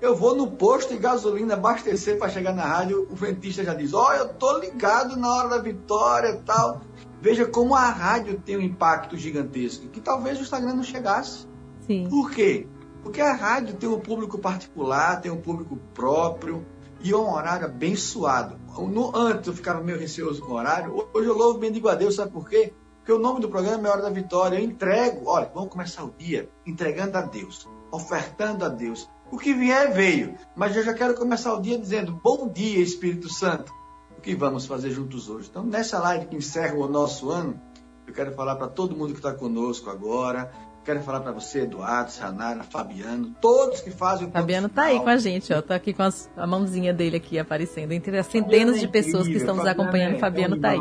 Eu vou no posto de gasolina abastecer para chegar na rádio, o ventista já diz: Ó, oh, eu tô ligado na hora da vitória e tal. Veja como a rádio tem um impacto gigantesco, que talvez o Instagram não chegasse. Sim. Por quê? Porque a rádio tem um público particular, tem um público próprio e é um horário abençoado. No, antes eu ficava meio receoso com o horário, hoje eu louvo e bendigo a Deus, sabe por quê? Porque o nome do programa é Hora da Vitória. Eu entrego, olha, vamos começar o dia entregando a Deus, ofertando a Deus. O que vier, veio. Mas eu já quero começar o dia dizendo: Bom dia, Espírito Santo. O que vamos fazer juntos hoje? Então, nessa live que encerra o nosso ano, eu quero falar para todo mundo que está conosco agora. Quero falar para você, Eduardo, Sanara, Fabiano, todos que fazem o Fabiano tá aí com a gente, ó. Tá aqui com as, a mãozinha dele aqui aparecendo. Entre as centenas de pessoas que estão nos acompanhando, Fabiano tá aí.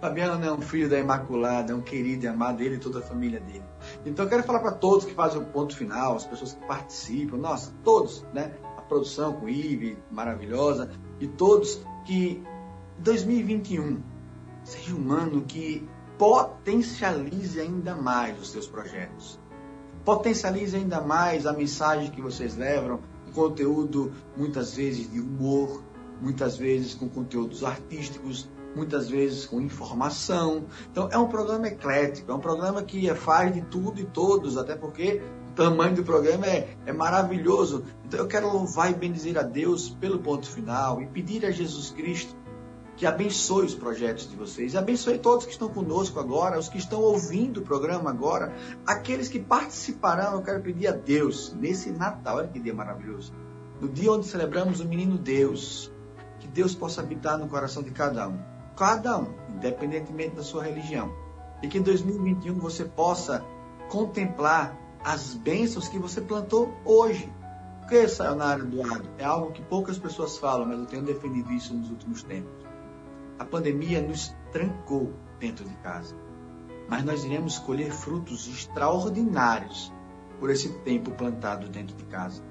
Fabiano é um filho da Imaculada, é um querido e amado dele e toda a família dele. Então eu quero falar para todos que fazem o ponto final, as pessoas que participam, nossa, todos, né? A produção com o Ive, maravilhosa, e todos que 2021 seja um ano que potencialize ainda mais os seus projetos. Potencialize ainda mais a mensagem que vocês levam, o conteúdo muitas vezes de humor, muitas vezes com conteúdos artísticos, muitas vezes com informação. Então é um programa eclético, é um programa que faz de tudo e todos, até porque o tamanho do programa é, é maravilhoso. Então eu quero louvar e bendizer a Deus pelo ponto final e pedir a Jesus Cristo que abençoe os projetos de vocês, abençoe todos que estão conosco agora, os que estão ouvindo o programa agora, aqueles que participarão. Eu quero pedir a Deus nesse Natal, olha que dia maravilhoso, no dia onde celebramos o menino Deus, que Deus possa habitar no coração de cada um, cada um, independentemente da sua religião, e que em 2021 você possa contemplar as bênçãos que você plantou hoje. Porque, Sayonara Eduardo, é algo que poucas pessoas falam, mas eu tenho defendido isso nos últimos tempos. A pandemia nos trancou dentro de casa, mas nós iremos colher frutos extraordinários por esse tempo plantado dentro de casa.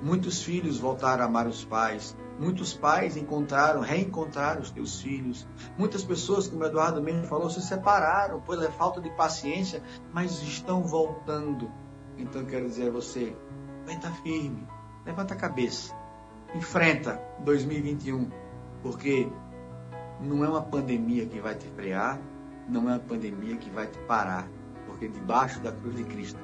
Muitos filhos voltaram a amar os pais, muitos pais encontraram, reencontraram os teus filhos. Muitas pessoas, como o Eduardo mesmo falou, se separaram pela falta de paciência, mas estão voltando. Então quero dizer a você, aguenta firme, levanta a cabeça, enfrenta 2021, porque não é uma pandemia que vai te frear, não é uma pandemia que vai te parar, porque debaixo da cruz de Cristo,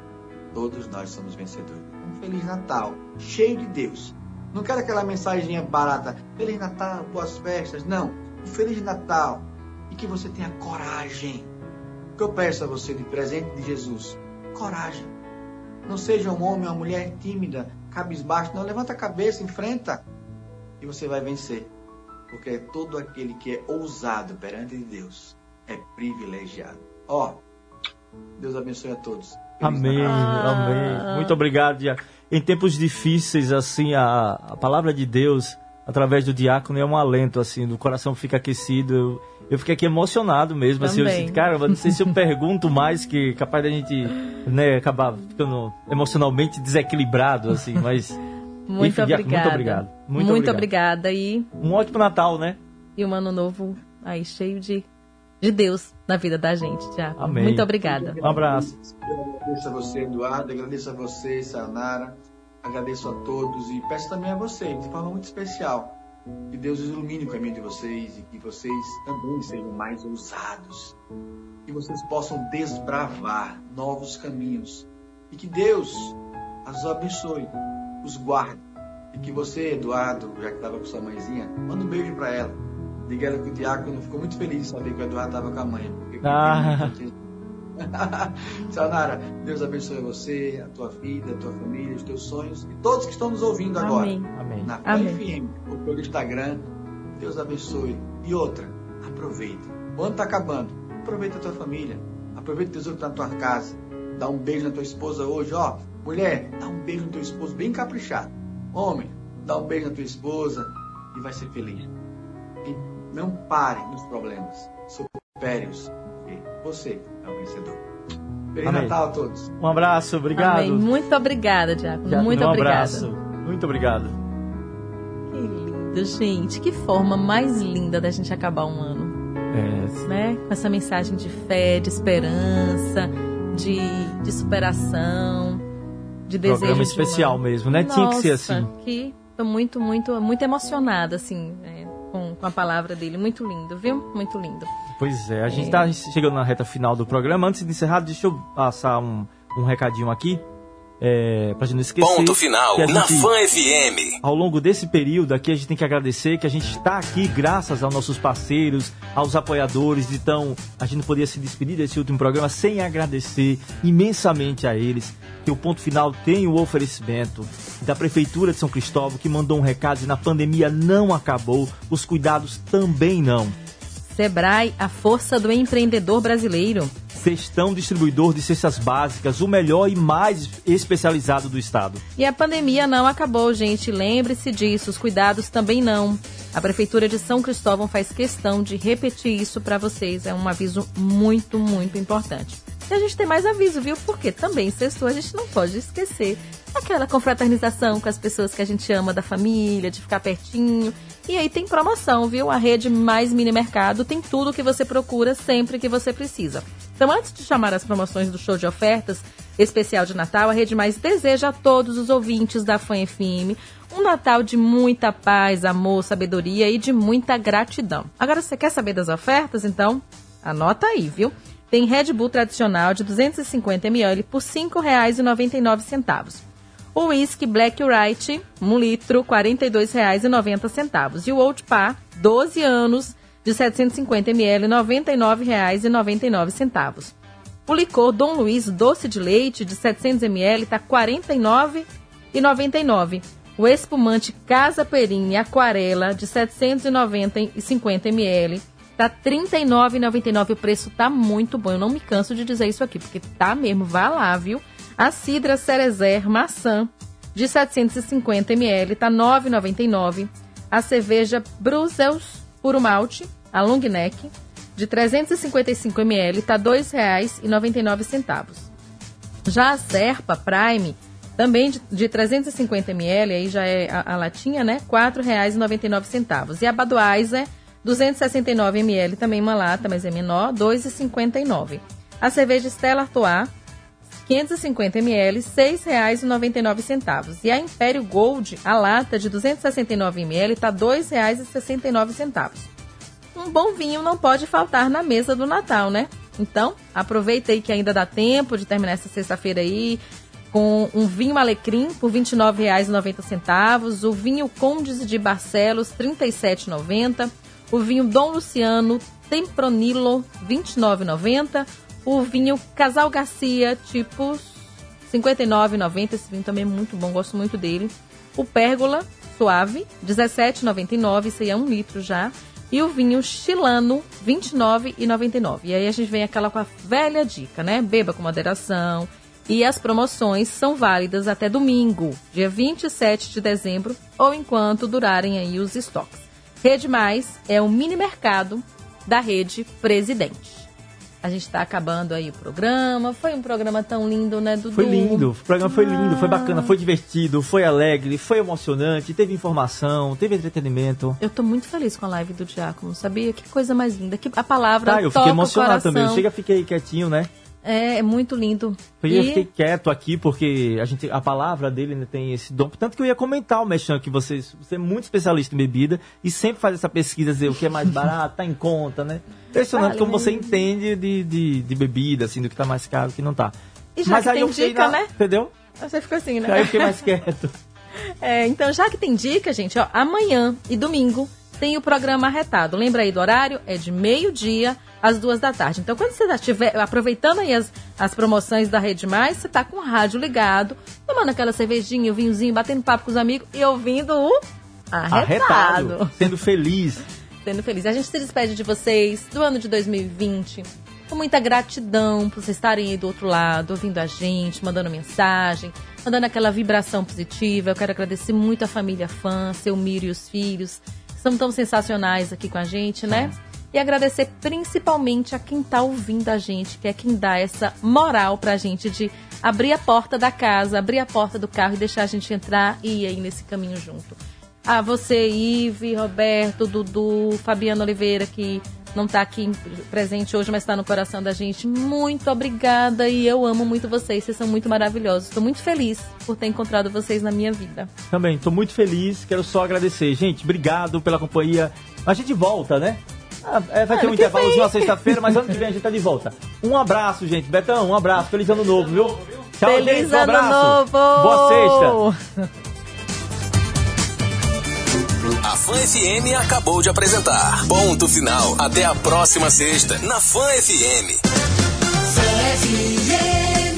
todos nós somos vencedores. Um Feliz Natal, cheio de Deus. Não quero aquela mensagem barata, Feliz Natal, boas festas. Não, um Feliz Natal e que você tenha coragem. O que eu peço a você de presente de Jesus? Coragem. Não seja um homem ou uma mulher tímida, cabisbaixo. Não, levanta a cabeça, enfrenta e você vai vencer porque todo aquele que é ousado perante Deus é privilegiado. Ó, oh, Deus abençoe a todos. Amém, ah. amém. Muito obrigado. Em tempos difíceis, assim, a, a palavra de Deus, através do diácono, é um alento, assim, o coração fica aquecido. Eu, eu fiquei aqui emocionado mesmo, assim, eu disse, cara, não sei se eu pergunto mais, que capaz da gente, né, acabar ficando emocionalmente desequilibrado, assim, mas... Muito Enfim, obrigada. Muito obrigado. Muito, muito obrigada. E um ótimo Natal, né? E um ano novo aí cheio de, de Deus na vida da gente, Tiago. Amém. Muito obrigada. Um abraço. Eu agradeço a você, Eduardo. Agradeço a você, Sayonara. Agradeço a todos e peço também a vocês, de forma muito especial, que Deus ilumine o caminho de vocês e que vocês também sejam mais ousados. Que vocês possam desbravar novos caminhos. E que Deus os abençoe os guarde. E que você, Eduardo, já que estava com sua mãezinha, manda um beijo para ela. Diga ela que o diácono ficou muito feliz de saber que o Eduardo estava com a mãe. Porque ah. Sayonara, *laughs* Deus abençoe você, a tua vida, a tua família, os teus sonhos e todos que estão nos ouvindo agora. Amém. Na Amém. FM ou pelo Instagram. Deus abençoe. E outra, aproveita. O ano está acabando. Aproveita a tua família. Aproveita o tesouro que está na tua casa. Dá um beijo na tua esposa hoje, ó. Mulher, dá um beijo no teu esposo bem caprichado. Homem, dá um beijo na tua esposa e vai ser feliz. E não pare nos problemas. Supere-os. Você é o vencedor. Feliz Amém. Natal a todos. Um abraço, obrigado. Amém. Muito obrigada, Tiago. Muito um obrigada. abraço. Muito obrigado. Que lindo, gente. Que forma mais linda da gente acabar um ano. É. Né? Com essa mensagem de fé, de esperança, de, de superação de desejo. Programa especial uma... mesmo, né? Nossa, Tinha que ser assim. Que tô muito, muito, muito emocionada, assim, é, com, com a palavra dele. Muito lindo, viu? Muito lindo. Pois é, a gente está é. chegando na reta final do programa. Antes de encerrar, deixa eu passar um, um recadinho aqui. É, pra gente não esquecer. Ponto final, gente, na Fã FM. Ao longo desse período aqui, a gente tem que agradecer que a gente está aqui graças aos nossos parceiros, aos apoiadores. Então, a gente não poderia se despedir desse último programa sem agradecer imensamente a eles. Que o ponto final tem o oferecimento da Prefeitura de São Cristóvão, que mandou um recado e a pandemia não acabou, os cuidados também não. Sebrae, a força do empreendedor brasileiro. Sextão Distribuidor de Cestas Básicas, o melhor e mais especializado do estado. E a pandemia não acabou, gente. Lembre-se disso, os cuidados também não. A Prefeitura de São Cristóvão faz questão de repetir isso para vocês. É um aviso muito, muito importante. E a gente tem mais aviso, viu? Porque também sextou, a gente não pode esquecer aquela confraternização com as pessoas que a gente ama da família, de ficar pertinho. E aí tem promoção, viu? A rede Mais Mini Mercado tem tudo o que você procura sempre que você precisa. Então, antes de chamar as promoções do show de ofertas especial de Natal, a Rede Mais deseja a todos os ouvintes da Fã FM um Natal de muita paz, amor, sabedoria e de muita gratidão. Agora, você quer saber das ofertas? Então, anota aí, viu? Tem Red Bull tradicional de 250ml por R$ 5,99. O whisky Black Wright, 1 litro, R$ 42,90. E o Old Pa, 12 anos, de 750 ml, R$ 99,99. O licor Dom Luiz doce de leite de 700 ml está R$ 49,99. O espumante Casa Perini Aquarela de 750 ml tá R$ 39,99. O preço tá muito bom. Eu não me canso de dizer isso aqui, porque tá mesmo. Vá lá, viu? A cidra Cerezer maçã de 750 ml tá R$ 9,99. A cerveja Brussels puro malte, a long neck, de 355 ml tá R$ 2,99. Já a Serpa Prime, também de, de 350 ml, aí já é a, a latinha, né? R$ 4,99. E a Budweiser 269 ml, também uma lata, mas é menor, R$ 2,59. A cerveja Stella Artois, 550 ml, R$ 6,99. E a Império Gold, a lata de 269 ml, está R$ 2,69. Um bom vinho não pode faltar na mesa do Natal, né? Então, aproveita aí que ainda dá tempo de terminar essa sexta-feira aí com um vinho alecrim por R$ 29,90, o vinho Condes de Barcelos R$ 37,90, o vinho Dom Luciano Tempranillo, R$ 29,90. O vinho Casal Garcia, tipo 59,90. Esse vinho também é muito bom, gosto muito dele. O Pérgola Suave, R$ 17,99. Isso aí é um litro já. E o vinho Chilano, R$ 29,99. E aí a gente vem aquela com a velha dica, né? Beba com moderação. E as promoções são válidas até domingo, dia 27 de dezembro, ou enquanto durarem aí os estoques. Rede Mais é o mini mercado da rede Presidente. A gente está acabando aí o programa. Foi um programa tão lindo, né, Dudu? Foi lindo. O programa foi lindo, foi bacana, foi divertido, foi alegre, foi emocionante, teve informação, teve entretenimento. Eu tô muito feliz com a live do Diácono, sabia? Que coisa mais linda. Que a palavra Tá, eu fiquei emocionado também. Eu chega, fiquei quietinho, né? É, é muito lindo. Eu fiquei quieto aqui porque a gente a palavra dele né, tem esse dom. Tanto que eu ia comentar o Mechan que você, você é muito especialista em bebida e sempre faz essa pesquisa, dizer o que é mais barato, tá em conta, né? Impressionante Vale como você entende de, de, de bebida, assim, do que tá mais caro e o que não tá. E já que aí tem eu dica, na- né? Entendeu? Você ficou assim, né? Aí eu fiquei mais quieto. *laughs* É, então, já que tem dica, gente, ó, amanhã e domingo tem o programa arretado. Lembra aí do horário? É de meio-dia às duas da tarde. Então, quando você estiver aproveitando aí as, as promoções da Rede Mais, você tá com o rádio ligado, tomando aquela cervejinha, o vinhozinho, batendo papo com os amigos e ouvindo o arretado. Arretado. Sendo feliz. *laughs* Sendo feliz. A gente se despede de vocês do ano de 2020 com muita gratidão por vocês estarem aí do outro lado, ouvindo a gente, mandando mensagem, mandando aquela vibração positiva. Eu quero agradecer muito a família fã, seu Miro e os filhos, são tão sensacionais aqui com a gente, né? E agradecer principalmente a quem tá ouvindo a gente, que é quem dá essa moral pra gente de abrir a porta da casa, abrir a porta do carro e deixar a gente entrar e ir aí nesse caminho junto. A você, Ive, Roberto, Dudu, Fabiano Oliveira, que não está aqui presente hoje, mas está no coração da gente. Muito obrigada e eu amo muito vocês. Vocês são muito maravilhosos. Estou muito feliz por ter encontrado vocês na minha vida. Também, tô muito feliz, quero só agradecer. Gente, obrigado pela companhia. A gente volta, né? Ah, é, vai ter um intervalozinho na sexta-feira, mas ano que vem a gente tá de volta. Um abraço, gente. Betão, um abraço. Feliz ano novo, viu? Tchau, Feliz gente. Um ano abraço. novo! Boa sexta. A Fã FM acabou de apresentar. Ponto final. Até a próxima sexta, na Fã FM. Fã FM.